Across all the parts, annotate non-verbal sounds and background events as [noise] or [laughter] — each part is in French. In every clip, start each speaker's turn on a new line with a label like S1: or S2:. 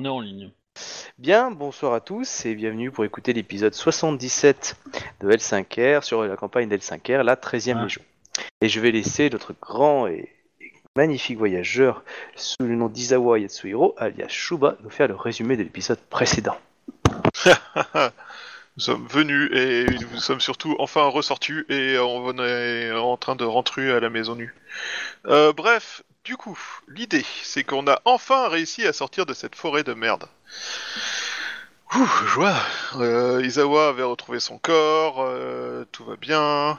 S1: On est en ligne.
S2: Bien, bonsoir à tous et bienvenue pour écouter l'épisode 77 de L5R sur la campagne d'L5R, la 13e
S1: Ah.
S2: Légion. Et je vais laisser notre grand et et magnifique voyageur sous le nom d'Izawa Yatsuhiro, alias Shuba, nous faire le résumé de l'épisode précédent. [laughs]
S3: Nous sommes venus et nous sommes surtout enfin ressortis et on est en train de rentrer à la maison nue. Euh, bref, du coup, l'idée, c'est qu'on a enfin réussi à sortir de cette forêt de merde. Ouh, joie euh, Izawa avait retrouvé son corps, euh, tout va bien.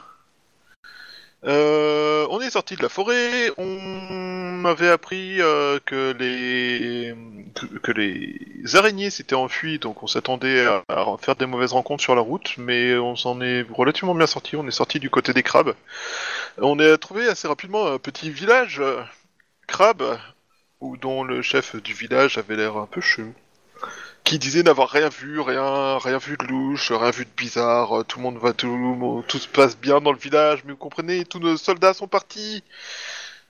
S3: Euh, on est sorti de la forêt, on avait appris euh, que les que, que les araignées s'étaient enfuies, donc on s'attendait à, à faire des mauvaises rencontres sur la route, mais on s'en est relativement bien sorti. On est sorti du côté des crabes. On a trouvé assez rapidement un petit village crabe, où dont le chef du village avait l'air un peu chelou. Qui disait n'avoir rien vu, rien, rien vu de louche, rien vu de bizarre, tout le monde va tout, tout se passe bien dans le village, mais vous comprenez, tous nos soldats sont partis.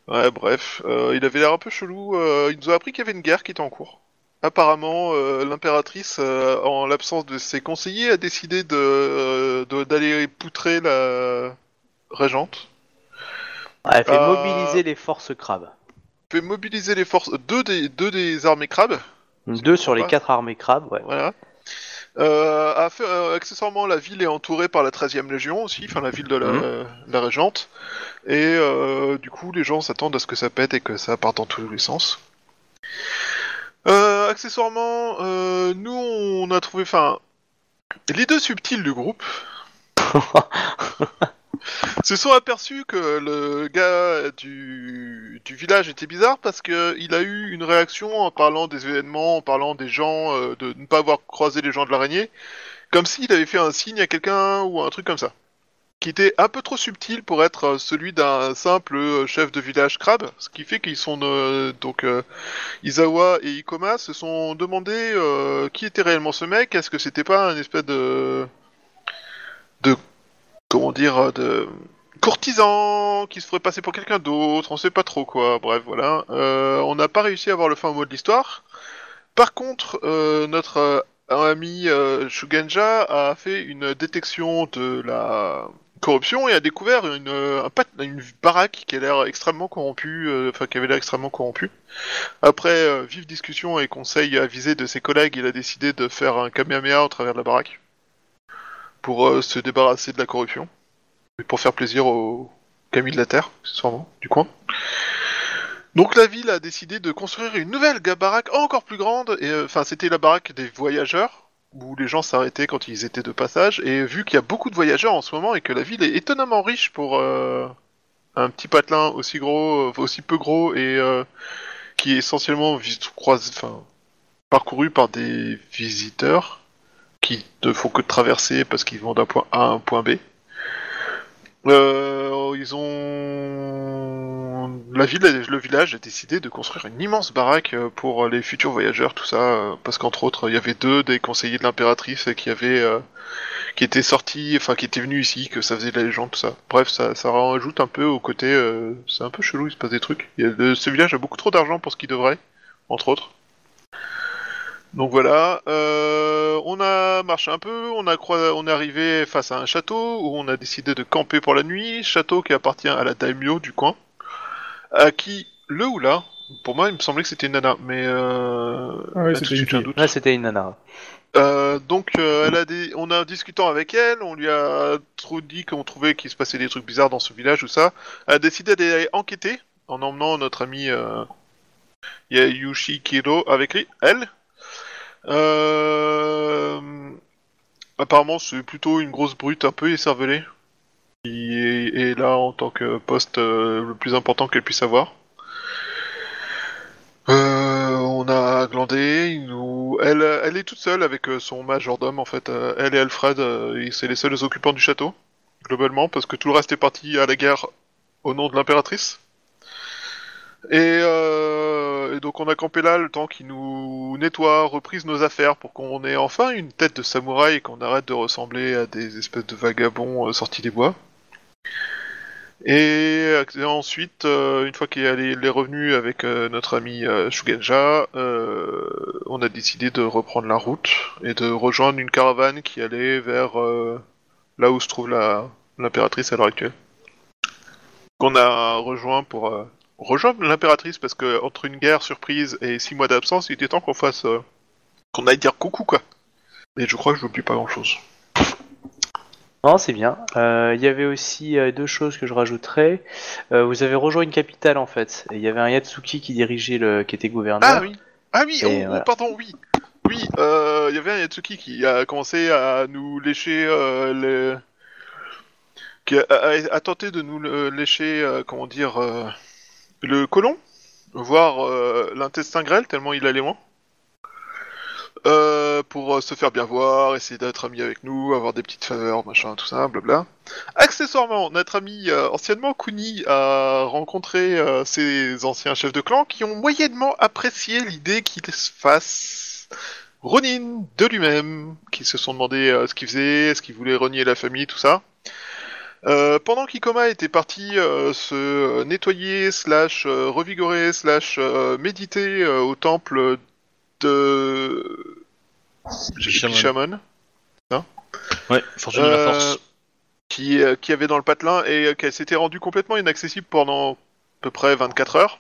S3: Ouais, bref, euh, il avait l'air un peu chelou. euh, il nous a appris qu'il y avait une guerre qui était en cours. Apparemment, euh, l'impératrice, en l'absence de ses conseillers, a décidé de d'aller poutrer la régente.
S2: Elle fait mobiliser les forces crabes.
S3: Mobiliser les forces, deux des deux des armées crabes.
S2: Deux sur les quatre armées crabes, ouais.
S3: Voilà. Euh, euh, accessoirement, la ville est entourée par la 13e Légion aussi, enfin la ville de la,
S2: Mhm.
S3: euh, la Régente. Et euh, du coup, les gens s'attendent à ce que ça pète et que ça parte dans tous les sens. Accessoirement, nous, on a trouvé, enfin, les deux subtils du groupe [laughs] se sont aperçus que le gars du, village était bizarre parce que il a eu une réaction en parlant des événements, en parlant des gens, euh, de ne pas avoir croisé les gens de l'araignée, comme s'il avait fait un signe à quelqu'un ou un truc comme ça. Qui était un peu trop subtil pour être celui d'un simple euh, chef de village crabe, ce qui fait qu'ils sont euh, donc euh, Izawa et Ikoma se sont demandé qui était réellement ce mec, est-ce que c'était pas un espèce de de comment dire euh, de courtisan qui se ferait passer pour quelqu'un d'autre, on sait pas trop quoi. Bref, voilà. Euh, on n'a pas réussi à avoir le fin mot de l'histoire. Par contre, euh, notre euh, ami Shugenja a fait une détection de la corruption et a découvert une, baraque qui a l'air extrêmement corrompue, enfin qui avait l'air extrêmement corrompue. Après vive discussion et conseil avisé de ses collègues, il a décidé de faire un kamehameha au travers de la baraque pour euh, se débarrasser de la corruption. Et pour faire plaisir aux camis de la terre, accessoirement, du coin. Donc la ville a décidé de construire une nouvelle baraque encore plus grande, et euh, enfin c'était la baraque des voyageurs, où les gens s'arrêtaient quand ils étaient de passage, et vu qu'il y a beaucoup de voyageurs en ce moment et que la ville est étonnamment riche pour euh, un petit patelin aussi gros, euh, aussi peu gros, et euh, qui est essentiellement parcouru par des visiteurs qui ne font que traverser parce qu'ils vont d'un point A à un point B. Euh, ils ont la ville, le village a décidé de construire une immense baraque euh, pour les futurs voyageurs, tout ça, euh, parce qu'entre autres, il y avait deux des conseillers de l'impératrice qui avaient, euh, qui étaient sortis, enfin qui étaient venus ici, que ça faisait de la légende, tout ça. Bref, ça, rajoute un peu au côté, euh, c'est un peu chelou, il se passe des trucs. Ce village a beaucoup trop d'argent pour ce qu'il devrait, entre autres. Donc voilà, euh, on a marché un peu, on a on est arrivé face à un château où on a décidé de camper pour la nuit, château qui appartient à la daimyo du coin, à qui le ou la, pour moi il me semblait que c'était une nana, mais euh,
S4: Ah ouais,
S3: là, tout
S4: c'était une
S3: un doute.
S2: Là, c'était une nana.
S3: Euh, donc euh, elle a des... on a discutant avec elle, on lui a trop dit qu'on trouvait qu'il se passait des trucs bizarres dans ce village ou ça. Elle a décidé d'aller enquêter en emmenant notre ami euh... Yayushi Kiro avec lui, elle. Euh... Apparemment c'est plutôt une grosse brute un peu écervelée. Qui est, là en tant que poste euh, le plus important qu'elle puisse avoir. Euh, on a glandé, elle, est toute seule avec son majordome en fait. Elle et Alfred, c'est les seuls occupants du château, globalement, parce que tout le reste est parti à la guerre au nom de l'impératrice. Et donc on a campé là le temps qu'il nous nettoie, reprise nos affaires pour qu'on ait enfin une tête de samouraï et qu'on arrête de ressembler à des espèces de vagabonds euh, sortis des bois. Et euh, ensuite, euh, une fois qu'il est revenu avec euh, notre ami euh, Shugenja, euh, on a décidé de reprendre la route et de rejoindre une caravane qui allait vers euh, là où se trouve l'impératrice à l'heure actuelle. Qu'on a rejoint pour rejoindre l'impératrice parce que entre une guerre surprise et six mois d'absence, il était temps qu'on fasse euh, qu'on aille dire coucou quoi. Et je crois que je n'oublie pas grand chose.
S2: Non, c'est bien. Euh, Il y avait aussi euh, deux choses que je rajouterais. Vous avez rejoint une capitale en fait. Il y avait un Yatsuki qui dirigeait le, qui était gouverneur.
S3: Ah oui, ah oui, oh, oh, pardon, oui. Oui, il y avait un Yatsuki qui a commencé à nous lécher les... qui a, a- a tenté de nous lécher, comment dire, le côlon, voire euh, l'intestin grêle, tellement il allait loin. Euh, pour euh, se faire bien voir, essayer d'être ami avec nous, avoir des petites faveurs, machin, tout ça, blabla. Accessoirement, notre ami euh, anciennement Kuni a rencontré ses anciens chefs de clan qui ont moyennement apprécié l'idée qu'il se fasse Ronin de lui-même, qui se sont demandé ce qu'il faisait, est-ce qu'il voulait renier la famille, tout ça. Euh, pendant qu'Ikoma était parti euh, se nettoyer, slash euh, revigorer, slash euh, méditer euh, au temple de...
S1: Shaman.
S3: Shaman
S1: Ouais, fortune de la force.
S3: qui, qui avait dans le patelin et qu'elle s'était rendue complètement inaccessible pendant à peu près 24 heures.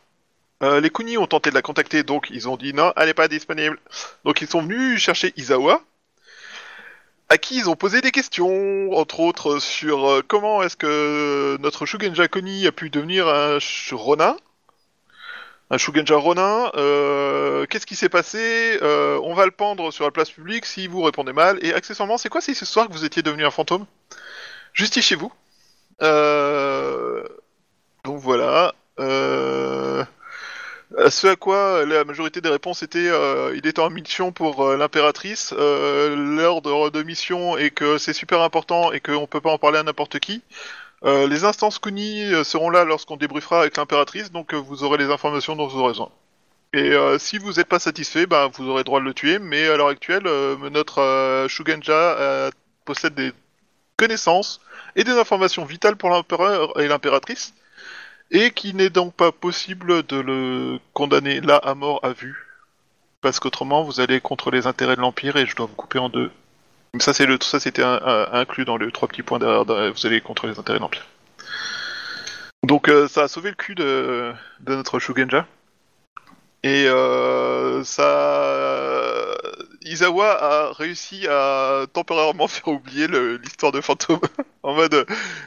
S3: Les Kuni ont tenté de la contacter, donc ils ont dit non, elle n'est pas disponible. Donc ils sont venus chercher Izawa, à qui ils ont posé des questions, entre autres sur euh, comment est-ce que notre Shugenja Kuni a pu devenir un Ronin? Un Shugenja Ronin, euh, qu'est-ce qui s'est passé? Euh, On va le pendre sur la place publique si vous répondez mal. Et accessoirement, c'est quoi cette histoire que vous étiez devenu un fantôme? Justifiez-vous. Euh... Donc voilà. Euh... Ce à quoi la majorité des réponses étaient euh, il est en mission pour euh, l'impératrice, euh, l'ordre de mission est que c'est super important et qu'on peut pas en parler à n'importe qui. Euh, les instances Kuni euh, seront là lorsqu'on débriefera avec l'impératrice, donc euh, vous aurez les informations dont vous aurez besoin. Et euh, si vous n'êtes pas satisfait, bah, vous aurez droit de le tuer, mais à l'heure actuelle, euh, notre euh, Shugenja euh, possède des connaissances et des informations vitales pour l'empereur et l'impératrice, et qu'il n'est donc pas possible de le condamner là à mort à vue, parce qu'autrement vous allez contre les intérêts de l'empire et je dois vous couper en deux. Ça c'était inclus dans les trois petits points derrière, derrière, vous allez contre les intérêts de l'empire. Donc euh, ça a sauvé le cul de, de notre Shugenja. Et euh, ça, Izawa a réussi à temporairement [laughs] faire oublier l'histoire de fantôme. [laughs] en mode, euh,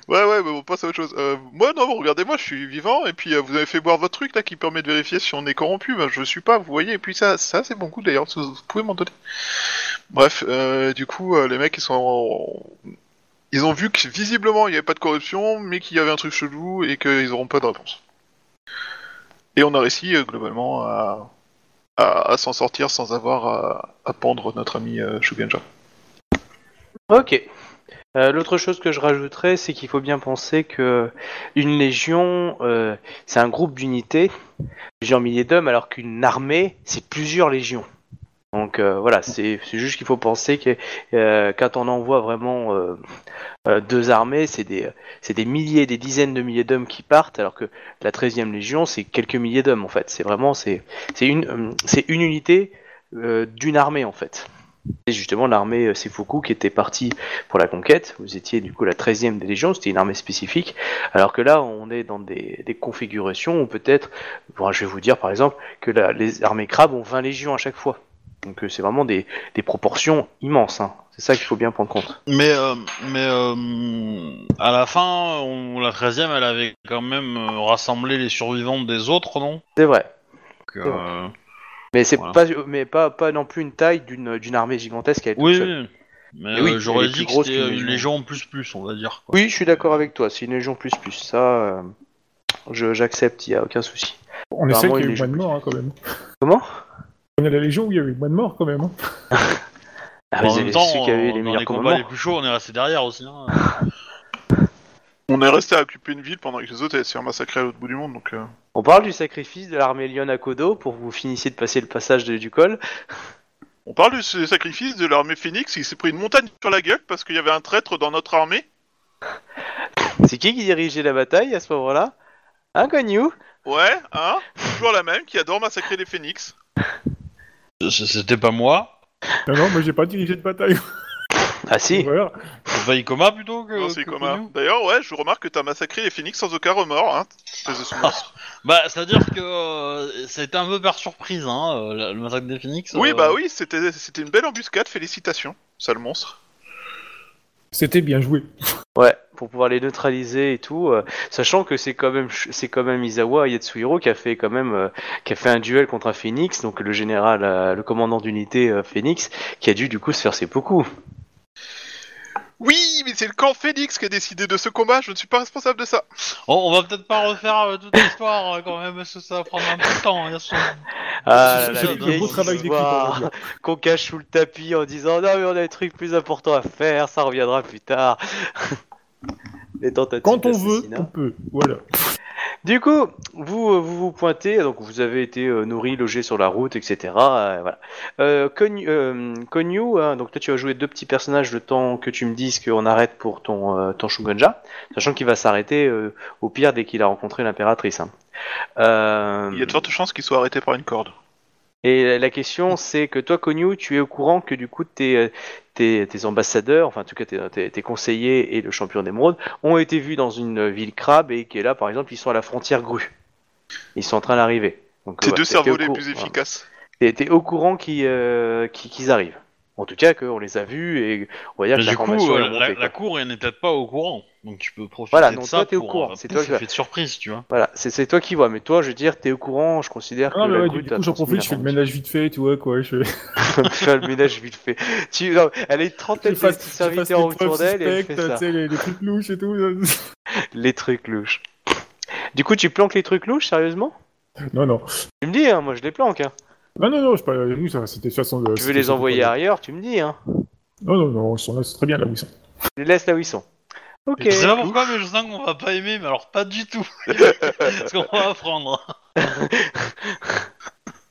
S3: ouais ouais, mais on passe à autre chose. Euh, moi non, regardez-moi, je suis vivant. Et puis euh, vous avez fait boire votre truc là qui permet de vérifier si on est corrompu. Ben, je suis pas, vous voyez. Et puis ça, ça c'est bon coup d'ailleurs. Vous, pouvez m'en donner. Bref, euh, du coup, les mecs ils sont, ils ont vu que visiblement il n'y avait pas de corruption, mais qu'il y avait un truc chelou et qu'ils auront pas de réponse. Et on a réussi globalement à, à, s'en sortir sans avoir à, à pendre notre ami euh, Shugenja.
S2: Ok. Euh, L'autre chose que je rajouterais, c'est qu'il faut bien penser que une légion, euh, c'est un groupe d'unités, plusieurs milliers d'hommes, alors qu'une armée, c'est plusieurs légions. Donc euh, voilà, c'est juste qu'il faut penser que euh, quand on envoie vraiment euh, euh, deux armées, c'est des, des milliers, des dizaines de milliers d'hommes qui partent, alors que la 13e légion, c'est quelques milliers d'hommes en fait. C'est vraiment c'est une, une unité d'une armée en fait. C'est justement l'armée Sefuku qui était partie pour la conquête. Vous étiez du coup la 13e des légions, c'était une armée spécifique. Alors que là, on est dans des, des configurations où peut-être, bon, je vais vous dire par exemple que la- les armées crabes ont 20 légions à chaque fois. Donc euh, c'est vraiment des, des proportions immenses. hein. C'est ça qu'il faut bien prendre compte.
S1: Mais, euh, mais euh, à la fin, on- la 13ème, elle avait quand même rassemblé les survivants des autres, non?
S2: C'est vrai.
S1: Donc, euh,
S2: Mais c'est
S1: Voilà.
S2: pas, mais pas, pas non plus une taille d'une, d'une armée gigantesque. elle
S1: Oui,
S2: seule.
S1: Mais
S2: oui,
S1: euh, j'aurais dit
S2: plus
S1: que c'était une
S2: légion.
S1: plus plus, on va dire. quoi.
S2: Oui, je suis d'accord avec toi. C'est une légion plus plus. Ça, euh, je, j'accepte. Il y a aucun souci.
S4: On est
S2: Apparemment,
S4: qu'il y a
S2: il
S4: eu moins de morts hein, quand même.
S2: Comment?
S4: On est la Légion où il y a eu moins de morts quand même. hein.
S2: ah, vous
S1: en même temps,
S2: avait
S1: euh,
S2: les
S1: dans
S2: meilleurs
S1: les combats les plus chauds, on est resté derrière aussi. hein. [laughs]
S3: On est resté à occuper une ville pendant que les autres allaient se faire massacrer à l'autre bout du monde, donc... euh,
S2: On parle du sacrifice de l'armée Lyon à Kodo pour que vous finissiez de passer le passage de- du col. [laughs]
S3: On parle du sacrifice de l'armée Phoenix qui s'est pris une montagne sur la gueule parce qu'il y avait un traître dans notre armée [laughs]
S2: C'est qui qui dirigeait la bataille à ce moment-là? Hein, Konyu
S3: Ouais, hein Toujours la même qui adore massacrer les phénix.
S1: C'était pas moi.
S4: Non, non, moi j'ai pas dirigé de bataille.
S2: Ah si [laughs]
S4: Voilà.
S1: C'est pas Ikoma plutôt que.
S3: non, c'est
S1: que. Konyu
S3: D'ailleurs, ouais, je remarque que t'as massacré les phénix sans aucun remords, hein. espèce de sous-monstre.
S1: Bah, c'est-à-dire que euh, été un peu par surprise, hein, euh, le- le massacre des Phoenix.
S3: Oui,
S1: euh,
S3: bah oui, c'était c'était une belle embuscade, félicitations, sale monstre.
S4: C'était bien joué.
S2: Ouais, pour pouvoir les neutraliser et tout, euh, sachant que c'est quand même c'est quand même Izawa Yatsuhiro qui a fait quand même euh, qui a fait un duel contre un Phoenix, donc le général, euh, le commandant d'unité Phoenix, qui a dû du coup se faire ses beaucoup.
S3: Oui, mais c'est le camp Phoenix qui a décidé de ce combat, je ne suis pas responsable de ça.
S1: On, on va peut-être pas refaire euh, toute l'histoire euh, quand même, parce que ça va prendre un peu de temps. hein, Yasuo.
S2: Ah,
S4: C'est-
S2: là,
S4: c'est
S2: vieilles
S4: beau travail d'équipe, dire. [laughs]
S2: qu'on cache sous le tapis en disant non mais on a des trucs plus importants à faire, ça reviendra plus tard. [laughs] les tentatives
S4: Quand on veut, on peut. Voilà.
S2: Du coup, vous euh, vous, vous pointez, donc vous avez été euh, nourri, logé sur la route, etc. euh, voilà. Euh, euh, hein, donc toi tu vas jouer deux petits personnages le temps que tu me dises qu'on arrête pour ton, euh, ton sachant qu'il va s'arrêter euh, au pire dès qu'il a rencontré l'impératrice. hein. Euh,
S3: Il y a de fortes chances qu'il soit arrêté par une corde.
S2: Et la question, c'est que toi, Konyu, tu es au courant que du coup, tes, tes, tes ambassadeurs, enfin en tout cas tes, tes- tes conseillers et le champion d'émeraude, ont été vus dans une ville crabe et que là, par exemple, ils sont à la frontière grue. Ils sont en train d'arriver. Ouais,
S3: deux
S2: t'es- t'es
S3: cerveaux
S2: au
S3: les plus efficaces.
S2: T'es au courant qu'ils euh, arrivent. En tout cas, qu'on les a vus et on va dire que
S1: du coup, euh,
S2: est
S1: la, la cour elle n'est peut-être pas au courant, donc tu peux profiter
S2: Voilà,
S1: de
S2: donc
S1: ça
S2: toi, t'es au courant,
S1: euh,
S2: c'est toi [laughs] qui vas-
S1: effet de surprise, tu vois.
S2: Voilà, c'est c'est toi qui vois, mais toi, je veux dire, t'es au courant, je considère que
S4: Ah,
S2: la
S4: ouais,
S2: goutte
S4: du coup, j'en profite, je fais le ménage vite fait, tu vois, quoi. Je [laughs]
S2: Faire le ménage vite fait. Tu, non, elle a une trentaine de serviteurs autour d'elle et elle fait
S4: suspectes,
S2: ça.
S4: tu sais, les, les trucs louches et tout. [laughs]
S2: Les trucs louches. Du coup, tu planques les trucs louches, sérieusement?
S4: Non, non.
S2: Tu me dis, hein, moi je les planque. Hein.
S4: Non, non, non, je pas. Oui, ça, c'était de façon.
S2: Tu veux les envoyer ailleurs, tu me dis. Hein.
S4: Non, non, non, ils sont là, c'est très bien là où ils sont.
S2: Je les laisse là où ils sont. Ok.
S1: Je sais pas pourquoi, mais je sens qu'on va pas aimer, mais alors pas du tout. [laughs] Ce qu'on va apprendre.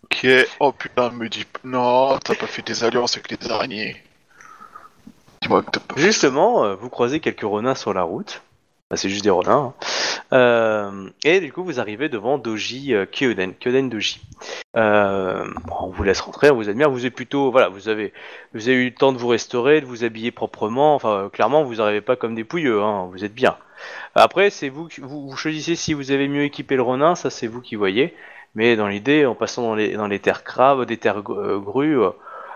S3: Ok, oh putain, me dis non, t'as pas fait des alliances avec les araignées. Dis-moi que t'as pas fait
S2: Justement, euh, vous croisez quelques renins sur la route. Bah, c'est juste des renins. hein. Euh, et du coup, vous arrivez devant Doji euh, Kyoden, Kyoden Doji. Euh, on vous laisse rentrer, on vous admire. Vous êtes plutôt, voilà, vous avez, vous avez eu le temps de vous restaurer, de vous habiller proprement. Enfin, euh, clairement, vous n'arrivez pas comme des pouilleux. Hein, vous êtes bien. Après, c'est vous, vous, vous choisissez si vous avez mieux équipé le renin. Ça, c'est vous qui voyez. Mais dans l'idée, en passant dans les, dans les terres crabes, des terres grues,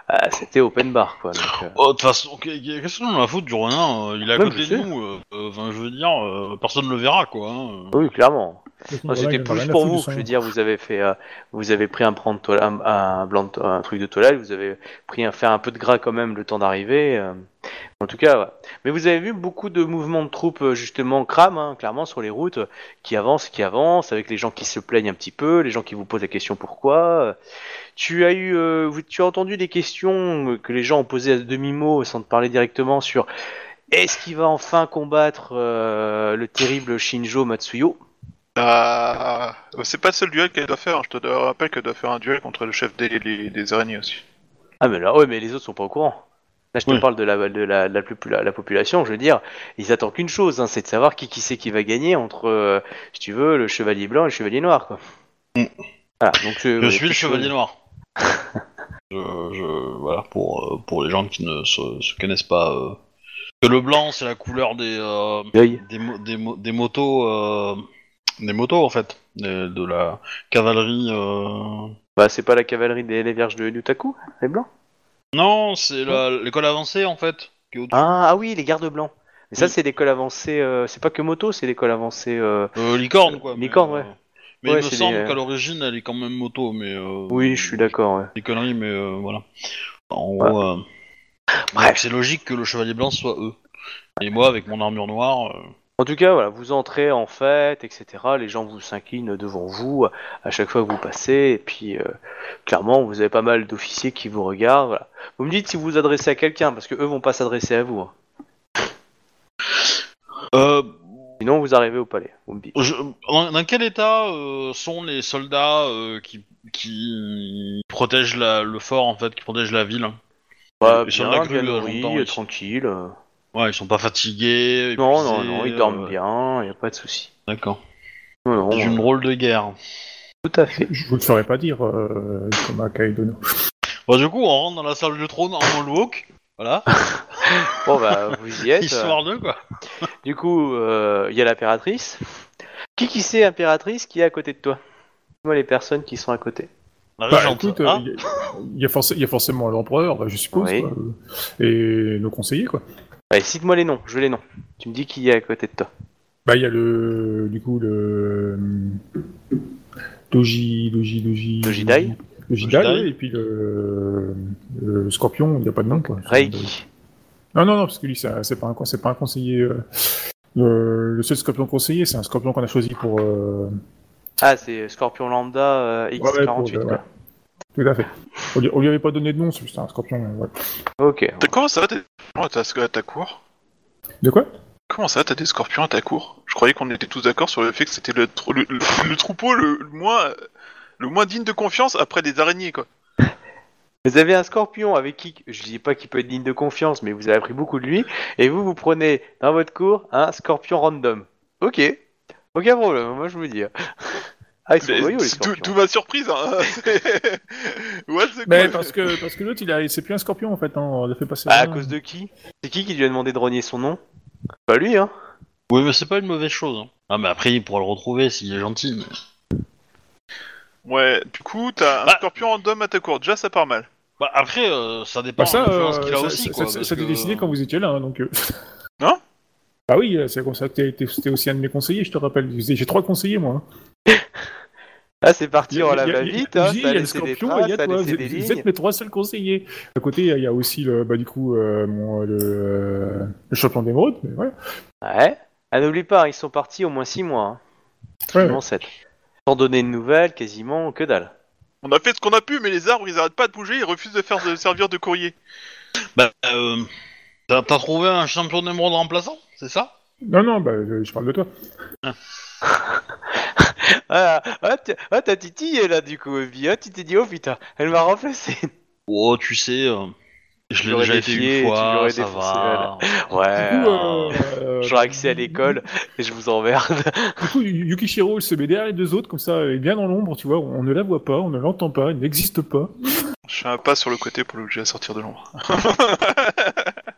S2: euh, euh, c'était open bar, quoi. donc, euh.
S1: Oh, de toute façon, qu'est- qu'est-ce qu'on a à foutre du euh, Il est à côté
S2: je
S1: de
S2: sais.
S1: nous. euh, euh, Enfin, je veux dire, euh, personne ne le verra, quoi. hein.
S2: Oui, clairement. C'était plus pour vous. Je veux dire, vous avez fait, euh, vous avez pris un, prendre toile- un, un blanc un truc de toilette, vous avez pris un, faire un peu de gras quand même le temps d'arriver. euh. En tout cas, ouais. mais vous avez vu beaucoup de mouvements de troupes euh, justement crame, hein, clairement sur les routes, qui avancent, qui avancent, avec les gens qui se plaignent un petit peu, les gens qui vous posent la question pourquoi. Tu as eu, euh, tu as entendu des questions euh, que les gens ont posées à demi mot sans te parler directement sur est-ce qu'il va enfin combattre euh, le terrible Shinjo Matsuyo?
S3: Ah, c'est pas le seul duel qu'elle doit faire, hein. je te rappelle qu'elle doit faire un duel contre le chef des, les- des araignées aussi.
S2: Ah mais là, ouais, mais les autres sont pas au courant. Là, je te
S1: Oui.
S2: parle de la de la, de la, plus- la, la population. Je veux dire, ils attendent qu'une chose, hein, c'est de savoir qui qui c'est qui va gagner entre, euh, si tu veux, le chevalier blanc et le chevalier noir, quoi.
S1: Mm.
S2: Voilà, donc euh,
S1: Je suis le chevalier
S2: chose-
S1: noir. [laughs] je, je- voilà, pour, euh, pour les gens qui ne se, se connaissent pas. euh, que le blanc, c'est la couleur des, euh,
S2: L'œil.
S1: des, mo- des, mo- des motos. Des motos, en fait. De, de la cavalerie. euh,
S2: Bah, c'est pas la cavalerie des les vierges de Lutaku, les blancs.
S1: Non, c'est la- l'école avancée, en fait. Qui est au-dessus.
S2: Ah, ah oui, les gardes blancs. Mais ça,
S1: Oui.
S2: c'est l'école avancée. euh, c'est pas que moto, c'est l'école avancée. euh,
S1: Euh, licorne, quoi. mais,
S2: Licorne, ouais.
S1: euh, Mais
S2: Ouais,
S1: il me
S2: c'est
S1: semble
S2: des-
S1: qu'à l'origine, elle est quand même moto, mais. euh,
S2: Oui, je suis d'accord. Ouais.
S1: Des conneries, mais euh, voilà. En gros, euh,
S2: Bref.
S1: c'est logique que le chevalier blanc soit eux. Et moi, avec mon armure noire, euh,
S2: En tout cas, voilà, vous entrez en fête, etc. Les gens vous s'inclinent devant vous à chaque fois que vous passez. Et puis, euh, clairement, vous avez pas mal d'officiers qui vous regardent. voilà. Vous me dites si vous vous adressez à quelqu'un, parce que eux vont pas s'adresser à vous. hein.
S1: euh,
S2: Sinon, vous arrivez au palais. Vous me dites.
S1: je- dans, dans quel état euh, sont les soldats euh, qui, qui protègent la- le fort, en fait, qui protègent la ville?
S2: Bah, bien,
S1: euh,
S2: nourris,
S1: longtemps,
S2: euh, tranquille. euh.
S1: Ouais, ils sont pas fatigués.
S2: Non, non, non, ils dorment
S1: euh,
S2: bien, y a pas de souci.
S1: D'accord.
S2: Non, non,
S1: C'est une
S2: euh,
S1: drôle de guerre.
S2: tout à fait.
S4: Je vous le ferai pas dire, euh, comme à Kaidono.
S1: Bon, du coup, on rentre dans la salle du trône en walk. Voilà. [laughs]
S2: Bon, bah, vous y êtes.
S1: Histoire de quoi. [laughs]
S2: Du coup, il y a l'impératrice. Qui qui c'est, impératrice, qui est à côté de toi? Moi, les personnes qui sont à côté.
S1: La
S4: Bah,
S1: régente.
S4: écoute,
S1: Ah,
S4: il y a- il y, a forcément l'empereur, bah, je suppose,
S2: Oui.
S4: quoi, euh, et nos conseillers, quoi.
S2: Allez, cite-moi les noms, je veux les noms. Tu me dis qui est à côté de toi.
S4: Bah, il y a le, du coup, le Doji, Doji, Doji.
S2: Dojidai
S4: Dojidai,
S1: Dojidai.
S4: ouais, et puis le, le Scorpion, il n'y a pas de nom, quoi.
S2: Reiki.
S4: Non, non, non, parce que lui, c'est pas un, c'est pas un conseiller. euh, le, le seul Scorpion conseiller, c'est un Scorpion qu'on a choisi pour. euh,
S2: Ah, c'est Scorpion Lambda euh,
S4: ouais, ouais, pour,
S2: X48,
S4: euh,
S2: quoi.
S4: ouais. Tout à fait. On lui, on lui avait pas donné de nom, c'est juste un Scorpion. ouais.
S2: Ok.
S3: T'as- Comment ça, t'as des scorpions à ta- à ta cour?
S4: De quoi?
S3: Comment ça, t'as des scorpions à ta cour? Je croyais qu'on était tous d'accord sur le fait que c'était le, tr- le, le- le troupeau le, le moins le moins digne de confiance après des araignées, quoi.
S2: Vous avez un scorpion avec qui, je dis pas qu'il peut être digne de confiance, mais vous avez appris beaucoup de lui, et vous, vous prenez dans votre cours un scorpion random. Ok. Aucun problème, moi je vous dis. Ah, ils sont
S3: Mais
S2: loyaux les
S3: c'est tout,
S2: scorpions.
S3: tout ma surprise, hein. [laughs] What the
S4: Mais parce que, parce que l'autre, il a, c'est plus un Scorpion en fait, hein, on l'a fait passer.
S2: Ah, à cause de qui? C'est qui qui lui a demandé de renier son nom? Pas lui, hein
S1: Oui, mais c'est pas une mauvaise chose. hein. Ah, mais après, il pourra le retrouver s'il est gentil. mais-
S3: Ouais, du coup, t'as un
S1: Bah.
S3: scorpion random à ta cour. Déjà, ça part mal.
S1: Bah, après, euh, ça dépend
S4: Bah, ça,
S1: de l'influence
S4: euh,
S1: qu'il a
S4: ça,
S1: aussi,
S4: ça,
S1: quoi.
S4: ça,
S1: parce
S4: ça a été
S1: que-
S4: décidé quand vous étiez là, hein, donc. euh.
S3: Hein
S4: Bah oui, euh, c'est comme ça que t'es- t'es- c'était aussi un de mes conseillers, je te rappelle. J'ai j'ai trois conseillers, moi. hein.
S2: Ah, c'est parti, on la va vite,
S4: il y a-
S2: hein,
S4: il y
S2: a
S4: le Scorpion et il y a toi. Vous vous êtes mes trois seuls conseillers. À côté, il y a aussi le, bah, du coup, euh, mon, le, euh, le champion d'émeraude, mais voilà.
S2: Ouais. Ah, n'oublie pas, hein, ils sont partis au moins 6 mois. Hein.
S4: Ouais,
S2: Quasiment 7. Sans donner de nouvelles, quasiment que dalle.
S3: On a fait ce qu'on a pu, mais les arbres, ils arrêtent pas de bouger, ils refusent de faire de servir de courrier.
S1: Bah, euh, t'as t'as trouvé un champion d'émeraude remplaçant, c'est ça?
S4: Non, non, bah, je, je parle de toi.
S2: Ah, [laughs] ah, t'as ah, t'as titillé là du coup, Evie. Ah, tu t'es dit, oh putain, elle m'a remplacé.
S1: Oh, tu sais, euh, je l'ai
S2: l'aurais
S1: déjà été
S2: défié,
S1: une
S2: tu
S1: fois,
S2: l'aurais
S1: ça
S2: défoncé,
S1: va.
S2: Ouais.
S4: Du coup,
S2: euh,
S4: euh,
S2: J'aurai accès à l'école et je vous emmerde.
S4: Du coup, Yukishiro, il se met derrière les deux autres, comme ça, elle est bien dans l'ombre, tu vois. On ne la voit pas, on ne l'entend pas, elle n'existe pas.
S3: Je fais un pas sur le côté pour l'obliger à sortir de l'ombre. [laughs]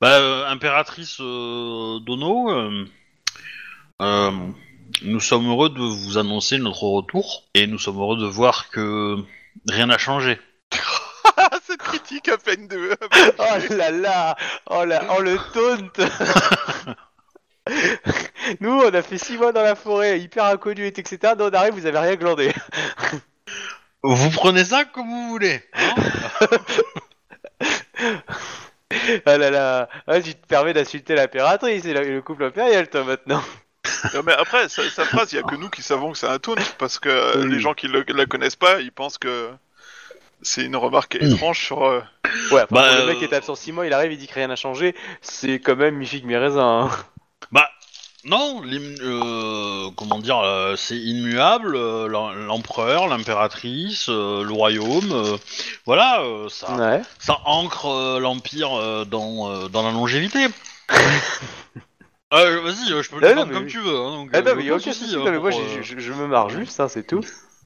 S1: Bah, euh, impératrice euh, Dono, euh, euh, nous sommes heureux de vous annoncer notre retour et nous sommes heureux de voir que rien n'a changé. [laughs]
S3: Cette critique à peine de...
S2: Oh là là Oh là, oh le taunt [laughs] Nous, on a fait 6 mois dans la forêt, hyper inconnu et etc. Nous, on arrive, vous avez rien glandé.
S1: Vous prenez ça comme vous voulez. hein [laughs]
S2: Ah là là ah, Tu te permets d'insulter l'impératrice et le couple impérial, toi, maintenant.
S3: Non, mais après, sa, sa phrase, il y a que nous qui savons que c'est un taunt, parce que euh,
S2: Oui.
S3: les gens qui le- la connaissent pas, ils pensent que c'est une remarque étrange sur... euh,
S2: Ouais, enfin,
S1: Bah,
S2: le mec
S1: euh,
S2: qui est absent 6 mois, il arrive, il dit que rien n'a changé. C'est quand même mi figue mi raisin. hein.
S1: Bah, non, euh, comment dire, euh, c'est immuable, euh, l'em- l'empereur, l'impératrice, euh, le royaume, euh, voilà, euh, ça,
S2: Ouais.
S1: ça ancre euh, l'empire euh, dans, euh, dans la longévité. [laughs] Euh, Vas-y, euh, je peux le
S2: Ah, non,
S1: défendre
S2: mais
S1: comme
S2: oui.
S1: tu veux. Hein, donc,
S2: Ah
S1: euh,
S2: non, mais il y a
S1: aucun
S2: aucun
S1: souci,
S2: souci.
S1: hein,
S2: Non, mais moi,
S1: pour, euh,
S2: je- je me marre juste, hein, c'est tout.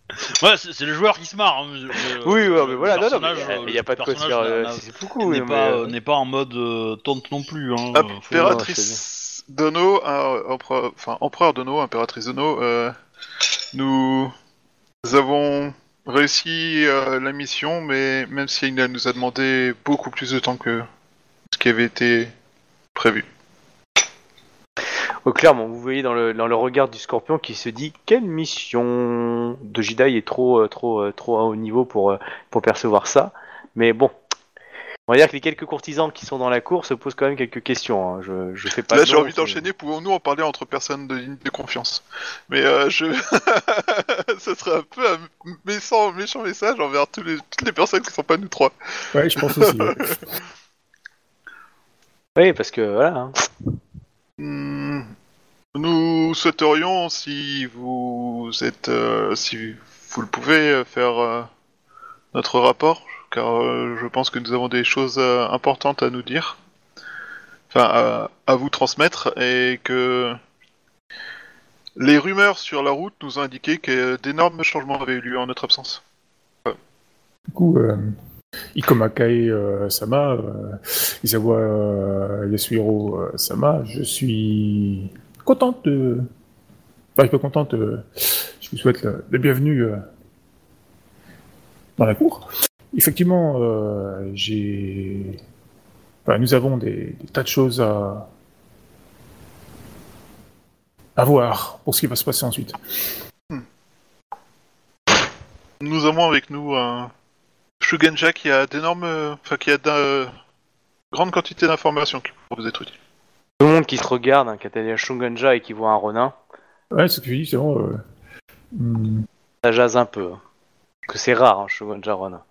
S2: [laughs]
S1: Ouais, c'est c'est les joueurs qui se marrent. hein, mais- mais,
S2: Oui,
S1: euh,
S2: ouais, mais voilà,
S1: le
S2: non, non, mais
S1: personnage,
S2: il n'y a
S1: euh,
S2: pas de
S1: le
S2: quoi se
S1: personnage
S2: faire.
S1: n'a-
S2: euh,
S1: n'a-
S2: C'est beaucoup,
S1: n'est
S2: mais,
S1: pas,
S2: euh,
S1: euh, n'est pas en mode euh, tonte non plus. Hein,
S3: Ah,
S1: euh, faut-
S3: Impératrice Dono, euh, empereur, enfin empereur Dono, impératrice Dono, euh, nous avons réussi euh, la mission, mais même si elle nous a demandé beaucoup plus de temps que ce qui avait été prévu.
S2: Oh, clairement, vous voyez dans le, dans le regard du scorpion qui se dit quelle mission de Jidai est trop euh, trop euh, trop à haut niveau pour euh, pour percevoir ça. Mais bon, on va dire que les quelques courtisans qui sont dans la cour se posent quand même quelques questions. hein. Je je fais pas.
S3: Là,
S2: de
S3: j'ai
S2: nom,
S3: envie
S2: c'est-
S3: d'enchaîner. Pouvons-nous en parler entre personnes de, de confiance? Mais euh, je, [laughs] ça serait un peu un méchant, méchant message envers tous les, toutes les personnes qui sont pas nous trois.
S4: Ouais, je pense aussi. ouais. [laughs]
S2: Oui, parce que voilà. hein.
S3: Hmm, Nous souhaiterions, si vous êtes, euh, si vous le pouvez, euh, faire euh, notre rapport, car je pense que nous avons des choses importantes à nous dire. enfin, à, vous transmettre et que les rumeurs sur la route nous ont indiqué que d'énormes changements avaient eu lieu en notre absence.
S4: Du coup, Ikomakae euh, Sama, euh, Isawa euh, Yasuhiro euh, Sama, je suis contente de. Enfin, je suis pas contente, euh, je vous souhaite la, bienvenue euh, dans la cour. Effectivement, j'ai. Nous avons des, des tas de choses à. à voir pour ce qui va se passer ensuite.
S3: Nous avons avec nous un Shugenja qui a d'énormes, enfin qui a de grandes quantités d'informations qui pourraient vous être utiles.
S2: Tout le monde qui se regarde, hein, est à Shungonja et qui voit un Ronin,
S4: Ouais, c'est ce que je dis, c'est vraiment. euh, hmm,
S2: ça jase un peu. hein. Que c'est rare, hein, Shungonja Ronin.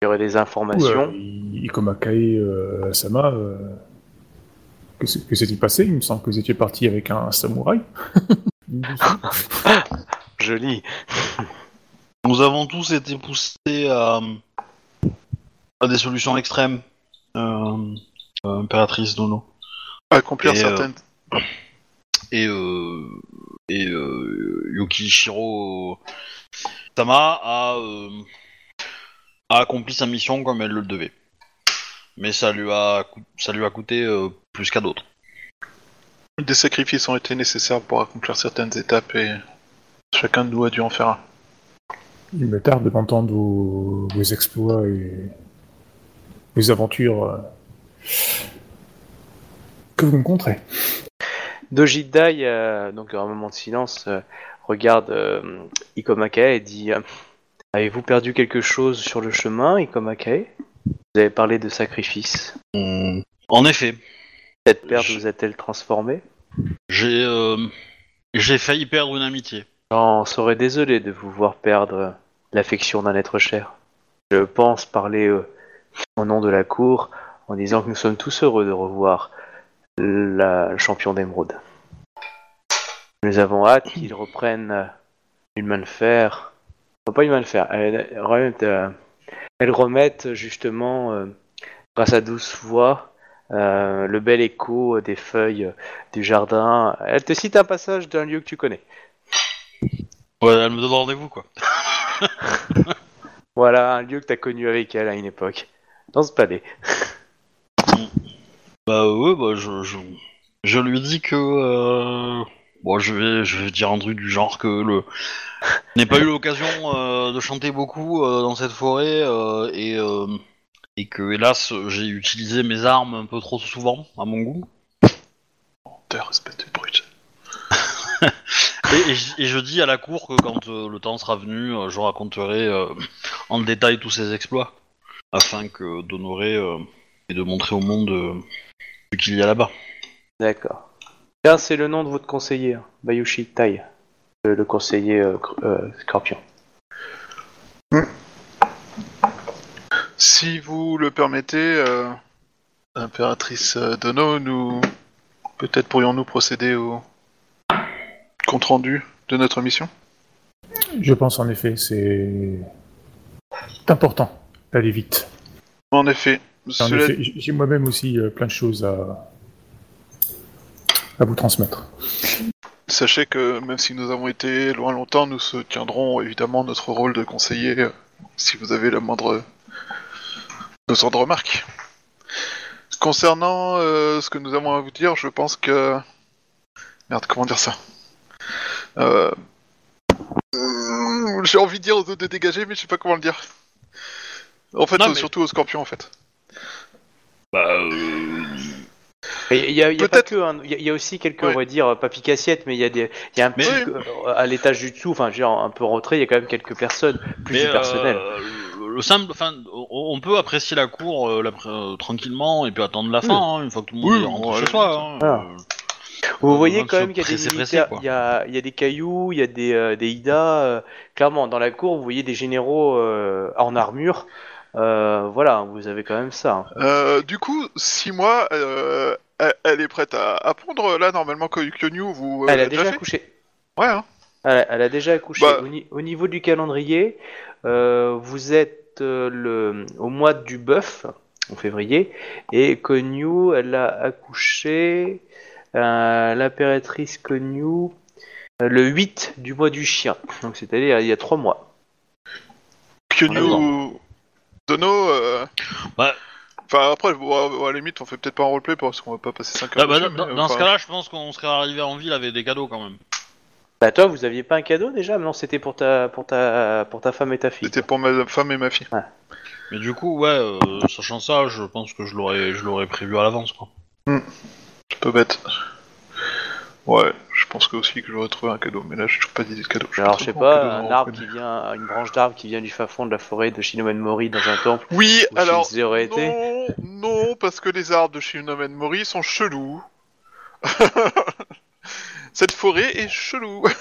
S2: Il y aurait des informations.
S4: Ouais, Ikomakae euh, Sama, euh, que s'est-il passé? Il me semble que vous étiez parti avec un samouraï. [laughs]
S2: Joli.
S1: Nous avons tous été poussés à, à des solutions extrêmes, euh, euh, impératrice Dono.
S3: Accomplir
S1: Et, euh,
S3: certaines.
S1: Et, euh, et euh, Yukishiro Tama a, euh, a accompli sa mission comme elle le devait. Mais ça lui a, ça lui a coûté euh, plus qu'à d'autres.
S3: Des sacrifices ont été nécessaires pour accomplir certaines étapes et chacun de nous a dû en faire un.
S4: Il me tarde d'entendre vos, vos exploits et vos aventures euh, que vous me conterez.
S2: Dojidai, euh, donc un moment de silence, euh, regarde euh, Ikomakae et dit euh, Avez-vous perdu quelque chose sur le chemin, Ikomakae Vous avez parlé de sacrifice.
S1: Hum, En effet,
S2: Cette perte
S1: Je-
S2: vous a-t-elle transformé
S1: j'ai euh, j'ai failli perdre une amitié.
S2: J'en serais désolé de vous voir perdre l'affection d'un être cher. Je pense parler euh, au nom de la cour en disant que nous sommes tous heureux de revoir la le champion d'émeraude. Nous avons hâte qu'il reprenne euh, une main de fer. Pas une main de fer. Elle, elle remette, euh, justement, euh, grâce à douce voix, euh, le bel écho des feuilles du jardin. Elle te cite un passage d'un lieu que tu connais.
S1: Ouais, elle me donne rendez-vous quoi. [laughs]
S2: Voilà, un lieu que t'as connu avec elle à une époque. Dans ce palais. [laughs]
S1: Bah ouais, bah je, je, je lui dis que euh, bon, je vais, je vais dire un truc du genre que le je [laughs] n'ai pas eu l'occasion euh, de chanter beaucoup euh, dans cette forêt euh, et euh, et que hélas j'ai utilisé mes armes un peu trop souvent à mon goût.
S3: Menteur, espèce de brute. [laughs]
S1: Et, et je- et je dis à la cour que quand euh, le temps sera venu, euh, je raconterai euh, en détail tous ses exploits afin que d'honorer euh, et de montrer au monde euh, ce qu'il y a là-bas.
S2: D'accord. Tiens, c'est le nom de votre conseiller, hein, Bayushi Tai. Le, le conseiller euh, euh, Scorpion.
S3: Si vous le permettez, euh, impératrice Dono, nous peut-être pourrions-nous procéder au compte rendu de notre mission?
S4: Je pense en effet, c'est important d'aller vite.
S3: En effet, cela-
S4: j'ai moi-même aussi euh, plein de choses à, à vous transmettre.
S3: sachez que même si nous avons été loin longtemps, nous tiendrons évidemment notre rôle de conseiller euh, si vous avez la moindre besoin de remarques. Concernant euh, ce que nous avons à vous dire, je pense que merde, comment dire ça? Euh, J'ai envie de dire aux autres de dégager, mais je sais pas comment le dire. En fait,
S1: Non,
S3: euh,
S1: mais-
S3: surtout aux scorpions, en fait.
S1: Bah, euh,
S2: Il y a, il y a pas
S3: Peut-être-
S2: que, hein, il y, a- il y a aussi quelques,
S3: Ouais.
S2: on va dire, pas picassiettes, mais il y a des, il y a un
S1: Mais-
S2: petit, euh, à l'étage du dessous, enfin, je veux dire, un peu rentré, il y a quand même quelques personnes plus
S1: Mais,
S2: du personnel.
S1: euh, le, le simple, enfin, on, on peut apprécier la cour euh, l'après- euh, tranquillement et puis attendre la fin, hein, une fois que tout le monde
S3: Oui,
S1: est rentré
S3: bon,
S1: chez soi. hein,
S2: voilà.
S1: euh,
S2: Vous voyez quand
S1: se
S2: même qu'il y a des
S1: presser,
S2: militaires,
S1: presser, quoi.
S2: il y a, il y a des cailloux, il y a des, euh, des Ida. euh, clairement, dans la cour, vous voyez des généraux euh, en armure. Euh, voilà, vous avez quand même ça. hein.
S3: Euh, du coup, six mois, euh, elle, elle est prête à, à pondre là normalement que Kyonyu vous.
S2: Elle a déjà accouché.
S3: Ouais. Hein.
S2: Elle a, elle a déjà accouché.
S3: Bah.
S2: Au, ni- au niveau du calendrier, euh, vous êtes euh, le, au mois du bœuf, en février. Et Konyu, elle a accouché, euh, l'impératrice Konyu, le 8 du mois du chien. Donc c'est-à-dire il y a 3 mois.
S3: Kyonyu, Dono, euh,
S1: Bah.
S3: Enfin, après, à la limite, on fait peut-être pas un roleplay parce qu'on va pas passer 5
S1: Ah,
S3: heures.
S1: bah,
S3: dessus,
S1: dans
S3: mais,
S1: dans ce cas-là, je pense qu'on serait arrivé en ville avec des cadeaux quand même.
S2: Bah toi, vous aviez pas un cadeau déjà? Non, c'était pour ta, pour ta, pour ta femme et ta fille.
S3: C'était pour ma femme et ma fille.
S1: Mais du coup, ouais, euh, sachant ça, je pense que je l'aurais, je l'aurais prévu à l'avance, quoi.
S3: C'est pas bête. Ouais, je pense que aussi que j'aurais trouvé un cadeau, mais là, j'ai toujours pas d'idée de cadeau. suis
S2: Alors je sais pas, un arbre qui vient, une branche d'arbre qui vient du fin fond de la forêt de Shinomen Mori dans un temple.
S3: Oui,
S2: où
S3: alors.
S2: Shinzé aurait été.
S3: Non, non, parce que les arbres de Shinomen Mori sont chelous. [laughs] Cette forêt est chelou. [laughs]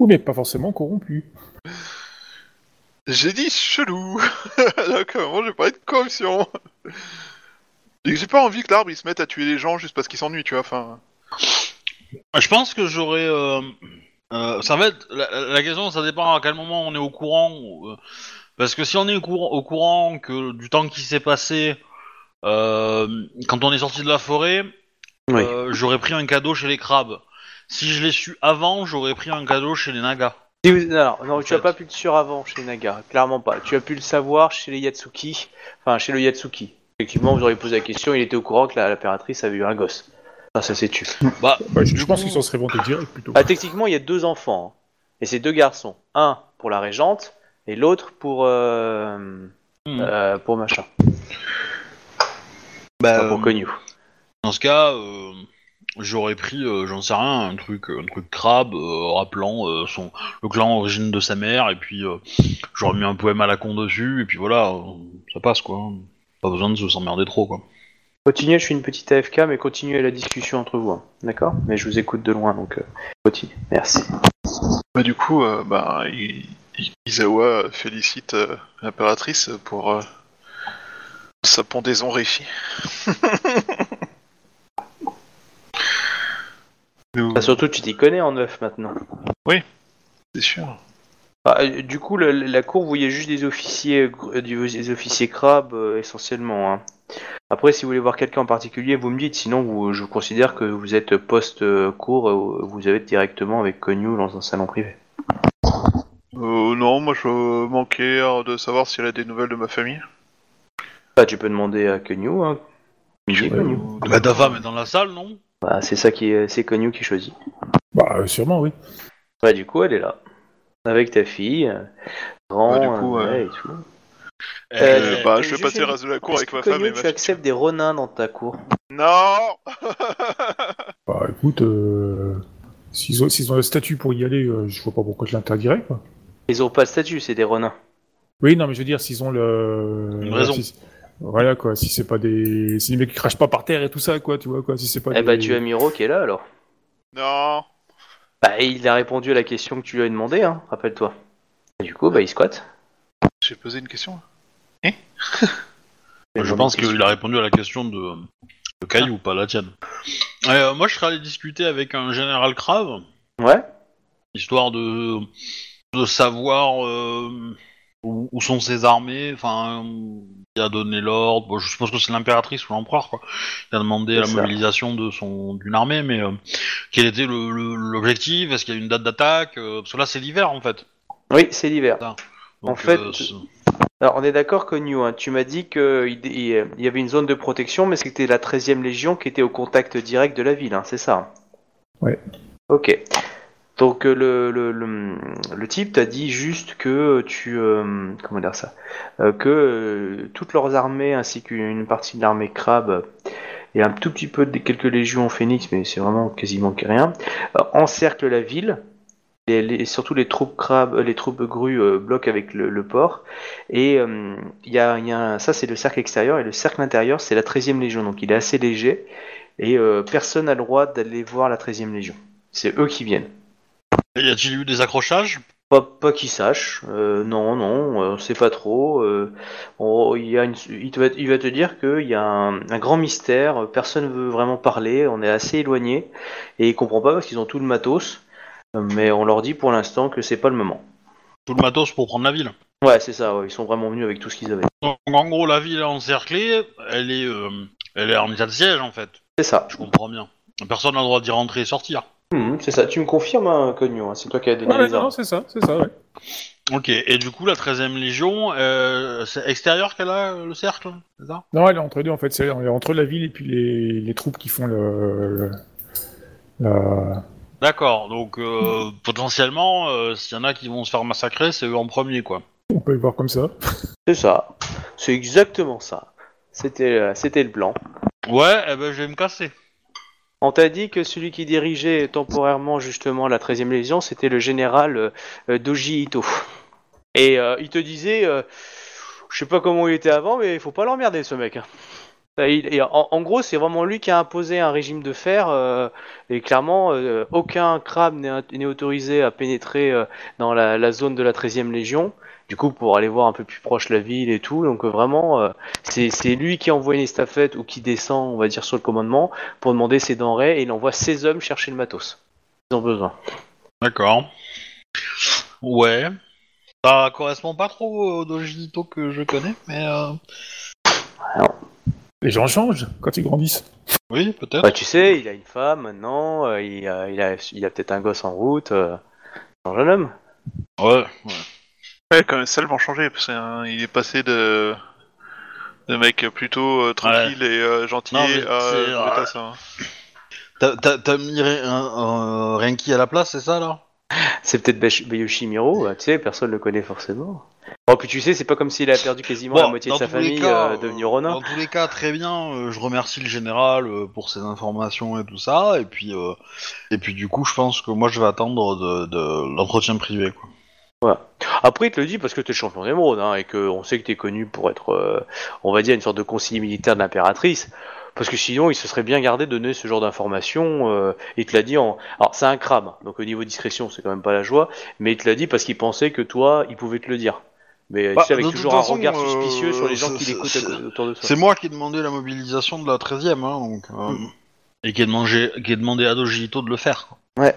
S4: Oui, mais pas forcément corrompu.
S3: J'ai dit chelou. Donc, euh, moi, j'ai pas de corruption? Et j'ai pas envie que l'arbre il se mette à tuer les gens juste parce qu'il s'ennuie, tu vois. Enfin,
S1: Je pense que j'aurais. euh, euh, ça va être la, la question, ça dépend à quel moment on est au courant. euh, parce que si on est au courant, au courant que du temps qui s'est passé euh, quand on est sorti de la forêt,
S2: Oui.
S1: euh, j'aurais pris un cadeau chez les crabes. Si je l'ai su avant, j'aurais pris un cadeau chez les nagas.
S2: Alors, non, tu as
S1: fait.
S2: pas pu le sur avant chez les Naga, clairement pas. Tu as pu le savoir chez les Yatsuki, enfin chez le Yatsuki. Effectivement, vous auriez posé la question, il était au courant que la- l'impératrice avait eu un gosse. Ça, ça c'est tu.
S1: Bah,
S4: Bah, je je pense qu'ils s'en seraient vantés direct plutôt.
S2: Ah, techniquement, il y a deux enfants. hein. Et c'est deux garçons. Un pour la régente et l'autre pour euh, euh, pour machin,
S1: Bah,
S2: Enfin, pour
S1: euh,
S2: Konyu.
S1: Dans ce cas, euh, j'aurais pris, euh, j'en sais rien, un truc, un truc crabe, euh, rappelant euh, son le clan origine de sa mère, et puis euh, j'aurais mis un poème à la con dessus, et puis voilà, euh, ça passe quoi. Pas besoin de se s'emmerder trop quoi.
S2: Continuez, je suis une petite AFK, mais continuez la discussion entre vous. hein. D'accord? Mais je vous écoute de loin, donc euh, continuez. Merci.
S3: bah, du coup, euh, bah, I- I- Izawa félicite euh, l'impératrice pour euh, sa pendaison réussie. [laughs] Nous-
S2: Bah, surtout, tu t'y connais en neuf maintenant.
S3: C'est sûr.
S2: Euh, du coup, le- la cour, vous voyez juste des officiers, euh, des officiers crabes euh, essentiellement. hein. Après, si vous voulez voir quelqu'un en particulier, vous me dites. Sinon, vous, je considère que vous êtes post-cour, euh, vous avez directement avec Konyu dans un salon privé.
S3: Euh, non, moi je manquais euh, de savoir si elle a des nouvelles de ma famille.
S2: Bah, tu peux demander à Konyu. Hein. Midi,
S4: Ouais.
S2: Konyu.
S1: Bah ta femme est dans la salle, non?
S2: Bah, c'est ça qui est, c'est Konyu qui choisit.
S4: Bah, euh, sûrement, oui.
S2: Bah, du coup, elle est là. Avec ta fille, euh, grand,
S3: Bah, du coup,
S2: euh,
S3: euh,
S2: ouais, et tout.
S1: Eh,
S2: Euh,
S3: bah,
S2: euh,
S3: je vais passer le reste de la cour avec ma femme et ma
S2: tu
S3: fille.
S2: acceptes des renins dans ta cour?
S3: Non [laughs]
S4: Bah, écoute, euh, s'ils ont, s'ils ont le statut pour y aller, euh, je vois pas pourquoi je l'interdirais, quoi.
S2: Ils ont pas de statut, c'est des renins.
S4: Oui, non, mais je veux dire, s'ils ont le...
S1: Une raison.
S4: si- Voilà, quoi, si c'est pas des... Si les mecs qui crachent pas par terre et tout ça, quoi, tu vois, quoi, si c'est pas
S2: Eh
S4: des...
S2: bah, tu as Miro qui est là alors.
S3: Non
S2: Bah, il a répondu à la question que tu lui as demandé, hein, rappelle-toi. Et du coup, bah, il squatte.
S3: J'ai posé une question [laughs]
S1: Je pense qu'il a répondu à la question de, de Caillou, pas la tienne. Euh, moi, je serais allé discuter avec un général Crave,
S2: Ouais
S1: histoire de, de savoir euh, où, où sont ses armées, enfin, qui a donné l'ordre. Bon, je suppose que c'est l'impératrice ou l'empereur, quoi. qui a demandé la
S2: ça.
S1: mobilisation de son d'une armée, mais euh, quel était l'objectif? Est-ce qu'il y a une date d'attaque? Euh, Parce que là, c'est l'hiver, en fait.
S2: Oui, c'est l'hiver.
S1: Donc,
S2: En fait,
S1: euh,
S2: Alors, on est d'accord, Konyu, hein, tu m'as dit qu'il il- y avait une zone de protection, mais c'était la 13e Légion qui était au contact direct de la ville, hein, c'est ça hein?
S4: Ouais.
S2: Ok. Donc, euh, le, le, le, le type t'a dit juste que tu... euh, comment dire ça? Euh, Que euh, toutes leurs armées, ainsi qu'une partie de l'armée crabe, et un tout petit peu de quelques légions phénix, mais c'est vraiment quasiment que rien, euh, encerclent la ville. Les- surtout les troupes crabes, euh, les troupes grues euh, bloquent avec le, le port. Et euh, il y a, il y a un- ça c'est le cercle extérieur et le cercle intérieur c'est la 13e Légion. Donc il est assez léger et euh, personne n'a le droit d'aller voir la 13e Légion. C'est eux qui viennent.
S1: Y a-t-il eu des accrochages?
S2: Pas, pas qu'ils sachent. Non, non, on sait pas trop. On- il, y a une- il, te va, il va te dire qu'il y a un, un grand mystère. Personne veut vraiment parler. On est assez éloigné et il comprend pas parce qu'ils ont tout le matos. Euh, Mais on leur dit pour l'instant que c'est pas le moment.
S1: Tout le matos pour prendre la ville
S2: Ouais, c'est ça, ouais, ils sont vraiment venus avec tout ce qu'ils avaient.
S1: Donc en gros, la ville est encerclée, elle est, euh, elle est en état de siège en fait.
S2: C'est ça.
S1: Je comprends bien. Personne n'a le droit d'y rentrer et sortir.
S2: Mhm, c'est ça. Tu me confirmes, hein, Cognon, hein, c'est toi qui as donné
S4: Ouais,
S2: les
S4: non, c'est ça, c'est ça, ouais.
S1: Ok, et du coup, la 13ème Légion, euh, c'est extérieur qu'elle a le cercle, c'est ça?
S4: Non, elle est entre deux en fait. C'est elle est entre la ville et puis les, les troupes qui font le. le- la...
S1: D'accord, donc euh, potentiellement, euh, s'il y en a qui vont se faire massacrer, c'est eux en premier, quoi.
S4: On peut le voir comme ça.
S2: C'est ça. C'est exactement ça. C'était, euh, c'était le plan.
S1: Ouais, eh ben je vais me casser.
S2: On t'a dit que celui qui dirigeait temporairement justement la 13e Légion, c'était le général euh, Doji Ito. Et euh, il te disait, euh, je sais pas comment il était avant, mais il faut pas l'emmerder ce mec. hein. Et en, en gros, c'est vraiment lui qui a imposé un régime de fer, euh, et clairement, euh, aucun crabe n'est autorisé à pénétrer euh, dans la, la zone de la 13e Légion. Du coup, pour aller voir un peu plus proche la ville et tout, donc vraiment, c'est lui qui envoie une estafette ou qui descend, on va dire, sur le commandement pour demander ses denrées et il envoie ses hommes chercher le matos. Ils ont besoin.
S1: D'accord. Ouais. Ça correspond pas trop au Dojito que je connais, mais euh,
S4: Les gens changent quand ils grandissent.
S1: oui, peut-être.
S2: Bah, tu sais, il a une femme maintenant, euh, il a, il a, il a peut-être un gosse en route, euh, un jeune homme.
S1: Ouais, ouais.
S3: Ouais, quand même, salement changé, parce qu'il est passé de, de mec plutôt euh, tranquille et euh, gentil
S1: Non, mais
S3: à
S1: c'est-
S3: hein.
S1: T'as- T'as t'as mis un- un Renki à la place, c'est ça, là?
S2: C'est peut-être Bash- Bayoshi Miro, tu sais, personne le connaît forcément. Bon, puis tu sais, c'est pas comme s'il a perdu quasiment la moitié de sa famille
S1: cas,
S2: euh, devenu
S1: euh,
S2: Ronin.
S1: Dans tous les cas, très bien. euh, je remercie le général euh, pour ses informations et tout ça. Et puis, et puis du coup, je pense que moi, je vais attendre de, de l'entretien privé. Quoi.
S2: Après, il te le dit parce que t'es le champion d'émeraude, hein, et qu'on sait que t'es connu pour être, on va dire, une sorte de conseiller militaire de l'impératrice. Parce que sinon, il se serait bien gardé de donner ce genre d'informations. Euh, il te l'a dit en. Alors, c'est un crame, donc au niveau discrétion, c'est quand même pas la joie. Mais il te l'a dit parce qu'il pensait que toi, il pouvait te le dire. Mais
S1: Bah,
S2: tu sais, avec
S1: de toute
S2: toujours un
S1: façon,
S2: regard
S1: euh,
S2: suspicieux sur les gens
S1: c'est-
S2: qui l'écoutent autour de toi.
S1: C'est moi qui ai demandé la mobilisation de la 13e, hein, donc, euh,
S2: Mm.
S1: et qui ai, demandé, qui ai demandé à Dojito de le faire.
S2: Ouais.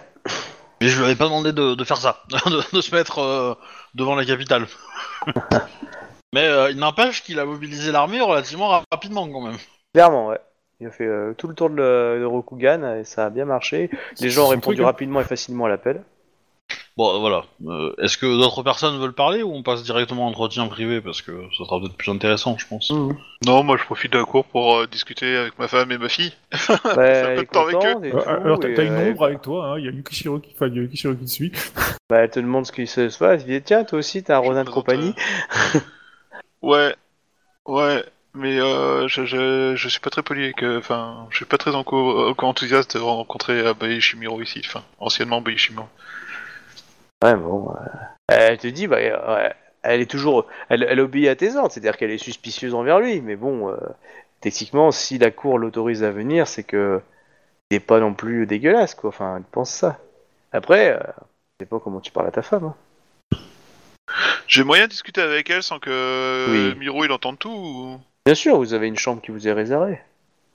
S1: Mais je lui avais pas demandé de, de faire ça, [laughs] de, de se mettre euh, devant la capitale. [laughs] Mais euh, il n'empêche qu'il a mobilisé l'armée relativement ra- rapidement quand même.
S2: Clairement, ouais. Il a fait euh, tout le tour de, de Rokugan et ça a bien marché. Les gens ont répondu
S4: truc, hein.
S2: rapidement et facilement à l'appel.
S1: Bon, voilà. Euh, Est-ce que d'autres personnes veulent parler ou on passe directement en entretien privé parce que ça sera peut-être plus intéressant, je pense.
S3: Non, moi je profite de la cour pour euh, discuter avec ma femme et ma fille. [laughs]
S2: Ouais,
S3: peu
S2: elle
S3: de
S2: est
S3: temps avec
S2: contente et tout,
S4: Alors t'as une
S2: euh,
S4: ombre avec toi, hein. il y a Yukishiro qui, enfin, Yukishiro qui te suit. [laughs]
S2: Bah, elle te demande ce qui se passe. Elle dit Tiens, toi aussi, t'as un Ronin de compagnie.
S3: euh, Ouais, ouais, mais euh, je, je, je suis pas très poli avec. Enfin, je suis pas très enco- encore enthousiaste de rencontrer Baishimiro ici. Enfin, anciennement Baishimiro.
S2: Ouais, bon. euh, Elle te dit Bah, ouais, elle est toujours. Elle, elle obéit à tes ordres, c'est-à-dire qu'elle est suspicieuse envers lui. Mais bon, euh, techniquement, si la cour l'autorise à venir, c'est que. Il est pas non plus dégueulasse, quoi. Enfin, elle pense ça. Après, euh, je sais pas comment tu parles à ta femme. hein.
S3: J'ai moyen de discuter avec elle sans que
S2: Oui.
S3: Miro il entende tout ou...
S2: Bien sûr, vous avez une chambre qui vous est réservée.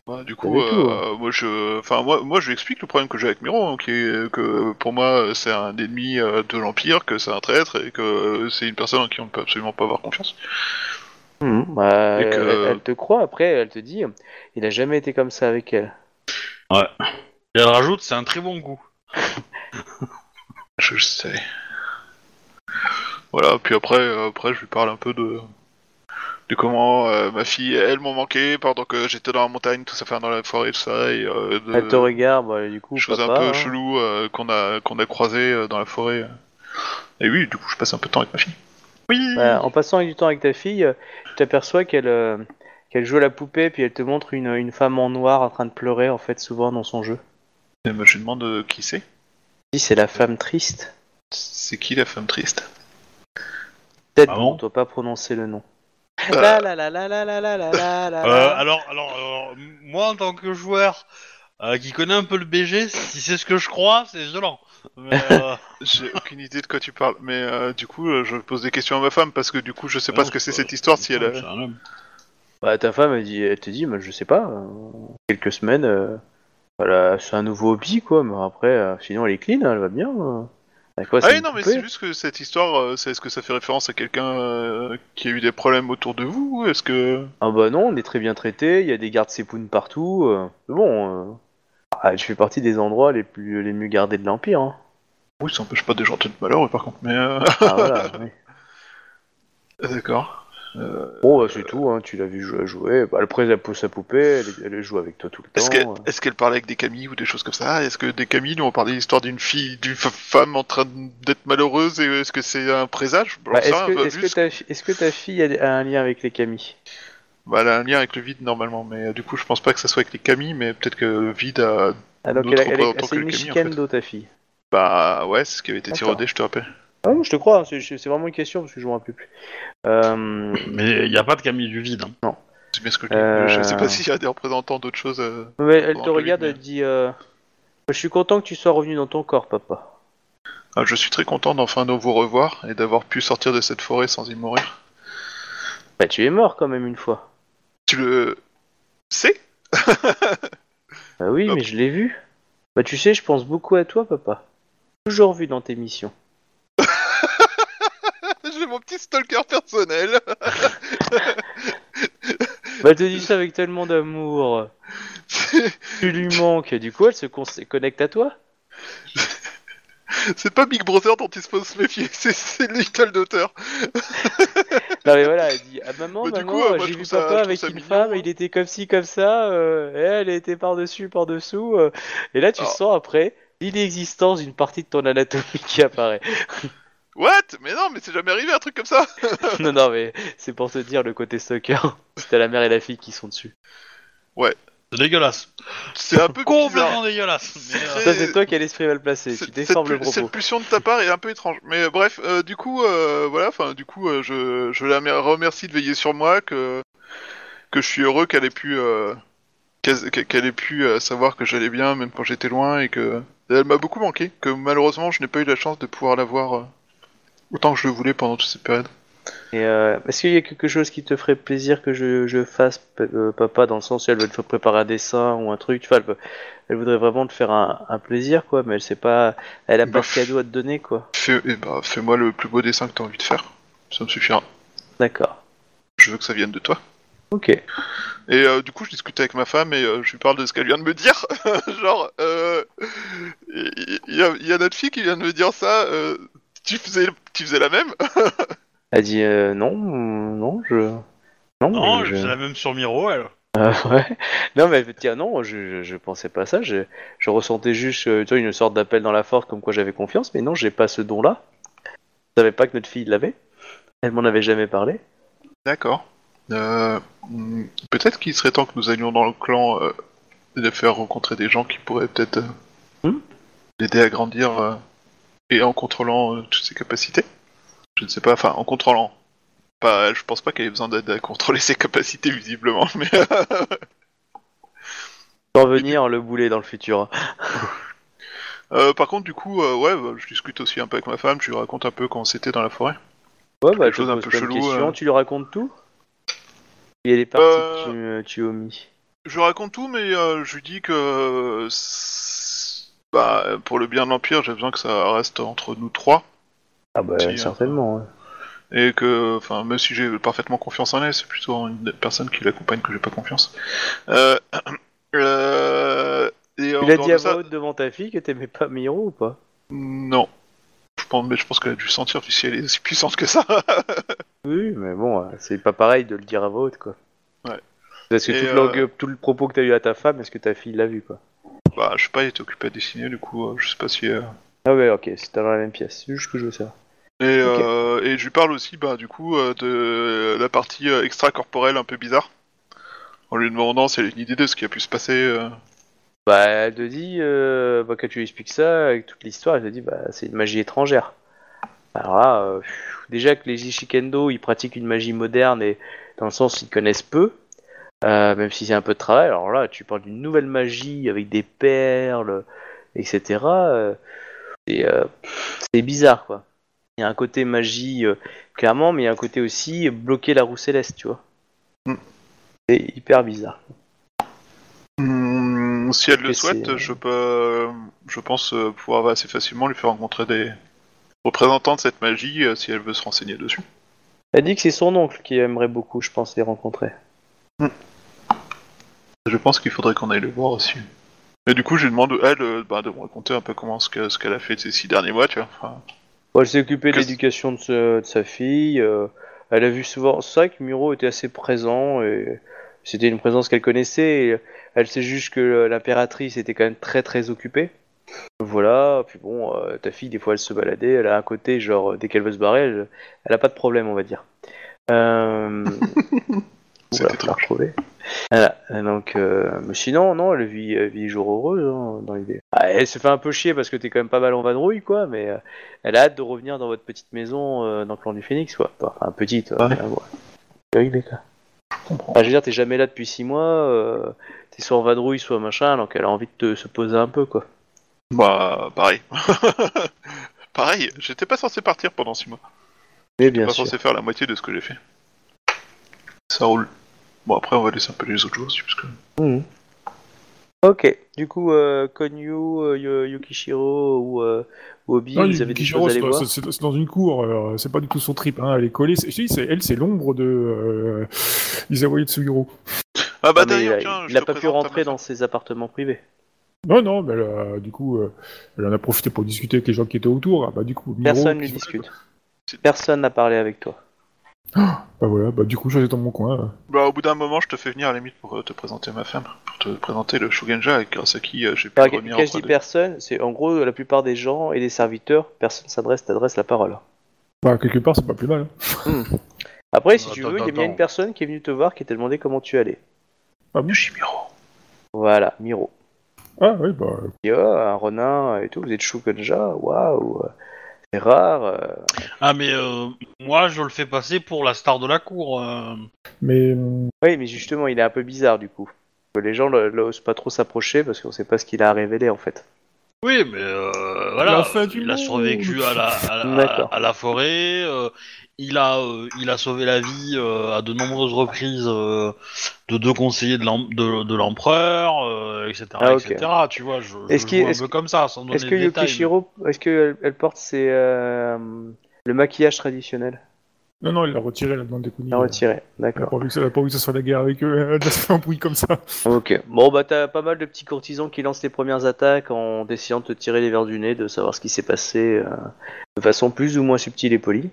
S3: Ouais, du coup,
S2: tout,
S3: euh, moi je, enfin moi, moi je lui explique le problème que j'ai avec Miro, hein, qui est que pour moi c'est un ennemi euh, de l'empire, que c'est un traître et que euh, c'est une personne en qui on ne peut absolument pas avoir confiance.
S2: Mhm, bah,
S3: Et que-
S2: elle, elle te croit, après, elle te dit Il a jamais été comme ça avec elle.
S1: Et elle rajoute, c'est un très bon coup. [laughs]
S3: Je sais. Voilà, puis après, après je lui parle un peu de, de comment euh, ma fille, elle m'ont manqué pendant que j'étais dans la montagne, tout ça, enfin dans la forêt, tout ça, et euh, de
S2: Elle te regarde, bah, du coup,
S3: choses
S2: papa,
S3: un peu
S2: hein.
S3: chelou euh, qu'on a qu'on a croisé dans la forêt. Et oui, du coup, je passe un peu de temps avec ma fille. Oui.
S2: Bah, en passant du temps avec ta fille, tu t'aperçois qu'elle qu'elle joue à la poupée, puis elle te montre une, une femme en noir en train de pleurer, en fait, souvent dans son jeu.
S3: Et bah, je lui demande euh, qui c'est?
S2: Si, c'est la femme triste.
S3: C'est qui la femme triste?
S2: Peut-être
S1: Ah bon
S2: ne doit pas prononcer le nom.
S3: Euh,
S2: La la la la la la la la la la
S1: Euh,
S2: la.
S1: alors, alors, alors, moi en tant que joueur euh, qui connaît un peu le BG, si c'est ce que je crois, c'est violent. Mais, euh, [laughs]
S3: J'ai aucune idée de quoi tu parles, mais euh, du coup, euh, je pose des questions à ma femme parce que du coup, je sais pas
S1: non,
S3: ce que c'est cette histoire si elle.
S1: c'est
S3: a-
S1: un homme.
S2: Bah, ta femme, elle, dit, elle te dit, bah, je sais pas, euh, quelques semaines, euh, voilà, c'est un nouveau hobby, quoi, mais après, euh, sinon elle est clean, hein, elle va bien. euh. Quoi,
S3: Ah oui, non, mais c'est juste que cette histoire, euh, c'est est-ce que ça fait référence à quelqu'un euh, qui a eu des problèmes autour de vous Est-ce que.
S2: Ah bah non, on est très bien traité, il y a des gardes sépounes partout. euh, bon, euh, ah, je fais partie des endroits les plus les mieux gardés de l'Empire. Hein.
S3: Oui, ça empêche pas des gens de malheureux par contre, mais. euh,
S2: Ah voilà, [laughs] oui.
S3: D'accord. Euh,
S2: Bon, bah, c'est tout, hein, tu l'as vu jouer à jouer. Bah, après, elle pose sa poupée, elle, elle joue avec toi tout le temps.
S3: Est-ce qu'elle
S2: euh.
S3: est-ce qu'elle parlait avec des Camille ou des choses comme ça? Est-ce que des Camille nous ont parlé de l'histoire d'une fille, d'une femme en train d'être malheureuse et est-ce que c'est un présage?
S2: Bah, est-ce que,
S3: bah,
S2: est-ce que ta, fi- est-ce que ta fille a, a un lien avec les Camille
S3: bah, elle a un lien avec le vide normalement, mais euh, du coup je pense pas que ça soit avec les Camille, mais peut-être que le vide a.
S2: Ah, donc elle, a- elle c'est une. Michikendo, ta fille.
S3: Bah ouais, c'est ce qui avait été tiré au
S2: D'accord.
S3: dé, je te rappelle.
S2: Ah, je te crois, hein, c'est, c'est vraiment une question parce que je m'en rappelle plus. Euh,
S1: Mais il n'y a pas de Camille du vide. hein.
S3: C'est bien ce que je.
S2: Euh.
S3: Je sais pas s'il y a des représentants d'autres choses. euh.
S2: mais elle
S3: Bon,
S2: te regarde, elle dit euh, Je suis content que tu sois revenu dans ton corps, papa.
S3: Ah, je suis très content d'enfin de vous revoir et d'avoir pu sortir de cette forêt sans y mourir.
S2: Bah, tu es mort quand même une fois.
S3: Tu le sais?
S2: Bah oui,
S3: Hop.
S2: mais je l'ai vu. Bah, tu sais, je pense beaucoup à toi, papa. Toujours vu dans tes missions.
S3: Mon petit stalker personnel. [laughs]
S2: Bah, elle te dit ça avec tellement d'amour. [laughs] Tu lui manques. Du coup, elle se con- connecte à toi
S3: c'est pas Big Brother dont il se faut se méfier, c'est- c'est Little Daughter. [laughs]
S2: Non mais voilà, elle dit ah maman,
S3: Bah, du
S2: maman,
S3: coup, euh, moi,
S2: j'ai
S3: je
S2: vu
S3: trouve ça- je
S2: papa
S3: trouve
S2: avec
S3: ça
S2: une
S3: mignon,
S2: femme,
S3: hein.
S2: il était comme ci comme ça, euh, et elle était par dessus, par dessous, euh, et là tu
S3: Ah.
S2: sens après l'inexistence d'une partie de ton anatomie qui apparaît.
S3: What? Mais non, mais c'est jamais arrivé un truc comme ça. [laughs]
S2: non non mais c'est pour te dire le côté stalker. [laughs] T'as la mère et la fille qui sont dessus.
S1: C'est dégueulasse.
S3: C'est un peu bizarre.
S1: Complètement dégueulasse. Mais, euh,
S2: Ça c'est toi qui as l'esprit mal placé. Tu déformes le
S3: cette, cette
S2: propos.
S3: pulsion de ta part est un peu étrange. Mais euh, bref, euh, du coup, euh, voilà, enfin, du coup, euh, je, je la mer- remercie de veiller sur moi, que que je suis heureux qu'elle ait pu euh, qu'elle ait pu savoir que j'allais bien, même quand j'étais loin, et que elle m'a beaucoup manqué. Que malheureusement, je n'ai pas eu la chance de pouvoir la voir euh, autant que je le voulais pendant toute cette période.
S2: Et euh, est-ce qu'il y a quelque chose qui te ferait plaisir que je, je fasse, euh, papa, dans le sens où elle veut te préparer un dessin ou un truc, tu vois, elle, voudrait vraiment te faire un, un plaisir, quoi, mais elle sait pas, elle a pas
S3: Bah,
S2: de cadeau à te donner, quoi.
S3: Fais, eh ben, fais-moi le plus beau dessin que tu as envie de faire. Ça me suffira.
S2: D'accord.
S3: Je veux que ça vienne de toi.
S2: Ok.
S3: Et euh, du coup, je discute avec ma femme et je lui parle de ce qu'elle vient de me dire. [laughs] Genre, il y, y a notre fille qui vient de me dire ça. Tu faisais, tu faisais la même [laughs]
S2: Elle dit euh, non, non, je. Non,
S1: Non,
S2: je...
S1: c'est la même sur Miro, elle.
S2: Euh, [laughs] ouais. Non, mais elle dire non, je, je, je pensais pas ça. Je, je ressentais juste euh, tu vois, une sorte d'appel dans la force, comme quoi j'avais confiance, mais non, j'ai pas ce don-là. Je savais pas que notre fille l'avait. Elle m'en avait jamais parlé.
S3: D'accord. Euh, hmm, peut-être qu'il serait temps que nous allions dans le clan euh, et de faire rencontrer des gens qui pourraient peut-être euh,
S2: Hmm.
S3: l'aider à grandir euh, et en contrôlant euh, toutes ses capacités. Je ne sais pas, enfin en contrôlant. Pas, je pense pas qu'elle ait besoin d'aide à contrôler [laughs] ses capacités visiblement, mais [laughs]
S2: Sans venir le boulet dans le futur. [laughs]
S3: Euh, par contre, du coup, euh, ouais, bah, je discute aussi un peu avec ma femme, je lui raconte un peu quand c'était dans la forêt.
S2: Ouais, bah,
S3: chose un peu chelou.
S2: Tu lui racontes tout? Et elle est partie,
S3: Euh.
S2: tu, euh, tu omis.
S3: Je raconte tout, mais je lui dis que c'est- bah, pour le bien de l'Empire, j'ai besoin que ça reste entre nous trois.
S2: Ah bah,
S3: si, euh,
S2: certainement. ouais.
S3: Et que, enfin, même si j'ai parfaitement confiance en elle, c'est plutôt en une personne qui l'accompagne que j'ai pas confiance. Euh, [clears throat] euh, et
S2: Tu l'as dit à voix haute devant ta fille que t'aimais pas Miro ou pas?
S3: Non. Je pense, mais je pense qu'elle a dû sentir si elle est aussi puissante que ça. [laughs]
S2: Oui, mais bon, euh, c'est pas pareil de le dire à voix haute, quoi.
S3: Ouais.
S2: Parce que
S3: Et,
S2: toute
S3: euh,
S2: tout le propos que t'as eu à ta femme, est-ce que ta fille l'a vu, quoi?
S3: Bah, je sais pas, il était occupé à dessiner, du coup, euh, je sais pas si. euh,
S2: Ah ouais, ok, c'était dans la même pièce. C'est juste que je veux ça.
S3: Et,
S2: Ok.
S3: euh, et je lui parle aussi, bah, du coup, euh, de la partie euh, extracorporelle un peu bizarre. En lui demandant si elle a une idée de ce qui a pu se passer.
S2: Bah, elle te dit, bah, quand tu lui expliques ça, avec toute l'histoire, elle te dit, bah, c'est une magie étrangère. Alors là, pff, déjà que les Ishikendo, ils pratiquent une magie moderne et dans le sens ils connaissent peu, euh, même si c'est un peu de travail. Alors là, tu parles d'une nouvelle magie avec des perles, etc. euh, c'est euh, c'est bizarre, quoi. Il y a un côté magie, clairement, mais il y a un côté aussi bloquer la roue céleste, tu vois.
S3: Mm.
S2: C'est hyper bizarre.
S3: Hmm, si elle le souhaite, je peux, je pense pouvoir assez facilement lui faire rencontrer des, représentant de cette magie si elle veut se renseigner dessus.
S2: Elle dit que c'est son oncle qui aimerait beaucoup, je pense, les rencontrer.
S3: Je pense qu'il faudrait qu'on aille le voir aussi. Et du coup, je lui demande elle euh, bah, de me raconter un peu comment ce que- ce qu'elle a fait ces six derniers mois, tu vois. Enfin,
S2: Bon, elle s'est occupée de l'éducation de, sa fille. euh, elle a vu souvent. C'est vrai que Miro était assez présent et c'était une présence qu'elle connaissait. Et elle sait juste que l'impératrice était quand même très très occupée. Voilà. Puis bon, euh, ta fille, des fois, elle se baladait. Elle a un côté, genre, dès qu'elle veut se barrer, elle, elle a pas de problème, on va dire. Euh... [laughs]
S3: C'est
S2: voilà, Voilà. Donc, euh, mais sinon, non, elle vit, elle vit jour heureux hein, dans l'idée. Ah, elle se fait un peu chier parce que t'es quand même pas mal en vadrouille, quoi, mais euh, elle a hâte de revenir dans votre petite maison euh, dans le clan du Phénix, quoi. Enfin, petite.
S3: Ouais.
S2: euh, ouais. Oui, les gars.
S3: comprends.
S2: Enfin, je veux dire, t'es jamais là depuis six mois, euh, t'es soit en vadrouille, soit machin, donc elle a envie de te, se poser un peu, quoi.
S3: Bah, pareil. [laughs] pareil, j'étais pas censé partir pendant six mois.
S2: Mais
S3: J'étais
S2: bien
S3: pas
S2: sûr.
S3: censé faire la moitié de ce que j'ai fait. Ça roule. Bon, après, on va laisser un peu les autres jours aussi, parce que...
S2: Mhm. Ok, du coup, euh, Konyu, euh, Yukishiro ou, euh, Obi,
S4: Non,
S2: vous avez des choses à
S4: c'est
S2: aller voir
S4: c'est dans une cour, alors, c'est pas du tout son trip, hein, elle est collée. c'est- Je te dis, c'est- elle, c'est l'ombre de euh, Isawa Tsugiro.
S3: Ah bah
S2: il
S3: d'ailleurs, tiens,
S2: il a pas pu rentrer dans ses appartements privés.
S4: Non, non, mais elle a- du coup, euh, elle en a profité pour discuter avec les gens qui étaient autour. Ah, bah, du coup, Miro,
S2: Personne ne discute.
S3: C'est-
S2: Personne n'a parlé avec toi.
S4: Bah voilà, bah du coup, j'étais dans mon coin. euh.
S3: Bah, au bout d'un moment, je te fais venir à la limite pour euh, te présenter ma femme, pour te présenter le Shugenja, grâce à qui euh, j'ai pu
S2: Enfin,
S3: revenir
S2: quand je dis
S3: de-
S2: personne, c'est en gros la plupart des gens et des serviteurs, personne s'adresse, t'adresse la parole.
S4: Bah, quelque part, c'est pas plus mal. hein.
S2: Après, si
S1: Attends,
S2: tu veux, il y a bien une personne qui est venue te voir, qui t'a demandé comment tu allais.
S4: Ah bon?
S3: Yoshimiro.
S2: Voilà, Miro.
S4: Ah, oui, bah,
S2: Il dit, oh, un renin et tout, vous êtes Shugenja, waouh, c'est rare. euh.
S1: Ah, mais euh, moi, je le fais passer pour la star de la cour. euh.
S4: mais.
S2: Oui, mais justement, il est un peu bizarre du coup. Les gens ne- n'osent pas trop s'approcher parce qu'on sait pas ce qu'il a à révéler en fait.
S1: Oui, mais euh, voilà,
S4: La fin du
S1: il a
S4: monde.
S1: survécu à la, à la,
S2: D'accord.
S1: à la forêt, euh, il, a, euh, il a sauvé la vie euh, à de nombreuses reprises euh, de deux conseillers de l'em- de- de l'empereur, euh, etc.,
S2: Ah, ok.
S1: etc. Tu vois, je, je
S2: Est-ce qu'il-
S1: joue un
S2: est-ce
S1: peu
S2: que-
S1: comme ça, sans donner
S2: Est-ce que
S1: de détails.
S2: Yukishiro, est-ce qu'elle elle porte ses, euh, le maquillage traditionnel?
S4: Non, non, elle l'a retiré, la demande des Kuni.
S2: La retiré, d'accord.
S4: pas pas vu que ça soit la guerre avec eux, [laughs] elle a fait un bruit comme ça.
S2: Ok. Bon bah t'as pas mal de petits courtisans qui lancent les premières attaques en essayant de te tirer les verres du nez, de savoir ce qui s'est passé euh, de façon plus ou moins subtile et polie.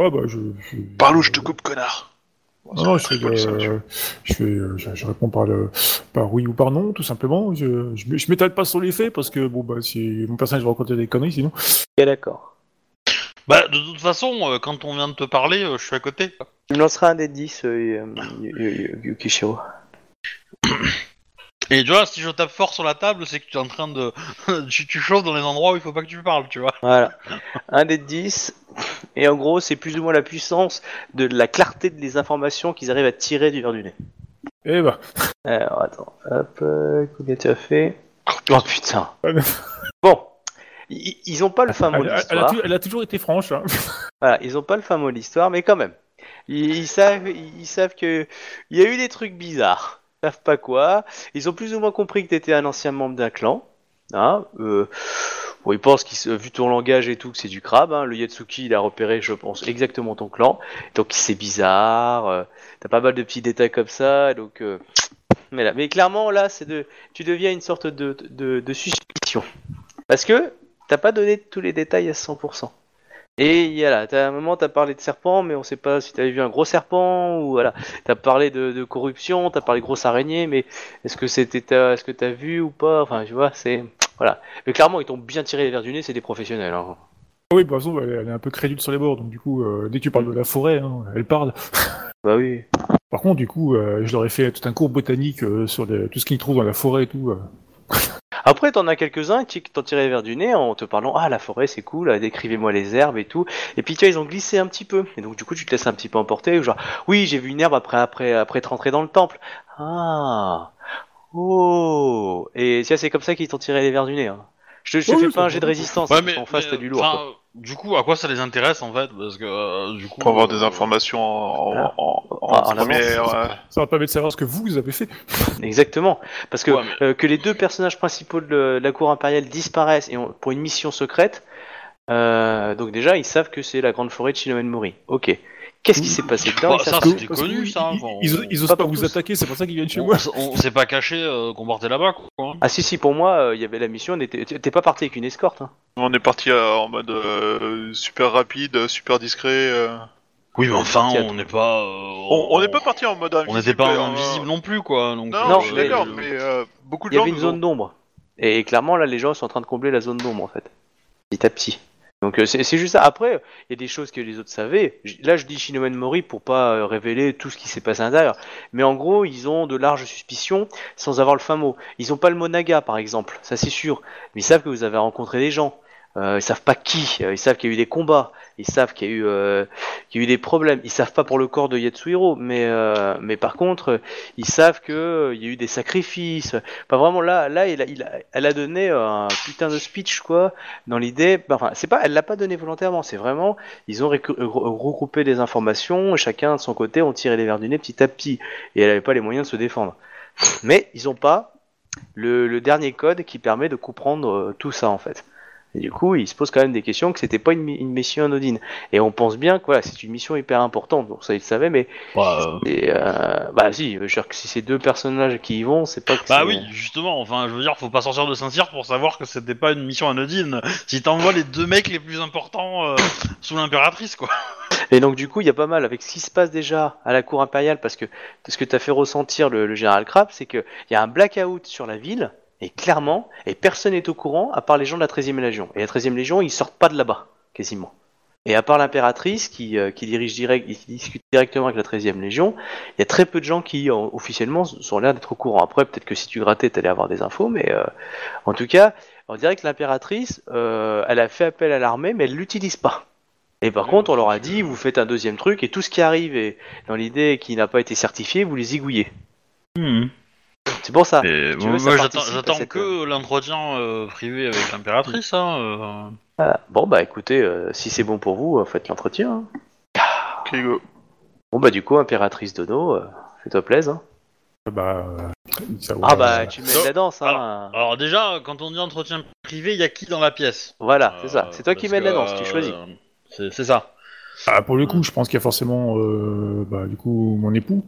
S4: Ouais, bah, je. je
S3: Parle ou je te coupe, connard.
S4: Non, non, je, fais,
S3: poli, ça,
S4: euh, je, fais, euh, je, je réponds par, le, par oui ou par non, tout simplement. Je, je, je m'étale pas sur les faits parce que bon bah si mon personnage va raconter des conneries sinon.
S2: Ok d'accord.
S1: Bah, de toute façon, euh, quand on vient de te parler, euh, je suis à côté.
S2: Tu me lanceras un des 10, euh, Yu- Yu- Yukishiro.
S1: Et tu vois, si je tape fort sur la table, c'est que tu es en train de. [laughs] tu, tu chauffes dans les endroits où il faut pas que tu parles, tu vois.
S2: Voilà. Un des 10. Et en gros, c'est plus ou moins la puissance de la clarté des informations qu'ils arrivent à tirer du verre du nez.
S4: Eh bah.
S2: Alors, attends. Hop, euh, combien tu as fait? Oh putain. Bon. Ils, ils ont pas le fin mot de
S4: elle
S2: l'histoire.
S4: elle a toujours été franche. Hein. [laughs]
S2: Voilà, ils ont pas le fin mot de l'histoire, mais quand même. Ils, ils savent, ils savent que il y a eu des trucs bizarres. Ils savent pas quoi. Ils ont plus ou moins compris que t'étais un ancien membre d'un clan. Hein, euh, bon, ils pensent qu'ils, vu ton langage et tout, que c'est du crabe. Hein. Le Yatsuki, il a repéré, je pense, exactement ton clan. Donc c'est bizarre. euh, T'as pas mal de petits détails comme ça. Donc, euh, mais là, mais clairement là, c'est de, tu deviens une sorte de, de, de suspicion, parce que t'as pas donné tous les détails à 100%. Et il y a là, t'as un moment, t'as parlé de serpent, mais on sait pas si t'avais vu un gros serpent ou voilà. T'as parlé de, de corruption, t'as parlé de grosse araignée, mais est-ce que c'était, ta- est-ce que t'as vu ou pas? Enfin, tu vois, c'est voilà. Mais clairement, ils t'ont bien tiré les verres du nez, c'est des professionnels. Hein.
S4: Oui, de toute façon, elle, elle est un peu crédule sur les bords, donc du coup, euh, dès que tu parles de la forêt, hein, elle parle. [laughs]
S2: Bah oui.
S4: Par contre, du coup, euh, je leur ai fait tout un cours botanique euh, sur les- tout ce qu'ils trouvent dans la forêt et tout. [laughs] euh.
S2: Après, t'en as quelques-uns qui t'ont tiré les verres du nez en te parlant Ah, la forêt, c'est cool, ah, décrivez-moi les herbes et tout. Et puis, tu vois, ils ont glissé un petit peu. Et donc, du coup, tu te laisses un petit peu emporter. ou Genre, oui, j'ai vu une herbe après, après, après être rentré dans le temple. Ah, oh. Et tu vois, c'est comme ça qu'ils t'ont tiré les verres du nez. hein. Je te, je fais
S4: oui,
S2: pas un jet de résistance,
S1: Ouais, mais,
S2: qu'en face,
S1: mais,
S2: t'as du lourd.
S1: Du coup, à quoi ça les intéresse en fait? Parce que euh, du coup.
S3: Pour avoir
S1: euh,
S3: des informations en,
S2: Voilà.
S3: en, en,
S2: Ah, en
S3: première. euh,
S4: Ça va te permettre de savoir ce que vous avez fait. [laughs]
S2: Exactement. Parce que,
S1: Ouais, mais-
S2: euh, que les deux personnages principaux de, la cour impériale disparaissent et pour une mission secrète, Euh, donc déjà, ils savent que c'est la grande forêt de Shinomen Mori. Ok. Qu'est-ce qui s'est passé dedans
S1: Bah,
S2: Ils
S1: ça,
S2: savent-
S1: c'était
S4: parce
S1: connu, ça,
S4: Ils,
S1: enfin,
S4: ils-
S1: on-
S4: ils osent
S2: pas
S4: pas
S2: pour
S4: vous
S2: tous.
S4: attaquer, c'est pour ça qu'ils viennent chez
S1: On,
S4: moi.
S1: on s'est pas caché euh, qu'on partait là-bas, quoi.
S2: Ah si si, pour moi, euh, il y avait la mission. on était- T'es pas parti avec une escorte. Hein.
S3: On est parti euh, en mode euh, super rapide, super discret. euh.
S1: Oui, mais enfin, on n'est pas. euh,
S3: On on n'est pas parti en mode
S1: On
S3: invisible.
S1: n'était pas
S3: euh,
S1: invisible non plus, quoi. Donc,
S3: Non,
S1: euh,
S3: je suis d'accord, mais euh, beaucoup de
S2: Il y
S3: gens
S2: avait une
S3: nous
S2: zone d'ombre. Et clairement, là, les gens sont en train de combler la zone d'ombre, en fait. Petit à petit. Donc euh, c'est juste ça. Après, il y a des choses que les autres savaient. Là, je dis Shinomen Mori pour pas euh, révéler tout ce qui s'est passé à l'intérieur. Mais en gros, ils ont de larges suspicions sans avoir le fin mot. Ils ont pas le mot Naga, par exemple. Ça, c'est sûr. Mais ils savent que vous avez rencontré des gens. Euh, ils savent pas qui. Euh, Ils savent qu'il y a eu des combats. Ils savent qu'il y a eu, euh, qu'il y a eu des problèmes. Ils savent pas pour le corps de Yatsuhiro, mais euh, mais par contre, ils savent que euh, il y a eu des sacrifices. Pas vraiment là. Là, il a- il a- elle a donné un putain de speech quoi, dans l'idée. bah, Enfin, c'est pas, elle l'a pas donné volontairement. C'est vraiment, ils ont regroupé des informations. Chacun de son côté ont tiré les verres du nez petit à petit, et elle avait pas les moyens de se défendre. Mais ils ont pas le, le dernier code qui permet de comprendre euh, tout ça en fait. Et du coup, il se pose quand même des questions que c'était pas une, mi- une mission anodine. Et on pense bien que voilà, c'est une mission hyper importante. Donc ça, il le savait, mais
S1: bah, euh,
S2: et, euh, bah si, je veux dire que si c'est deux personnages qui y vont, c'est pas que
S1: Bah oui, justement, enfin, je veux dire, faut pas sortir de Saint-Cyr pour savoir que c'était pas une mission anodine. Si t'envoies les deux mecs les plus importants euh, sous l'impératrice, quoi.
S2: Et donc du coup, il y a pas mal avec ce qui se passe déjà à la cour impériale, parce que ce que t'as fait ressentir le, le général Crab, c'est que il y a un blackout sur la ville, et clairement, et personne n'est au courant à part les gens de la 13e Légion. Et la 13e Légion, ils sortent pas de là-bas, quasiment. Et à part l'impératrice qui, euh, qui dirige direct, qui discute directement avec la 13e Légion, il y a très peu de gens qui officiellement sont l'air d'être au courant. Après, peut-être que si tu grattais, t'allais avoir des infos, mais euh, en tout cas, on dirait que l'impératrice, euh, elle a fait appel à l'armée, mais elle l'utilise pas. Et par contre, on leur a dit, vous faites un deuxième truc, et tout ce qui arrive et dans l'idée qui n'a pas été certifié, vous les zigouillez. C'est pour ça.
S1: Et
S2: veux, ça
S1: j'attends, que l'entretien euh, privé avec l'impératrice, hein. euh.
S2: Voilà. Bon bah écoutez, euh, si c'est bon pour vous, euh, faites l'entretien. hein.
S3: Ok, go.
S2: Bon bah du coup, impératrice Dono, euh, fais-toi plaisir. Hein.
S4: Bah, euh, ça va.
S2: Ah bah tu mets de la danse. Hein.
S1: Alors déjà, quand on dit entretien privé, il y a qui dans la pièce?
S2: Voilà, c'est ça.
S1: Euh,
S2: C'est toi qui mets de la danse, tu
S1: euh,
S2: choisis.
S1: C'est, c'est ça.
S4: Ah, pour le coup, je pense qu'il y a forcément, euh, bah, du coup, mon époux.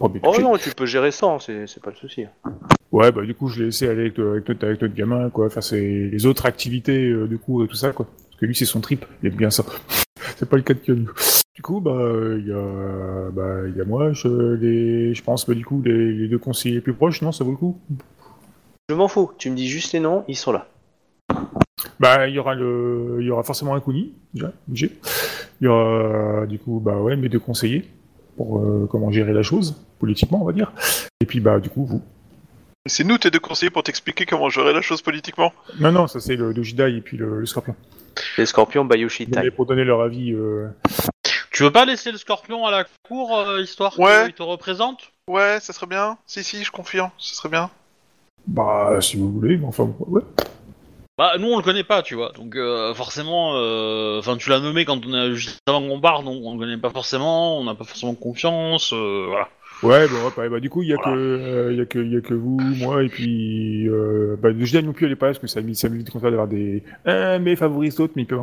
S2: Oh non, tu peux gérer ça, hein, c'est c'est pas le souci.
S4: Ouais, bah, du coup, je l'ai laissé aller avec, avec, notre, avec notre gamin, quoi. Faire ses, les autres activités, euh, du coup, et tout ça, quoi. Parce que lui, c'est son trip. Il aime bien ça. [laughs] c'est pas le cas de Keanu. Du coup, bah, il y a, bah, y a moi, je, les, je pense, bah, du coup, les, les deux conseillers les plus proches, non, ça vaut le coup?
S2: Je m'en fous, tu me dis juste les noms, ils sont là.
S4: Bah, il y aura le, il y aura forcément un Kuni, déjà, obligé. Il y aura, du coup, bah ouais, mes deux conseillers pour euh, comment gérer la chose, politiquement, on va dire. Et puis, bah, du coup, vous.
S3: C'est nous tes deux conseillers pour t'expliquer comment gérer la chose politiquement.
S4: Non, non, ça c'est le, le Jidai et puis le, le Scorpion.
S2: Les scorpions Bayoshi
S4: Donner-
S2: Tai.
S4: pour donner leur avis. Euh...
S1: Tu veux pas laisser le scorpion à la cour, euh, histoire
S3: Ouais.
S1: qu'il te représente?
S3: Ouais, ça serait bien. Si, si, je confirme, ça serait bien.
S4: Bah, si vous voulez, mais enfin, ouais.
S1: Bah, nous on le connaît pas, tu vois. Donc euh, forcément, euh, enfin, tu l'as nommé quand on a juste avant qu'on parte, donc on le connaît pas forcément, on n'a pas forcément confiance, euh, voilà.
S4: Ouais, bon, ouais, bah, du coup, il y a
S1: Voilà.
S4: que, euh, il y a que, il y a que vous, moi, et puis, euh, bah, Jidai non plus, elle est pas là, parce que ça, m'é- ça m'évite ça d'avoir des, un, mes favoris d'autres, mais ils peuvent,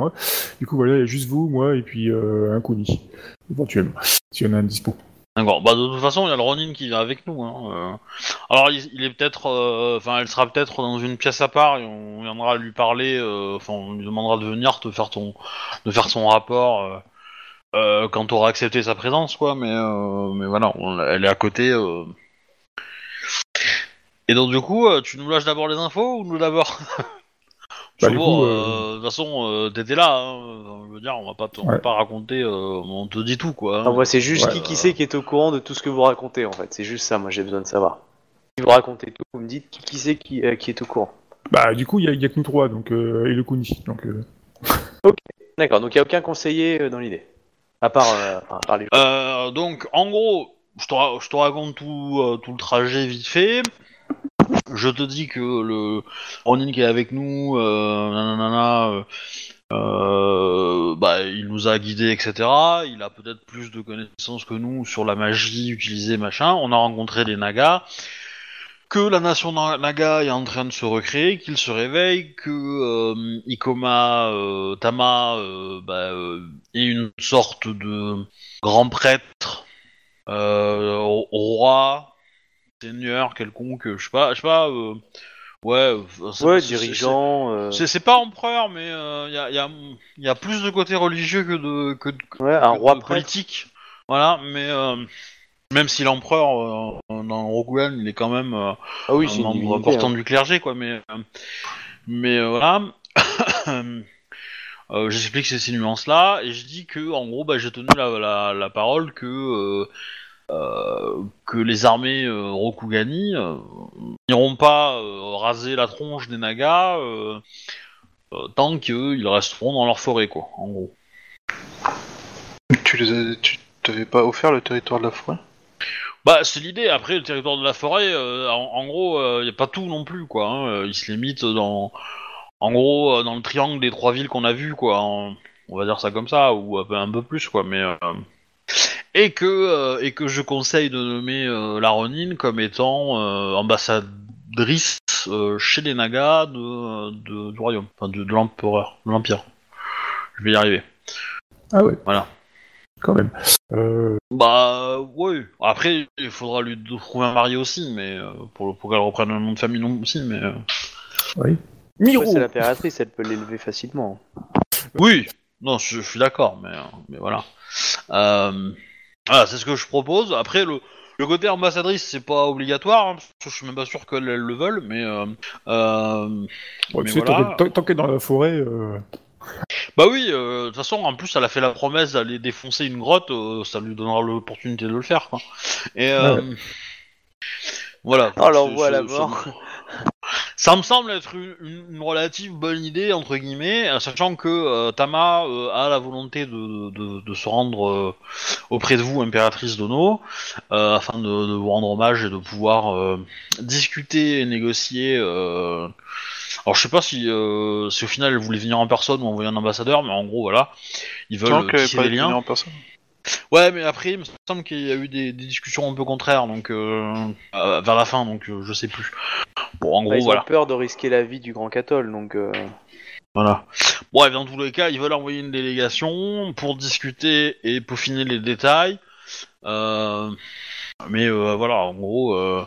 S4: Du coup, voilà, il y a juste vous, moi, et puis, euh, un Kuni. Éventuellement. S'il y en a un dispo.
S1: D'accord. Bah de toute façon, il y a le Ronin qui vient avec nous. Hein. euh. Alors il, est peut-être, euh, enfin, elle sera peut-être dans une pièce à part et on viendra lui parler. euh, Enfin, on lui demandera de venir te faire ton, de faire son rapport euh, euh, quand tu auras accepté sa présence, quoi. Mais, euh, mais voilà, elle est à côté. euh. Et donc du coup, euh, tu nous lâches d'abord les infos ou nous d'abord? [laughs]
S4: Bah,
S1: bon,
S4: coup,
S1: euh, de toute façon, euh, t'étais là. Hein, je veux dire, on va pas, te- on va
S4: Ouais.
S1: pas raconter. euh, on te dit tout, quoi. hein.
S2: Non, moi c'est juste
S4: Ouais.
S2: qui qui c'est qui est au courant de tout ce que vous racontez en fait. C'est juste ça, moi j'ai besoin de savoir. Si vous racontez tout, vous me dites qui qui c'est qui, euh, qui est au courant.
S4: Bah, du coup, il y a, il y a que nous trois, donc, euh, et le Kuni. Donc, euh, [laughs]
S2: D'accord, donc il n'y a aucun conseiller euh, dans l'idée. À part, euh, enfin, à part les
S1: Euh, donc, en gros, je te, ra- je te raconte tout, euh, tout le trajet vite fait. Je te dis que le Ronin qui est avec nous, euh, euh, euh, bah, il nous a guidés, etc. Il a peut-être plus de connaissances que nous sur la magie utilisée, machin. On a rencontré des Nagas. que la nation na- Naga est en train de se recréer, qu'il se réveille, que euh, Ikoma Tama bah, est une sorte de grand prêtre, roi, seigneur quelconque, je sais pas, je sais pas, euh, ouais, euh,
S2: Ouais, dirigeant. euh,
S1: c'est- pas empereur, mais il y, a, y a- y a plus de côté religieux que de, que, de-
S2: Ouais, un
S1: que
S2: roi
S1: de politique. Voilà, mais même si l'empereur dans Rokugan, il est quand même
S2: Ah oui,
S1: un membre
S2: divinité,
S1: important
S2: hein.
S1: du clergé, quoi. Mais, mais voilà. [coughs] Euh, J'explique ces, ces nuances-là et je dis que, en gros, bah, j'ai tenu la, la, la parole que euh, que les armées euh, Rokugani euh, n'iront pas euh, raser la tronche des Nagas euh, euh, tant qu'ils resteront dans leur forêt, quoi. En gros.
S3: Tu les as, tu t'avais pas offert le territoire de la forêt?
S1: Bah, c'est l'idée. Après, le territoire de la forêt, euh, en, en gros, il n'y a pas tout non plus, quoi. hein. Euh, Il se limite dans, en gros, euh, dans le triangle des trois villes qu'on a vues, quoi. en- on va dire ça comme ça, ou un peu, un peu plus, quoi. Mais euh, et que euh, et que je conseille de nommer euh, la Ronin comme étant euh, ambassadrice euh, chez les Nagas de, de- du royaume, enfin de, de l'empereur, de l'empire. Je vais y arriver.
S4: Ah ouais.
S1: Voilà.
S4: Quand même. Euh,
S1: Bah ouais. Après, il faudra lui trouver un mari aussi, mais euh, pour, pour qu'elle reprenne un nom de famille non aussi, mais euh,
S4: oui. Miro
S2: c'est l'impératrice, elle peut l'élever facilement.
S1: oui. Non, je, je suis d'accord, mais mais voilà. Euh, voilà, c'est ce que je propose. Après le le côté ambassadrice, c'est pas obligatoire, hein, parce que je suis même pas sûr qu'elles elles le veulent, mais euh, euh,
S4: Ouais,
S1: mais
S4: tu sais,
S1: voilà.
S4: tant qu'elle- tant- tant qu'elle est dans la forêt, euh,
S1: Bah oui, euh, de toute façon, en plus, elle a fait la promesse d'aller défoncer une grotte, euh, ça lui donnera l'opportunité de le faire, quoi. Et euh, voilà.
S2: Oh, l'envoi à la mort.
S1: Ça me semble être une, une- relative bonne idée, entre guillemets, euh, sachant que euh, Tama euh, a la volonté de, de, de se rendre euh, auprès de vous, impératrice Dono, euh, afin de, de vous rendre hommage et de pouvoir euh, discuter et négocier. euh, Alors je sais pas si, euh, si au final elle voulait venir en personne ou envoyer un ambassadeur, mais en gros voilà, ils veulent tisser des liens.
S3: en personne.
S1: Ouais, mais après, il me semble qu'il y a eu des, des discussions un peu contraires, donc euh, euh, vers la fin, donc euh, je sais plus. Bon, en
S2: Bah,
S1: gros,
S2: ils
S1: voilà.
S2: ont peur de risquer la vie du grand Catol, donc. euh,
S1: Voilà. Bon, et dans tous les cas, ils veulent envoyer une délégation pour discuter et peaufiner les détails. Euh, mais euh, voilà, en gros. euh,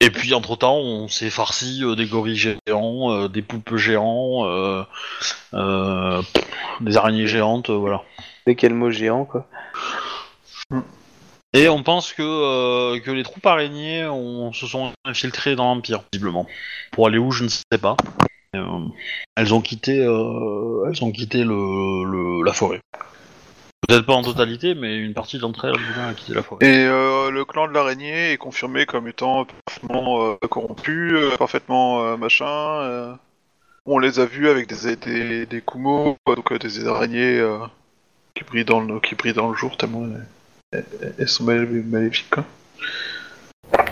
S1: Et puis entre temps, on s'est farci euh, des gorilles géants, euh, des poulpes géants, euh, euh, des araignées géantes, euh, voilà.
S2: Dès qu'il y a le mot géant, quoi.
S1: Et on pense que, euh, que les troupes araignées ont, se sont infiltrées dans l'Empire, visiblement. Pour aller où, je ne sais pas. Euh, elles ont quitté, euh, elles ont quitté le, le- la forêt. Peut-être pas en totalité, mais une partie d'entre elles a quitté la forêt.
S3: Et euh, le clan de l'araignée est confirmé comme étant parfaitement euh, corrompu, euh, parfaitement euh, machin. euh. On les a vus avec des, des, des Kumo, quoi, donc euh, des araignées euh, qui, brillent dans le, qui brillent dans le jour tellement elles, elles- sont mal- maléfiques. Quoi.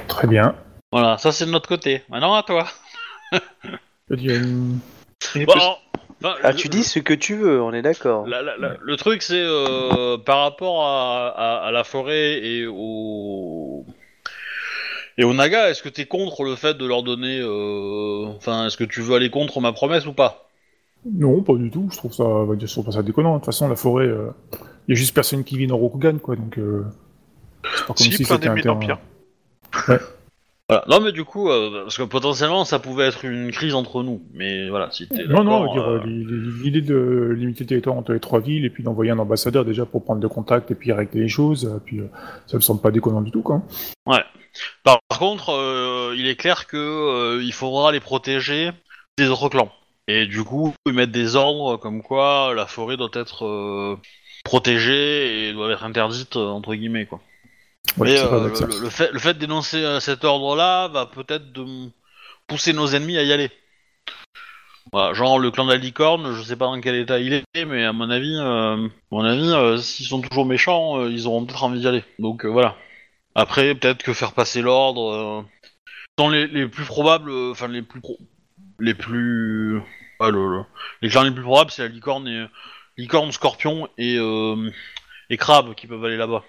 S4: très bien.
S1: Voilà, ça c'est de notre côté. Maintenant à toi. [laughs]
S3: Et
S1: Bon, enfin,
S2: Ah,
S1: le-
S2: tu dis ce que tu veux, on est d'accord.
S1: La- la- la- le truc, c'est euh, par rapport à, à- à la forêt et au et au Naga. Est-ce que t'es contre le fait de leur donner, euh, enfin, est-ce que tu veux aller contre ma promesse ou pas?
S4: Non, pas du tout. Je trouve ça, je trouve pas ça déconnant. De toute façon, la forêt, euh, il y a juste personne qui vit dans Rokugan, quoi. Donc, euh, c'est pas comme
S3: Si,
S4: si
S3: plein
S4: c'était un terrain.
S1: Voilà. Non, mais du coup, euh, parce que potentiellement, ça pouvait être une crise entre nous. Mais voilà, si t'es
S4: Non, non, dire,
S1: euh,
S4: euh, l'idée de limiter le territoire entre les trois villes et puis d'envoyer un ambassadeur déjà pour prendre des contacts et puis régler les choses, euh, puis euh, ça me semble pas déconnant du tout, quoi.
S1: Par, par contre, euh, il est clair que euh, il faudra les protéger des autres clans. Et du coup, ils mettent des ordres comme quoi la forêt doit être euh, protégée et doit être interdite euh, entre guillemets quoi.
S4: Ouais,
S1: Mais euh, le, le fait, le fait d'énoncer cet ordre-là va peut-être de pousser nos ennemis à y aller. Voilà, genre le clan de la licorne, je sais pas dans quel état il est, mais à mon avis, euh, à mon avis, euh, s'ils sont toujours méchants, euh, ils auront peut-être envie d'y aller. Donc voilà. Après, peut-être que faire passer l'ordre dans les, les plus probables, enfin les plus pro- les plus, ah, le- le- les clans les plus probables, c'est la licorne licorne, scorpion et euh, et crabe qui peuvent aller là-bas.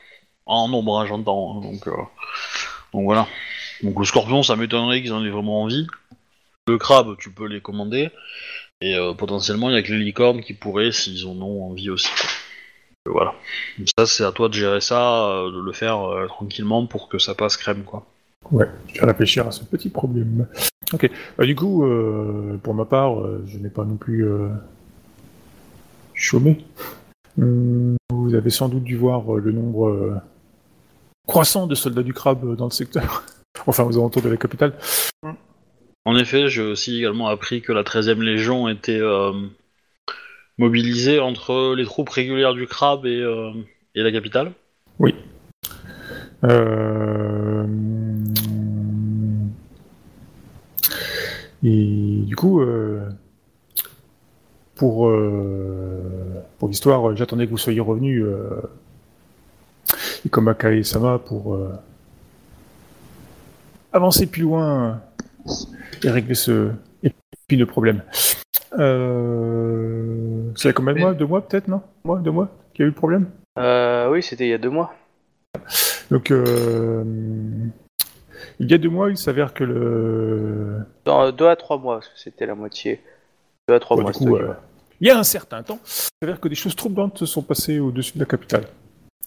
S1: En nombre, hein, j'entends. hein, donc, euh, donc voilà. Donc le scorpion, ça m'étonnerait qu'ils en aient vraiment envie. Le crabe, tu peux les commander. Et euh, potentiellement, il y a que les licornes qui pourraient, s'ils en ont envie aussi. Voilà. Donc ça, c'est à toi de gérer ça, de le faire tranquillement pour que ça passe crème, quoi.
S4: Ouais, je vais réfléchir à ce petit problème. Ok, bah, du coup, euh, pour ma part, euh, je n'ai pas non plus euh, chômé. Hum, vous avez sans doute dû voir le nombre croissant de soldats du crabe dans le secteur. [laughs] enfin, aux alentours de la capitale.
S1: En effet, j'ai aussi également appris que la 13e Légion était mobilisée entre les troupes régulières du crabe et, et la capitale.
S4: Euh, Et du coup, euh, pour, euh, pour l'histoire, j'attendais que vous soyez revenu euh, et Sama pour avancer plus loin et régler ce épineux problème. Euh, c'est il y a combien de mois? Deux mois peut-être, non? Moi, deux mois qu'il y a eu le problème?
S2: Oui, c'était il y a deux mois.
S4: Donc, euh, il y a deux mois, il s'avère que le.
S2: Dans deux à trois mois, parce que c'était la moitié. Deux à trois
S4: Ouais,
S2: mois.
S4: du coup, euh, il y a un certain temps, il s'avère que des choses troublantes se sont passées au-dessus de la capitale.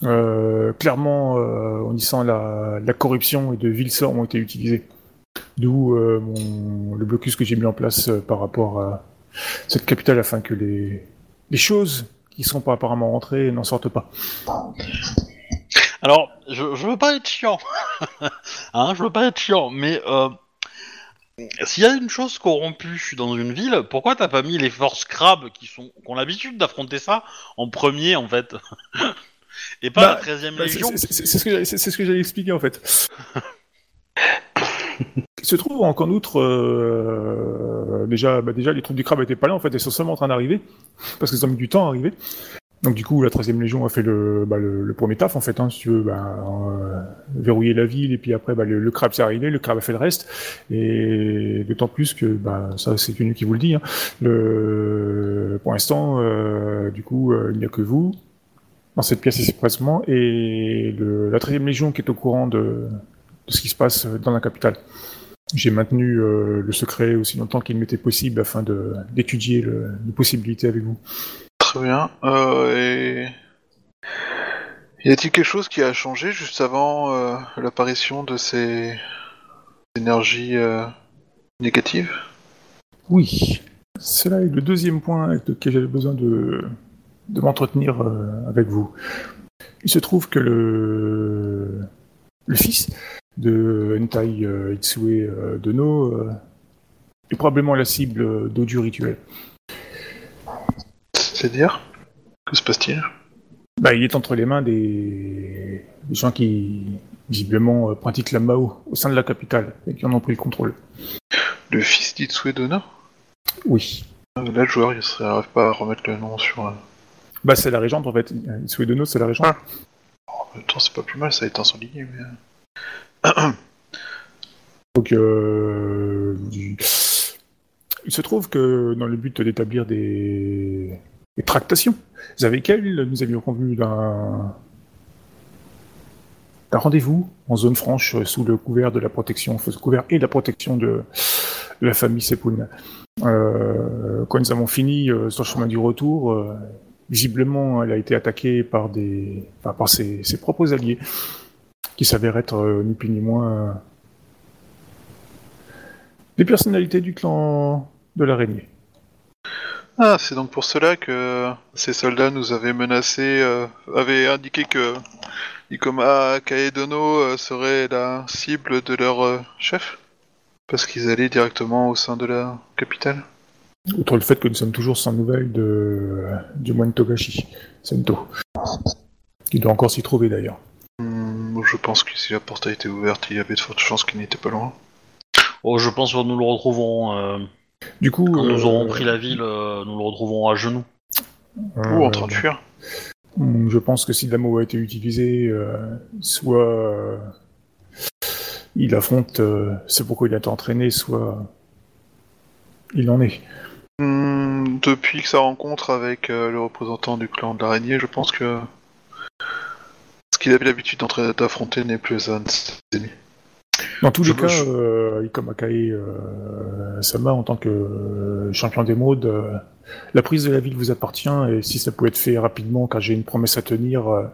S4: Euh, clairement, euh, on y sent la, la corruption et de vils sorts ont été utilisés. D'où euh, le blocus que j'ai mis en place euh, par rapport à cette capitale afin que les, les choses qui sont pas apparemment rentrées n'en sortent pas.
S1: Alors, je, je veux pas être chiant, [laughs] hein, je veux pas être chiant, mais euh, s'il y a une chose corrompue dans une ville, pourquoi t'as pas mis les forces crabes qui sont qui ont l'habitude d'affronter ça en premier en fait [laughs] et pas
S4: Bah,
S1: la 13e
S4: Bah, c'est-
S1: Légion
S4: c'est- ce que j'allais- c'est- c'est ce que j'allais expliquer en fait. [laughs] Il se trouve en- qu'en outre, euh, déjà, bah, déjà les troupes du crabe étaient pas là en fait, elles sont seulement en train d'arriver parce qu'ils ont mis du temps à arriver. Donc du coup, la 13e Légion a fait le, bah, le, premier taf en fait, hein, si tu veux, bah, euh, verrouiller la ville et puis après bah, le, crabe s'est arrivé, le crabe a fait le reste et d'autant plus que ça c'est une qui vous le dit. Hein, pour l'instant, euh, du coup, euh, il n'y a que vous dans cette pièce expressement et la 13e Légion qui est au courant de, ce qui se passe dans la capitale. J'ai maintenu le secret aussi longtemps qu'il m'était possible afin d'étudier le- les possibilités avec vous.
S3: Très bien. Euh, et... Y a-t-il quelque chose qui a changé juste avant euh, l'apparition de ces énergies euh, négatives?
S4: Oui, c'est là le deuxième point avec lequel j'avais besoin de, de m'entretenir avec vous. Il se trouve que le, le fils de Entai euh, Itsue Dono est probablement la cible d'odieux rituels.
S3: C'est-à-dire Que se passe-t-il?
S4: Bah, il est entre les mains des, des gens qui, visiblement, euh, pratiquent la Mao au sein de la capitale et qui en ont pris le contrôle.
S3: Le fils d'Itsue Dono
S4: Oui.
S3: Là, le joueur, il ne n'arrive pas à remettre le nom sur... euh,
S4: Bah, c'est la régente, en fait. Itsue c'est la régente.
S3: Ah. En même temps, c'est pas plus mal, ça a été ensoleillé, mais... euh, [clears throat]
S4: Donc, euh, il se trouve que dans le but d'établir des... des tractations avec elle, nous avions convenu d'un rendez-vous en zone franche euh, sous le couvert de la protection, sous le couvert et la protection de, la famille Sepun. Euh, quand nous avons fini euh, sur le chemin du retour, euh, visiblement, elle a été attaquée par des, par ses, propres alliés, qui s'avèrent être ni plus ni moins des personnalités du clan de l'araignée.
S3: Ah, c'est donc pour cela que ces soldats nous avaient menacés, euh, avaient indiqué que Ikoma Kaedono euh, serait la cible de leur euh, chef Parce qu'ils allaient directement au sein de la capitale
S4: Outre le fait que nous sommes toujours sans nouvelles de, du moine Togashi, Sento. Qui doit encore s'y trouver d'ailleurs.
S3: Hmm, Je pense que si la porte a été ouverte, il y avait de fortes chances qu'il n'était pas loin.
S1: Oh, je pense que nous le retrouverons euh,
S4: Du coup.
S1: quand nous
S4: euh,
S1: aurons pris la ville, euh, nous le retrouverons à genoux.
S4: euh,
S3: Ou en train de fuir.
S4: Hmm, Je pense que si Damo a été utilisé, euh, soit euh, il affronte euh, ce pourquoi il a été entraîné, soit il en est.
S3: Hmm, depuis que sa rencontre avec euh, le représentant du clan de l'araignée, je pense que ce qu'il avait l'habitude d'affronter n'est plus un de ses ennemis.
S4: Dans tous
S1: Je
S4: les cas,
S1: je-
S4: euh, Iko Makae euh, Sama, en tant que euh, champion d'émeraude, euh, la prise de la ville vous appartient et si ça pouvait être fait rapidement, car j'ai une promesse à tenir, euh,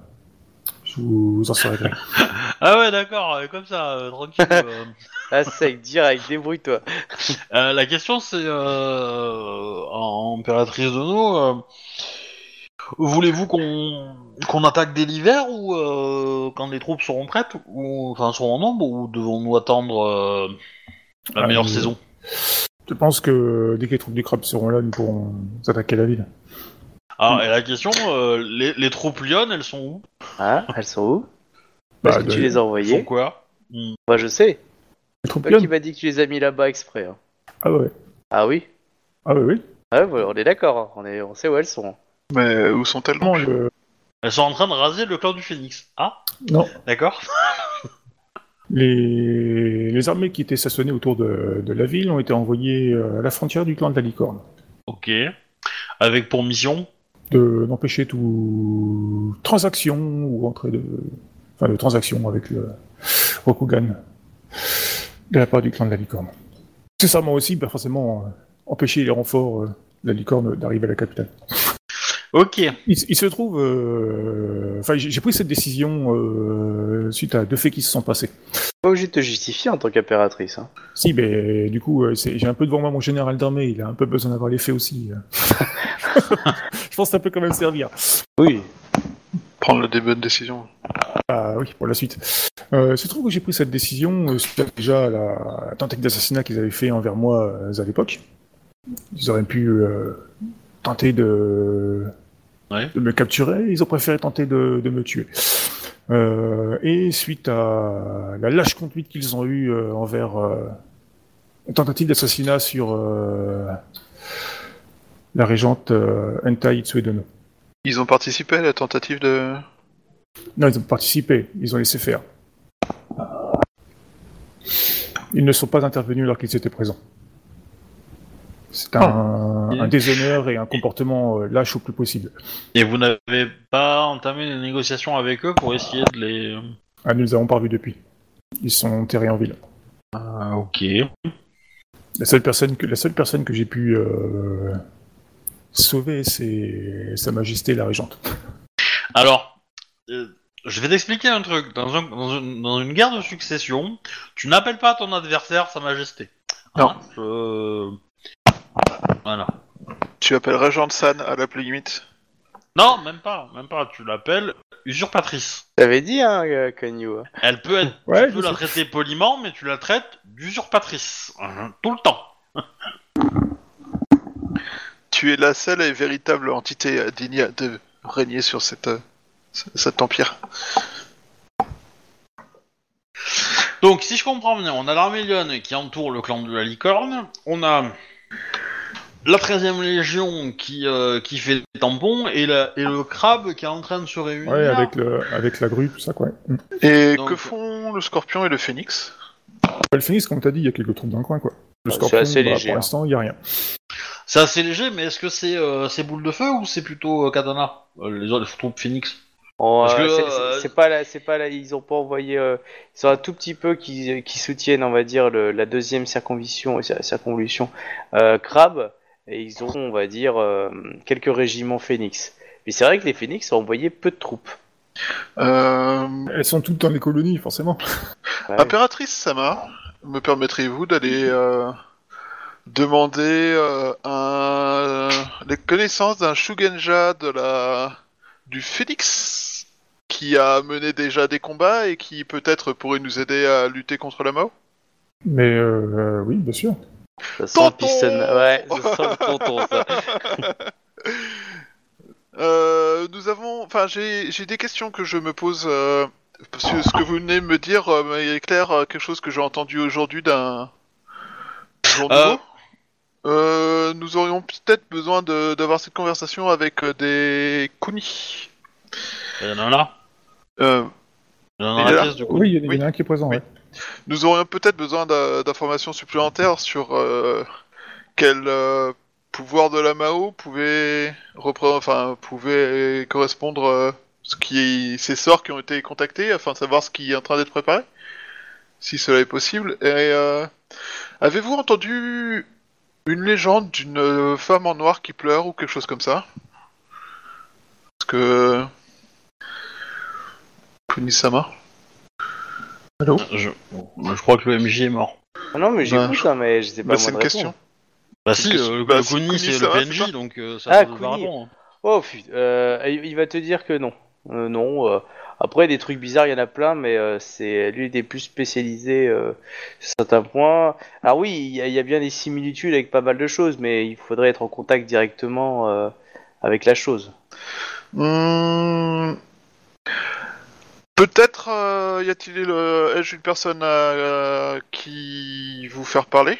S4: je vous, vous en serais gré. [laughs]
S1: Ah ouais, d'accord, comme ça, euh, tranquille. euh. [laughs]
S2: Ah, sec, direct, débrouille-toi.
S1: Euh, la question c'est, euh, en impératrice de nous, euh, voulez-vous qu'on qu'on attaque dès l'hiver ou euh, quand les troupes seront prêtes, ou enfin seront en nombre, ou devons-nous attendre euh, la
S4: Ah,
S1: meilleure saison?
S4: Je pense que dès que les troupes du crabe seront là, nous pourrons attaquer la ville.
S1: Ah, et la question, euh, les, les troupes lyonnes, elles sont où?
S2: Ah, elles sont où?
S4: Bah,
S2: Est-ce que
S4: de-
S2: tu les as
S1: Elles sont
S2: envoyées
S1: quoi? Hmm.
S2: Moi, je sais.
S4: Les troupes
S2: Toi qui m'a dit que tu les as mis là-bas exprès. hein.
S4: Ah ouais.
S2: Ah oui
S4: Ah ouais, oui.
S2: Ah ouais, on est d'accord, hein. on, est... on sait où elles sont.
S3: Mais où sont-elles
S4: Non,
S1: Elles sont en train de raser le clan du Phénix. Ah,
S4: non.
S1: d'accord. [laughs]
S4: Les... les armées qui étaient stationnées autour de, de la ville ont été envoyées euh, à la frontière du clan de la licorne.
S1: Ok. Avec pour mission
S4: de d'empêcher toute transaction ou entrée de enfin de transaction avec le Rokugan de la part du clan de la licorne. Nécessairement aussi, bah forcément, euh, empêcher les renforts euh, de la licorne d'arriver à la capitale.
S1: Ok.
S4: Il, il se trouve, euh, enfin j'ai j'ai pris cette décision euh, suite à deux faits qui se sont passés.
S2: Pas obligé de te justifier en tant qu'impératrice. Hein.
S4: Si, mais du coup, euh, j'ai un peu devant moi mon général d'armée, il a un peu besoin d'avoir les faits aussi. euh. [laughs] Je pense que ça peut quand même servir.
S2: Oui.
S3: Prendre des bonnes décisions.
S4: Ah oui, pour la suite. Euh, se trouve que j'ai pris cette décision euh, suite à déjà à la, la tentative d'assassinat qu'ils avaient fait envers moi euh, à l'époque. Ils auraient pu euh, tenter de,
S1: Ouais.
S4: de me capturer, ils ont préféré tenter de, de me tuer. Euh, et suite à la lâche conduite qu'ils ont eue euh, envers euh, une tentative d'assassinat sur euh, la régente euh, Entai Itsuedono.
S3: Ils ont participé à la tentative de...
S4: Non, ils ont participé, ils ont laissé faire. Ils ne sont pas intervenus alors qu'ils étaient présents. C'est un,
S1: Oh.
S4: un déshonneur et un comportement euh, lâche au plus possible.
S1: Et vous n'avez pas entamé des négociations avec eux pour essayer de les...
S4: Ah, nous les avons pas revus depuis. Ils sont enterrés en ville.
S1: Ah, ok.
S4: La seule personne que, la seule personne que j'ai pu euh, sauver, c'est Sa Majesté la Régente.
S1: Alors, euh, je vais t'expliquer un truc. Dans, un- dans une, dans une guerre de succession, tu n'appelles pas ton adversaire Sa Majesté. Hein, je- Voilà.
S3: Tu appelles Régent San à la limite?
S1: Non, même pas, même pas. Tu l'appelles usurpatrice.
S2: T'avais dit, hein, euh, Kanyu. hein.
S1: Elle peut être,
S4: Ouais,
S1: tu peux la
S4: sais.
S1: traiter poliment, mais tu la traites d'usurpatrice. Hein, Tout le temps. [laughs]
S3: Tu es la seule et véritable entité euh, digne de régner sur cette, euh, cet empire.
S1: Donc, si je comprends bien, on a l'armée lyonne qui entoure le clan de la licorne, on a la 13e légion qui, euh, qui fait des tampons, et, la, et le crabe qui est en train de se réunir.
S4: Ouais, avec, le, avec la grue, tout ça, quoi.
S3: Et
S1: Donc-
S3: que font le scorpion et le phénix?
S4: Le Phoenix, comme t'as dit, il y a quelques troupes dans le coin, quoi. Le
S2: Ouais,
S4: Scorpion,
S2: c'est assez
S4: bah,
S2: léger,
S4: pour
S2: hein.
S4: l'instant, il y a rien.
S1: C'est assez léger, mais est-ce que c'est euh, c'est boule de feu ou c'est plutôt euh, katana? Euh, Les autres les troupes phoenix
S2: Oh,
S1: Parce que,
S2: c'est- c'est c'est pas là, c'est pas là. Ils ont pas envoyé. euh, ils sont un tout petit peu qui, qui soutiennent, on va dire, le- la deuxième circonvolution, circonvolution euh, crabe, et ils ont, on va dire, euh, quelques régiments phénix. Mais c'est vrai que les phénix ont envoyé peu de troupes.
S3: euh...
S4: Elles sont toutes dans les colonies, forcément.
S2: Ouais.
S3: Impératrice Sama, me permettrez-vous d'aller euh, demander euh, un... les connaissances d'un Shugenja de la... du Phoenix qui a mené déjà des combats et qui peut-être pourrait nous aider à lutter contre la Mao?
S4: Mais euh, oui, bien sûr.
S2: Ça sent le
S3: Tonton
S2: piston- Ouais, ça [laughs] sent le tonton, ça.
S3: Euh, nous avons, enfin, j'ai j'ai des questions que je me pose. Euh, parce que ce que vous venez de me dire euh, éclaire euh, quelque chose que j'ai entendu aujourd'hui d'un jour
S1: Euh.
S3: nouveau. Euh, nous aurions peut-être besoin d'avoir cette conversation avec euh, des Kuni.
S1: Il y en a un là?
S3: Euh,
S1: Il y en a
S3: Il
S1: dans
S3: est
S1: la
S3: là?
S1: pièce du coup
S4: Oui, il y en a-
S3: Oui.
S4: un qui est présent,
S3: Oui.
S4: ouais.
S3: Nous aurions peut-être besoin d'informations supplémentaires sur euh, quel euh, pouvoir de la Mao pouvait correspondre euh, ce ces sorts qui ont été contactés afin de savoir ce qui est en train d'être préparé. si cela est possible. Et euh, avez-vous entendu une légende d'une euh, femme en noir qui pleure ou quelque chose comme ça? Parce que Kunisama Allô
S1: Je, je crois que le MJ est mort.
S2: Ah non, mais
S3: Bah,
S2: j'écoute, hein, mais je sais pas
S3: Bah,
S2: moi
S3: c'est
S2: de
S3: une question.
S2: répondre.
S1: Bah si,
S3: Qu'est-ce-
S1: euh, le,
S3: bah,
S1: le
S3: c'est
S1: Kuni,
S3: Kuni,
S1: c'est
S3: ça va,
S1: le
S3: c'est
S1: PNJ,
S3: ça
S1: donc euh, ça
S2: Ah,
S1: peut
S2: Kuni.
S1: répondre.
S2: Oh, putain, euh, il il va te dire que non. Euh, non. euh, après, des trucs bizarres, il y en a plein, mais euh, c'est lui il est plus spécialisé euh, sur certains points. Alors oui, il y, a- il y a bien des similitudes avec pas mal de choses, mais il faudrait être en contact directement euh, avec la chose.
S3: Hmm, Peut-être euh, y a-t-il le- ai-je une personne à, à qui vous faire parler,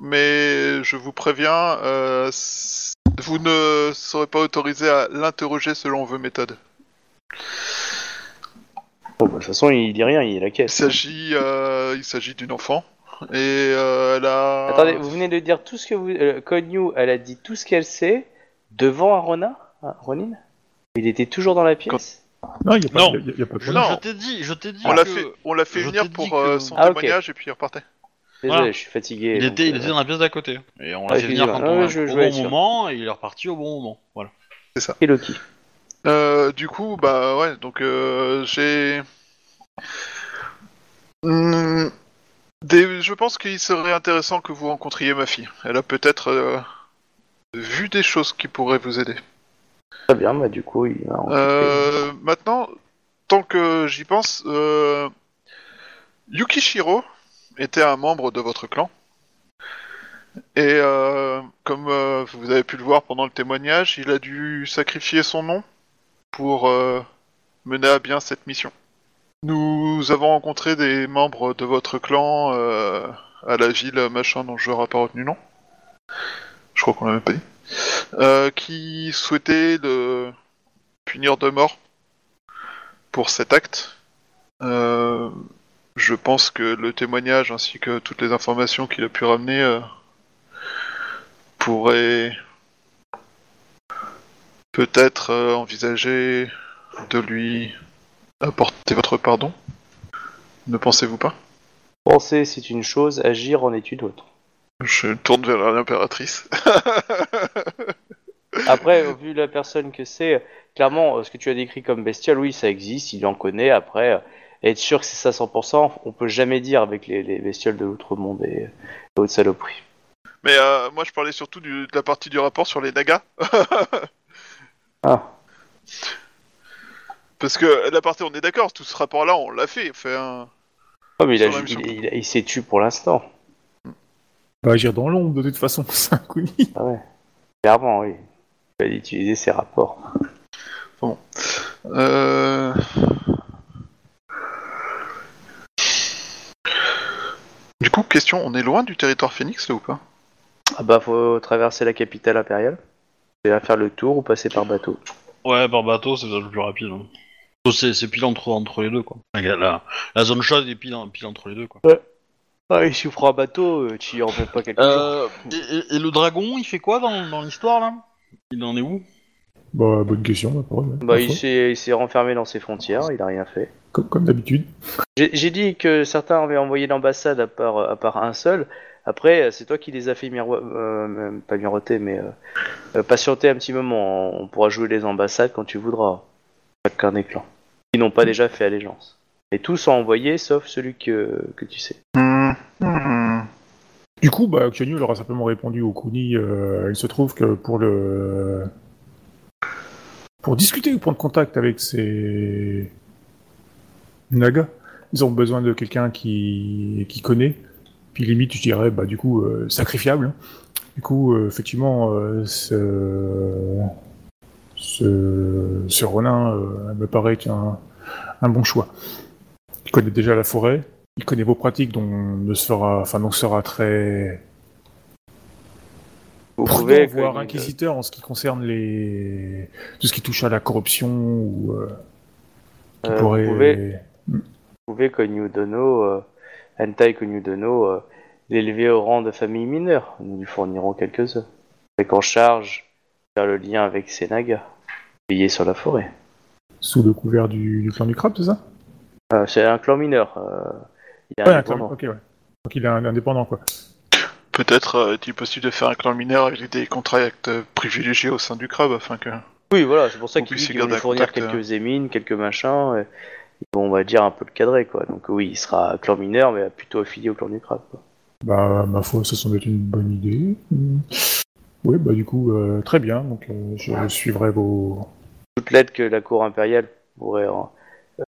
S3: mais je vous préviens, euh, vous ne serez pas autorisé à l'interroger selon vos méthodes.
S2: Bon, bah, de toute façon, il dit rien, il est la
S3: Il
S2: caisse.
S3: s'agit, euh, il s'agit d'une enfant et euh, elle a.
S2: Attendez, vous venez de dire tout ce que vous. Euh, Konyu, elle a dit tout ce qu'elle sait devant Ronin un Ronin? Il était toujours dans la pièce?
S4: Non, il n'y a, pas-
S1: Non.
S4: y a- y a pas de
S1: Je,
S3: Non.
S1: je t'ai dit, je t'ai dit
S3: On l'a
S1: que
S3: fait, on l'a fait
S1: je
S3: venir
S1: t'ai dit
S3: pour
S1: que-
S3: euh, son
S2: Ah, ok.
S3: témoignage et puis il repartait.
S2: Désolé,
S1: Voilà.
S2: je suis fatigué.
S1: il
S2: donc,
S1: était, il
S2: euh,
S1: était dans la pièce d'à côté. Et on l'a
S2: Ah,
S1: fait venir quand on
S2: Ah, je- je
S1: au bon
S2: sûr.
S1: moment et il est reparti au bon moment. Voilà.
S2: Et Loki.
S3: Euh, du coup, bah ouais, donc euh, j'ai. Hmm, des... Je pense qu'il serait intéressant que vous rencontriez ma fille. Elle a peut-être euh, vu des choses qui pourraient vous aider.
S2: Très bien, bah du coup, il rencontrer-
S3: Euh, maintenant, tant que j'y pense, euh, Yukishiro était un membre de votre clan. Et euh, comme euh, vous avez pu le voir pendant le témoignage, il a dû sacrifier son nom pour euh, mener à bien cette mission. Nous avons rencontré des membres de votre clan à la ville machin dont je n'aurai pas retenu nom. Je crois qu'on l'a même pas dit. Euh, qui souhaitaient le punir de mort pour cet acte. Euh, je pense que le témoignage ainsi que toutes les informations qu'il a pu ramener euh, pourraient peut-être envisager de lui apporter votre pardon. Ne pensez-vous pas?
S2: Penser, c'est une chose, agir en est une autre.
S3: Je tourne vers l'impératrice. [laughs]
S2: Après, vu la personne que c'est, clairement, euh, ce que tu as décrit comme bestial, oui, ça existe, il en connaît. Après, euh, être sûr que c'est ça 100%, on peut jamais dire avec les, les bestioles de l'autre monde et, autres saloperies.
S3: Mais euh, moi je parlais surtout du- de la partie du rapport sur les nagas. [laughs]
S2: Ah,
S3: Parce que la partie on est d'accord, tout ce rapport là on l'a fait. Fait un...
S2: Oh, mais a, il- il s'est tué pour l'instant.
S4: Va agir dans l'ombre de toute façon, [laughs] c'est un.
S2: Ah ouais. Clairement, oui. Il va utiliser ses rapports.
S3: Euh... Du coup, question, on est loin du territoire Phoenix là ou pas?
S2: Ah bah, faut traverser la capitale impériale. Et là faire le tour ou passer par bateau.
S1: Ouais, par bateau, c'est peut-être le plus rapide. hein. C'est, pile entre, entre les deux, quoi. La, la- la zone chaude est pile, pile entre les deux, quoi.
S2: Ah, et si vous fera un bateau, euh, tu y en mets pas quelques jours.
S1: Euh, et, et- et le dragon, il fait quoi dans, dans l'histoire, là? Il en est où?
S4: Bah, bonne question, bah, pour eux,
S2: Bah,
S4: ma
S2: il
S4: foi.
S2: s'est il s'est renfermé dans ses frontières, il a rien fait.
S4: Comme, comme d'habitude.
S2: J'ai j'ai dit que certains avaient envoyé l'ambassade à part, à part un seul. Après, c'est toi qui les as fait miroiter, euh, pas miroiter, mais euh, euh, patienter un petit moment. On pourra jouer les ambassades quand tu voudras. Chacun des clans. Qui n'ont pas déjà fait allégeance. Et tous ont envoyé, sauf celui que, que tu sais.
S3: Hmm.
S4: Du coup, bah, Kyonyu leur a simplement répondu au Kuni. euh, il se trouve que pour le. Pour discuter ou prendre contact avec ces. Nagas, ils ont besoin de quelqu'un qui... qui connaît. Puis limite, je dirais, bah, du coup, euh, sacrifiable. Du coup, euh, effectivement, ce... ce. ce Ronin me paraît un... un bon choix. Il connaît déjà la forêt, il connaît vos pratiques, dont ne sera, enfin, donc sera très
S2: Vous pouvez,
S4: voire
S2: que-
S4: inquisiteur en ce qui concerne les tout ce qui touche à la corruption ou euh, qui
S2: Euh, vous pouvez- vous pouvez Konyu Dono, euh, Hentai Konyu Dono, euh, l'élever au rang de famille mineure. Nous lui fournirons quelques-uns. Avec en charge, faire le lien avec nagas. Veiller sur la forêt.
S4: Sous le couvert du, du clan du crabe, c'est ça?
S2: Euh, c'est un clan mineur. euh, Il est
S4: Ouais,
S2: indépendant.
S4: d'accord, ok, ouais. Donc il est un- indépendant, quoi.
S3: Peut-être euh, est-il possible de faire un clan mineur avec des contrats euh, privilégiés au sein du crabe afin que.
S2: Oui, voilà, c'est pour ça
S3: Vous
S2: qu'il vont lui
S3: un
S2: fournir
S3: contact,
S2: quelques émines, quelques machins. et ils vont, on va dire, un peu le cadrer, quoi. Donc oui, il sera clan mineur, mais plutôt affilié au clan du crabe, quoi.
S4: Bah, ma foi, ça semble être une bonne idée. Oui, bah du coup, euh, très bien. Donc euh, je suivrai vos...
S2: Toute l'aide que la cour impériale pourrait euh,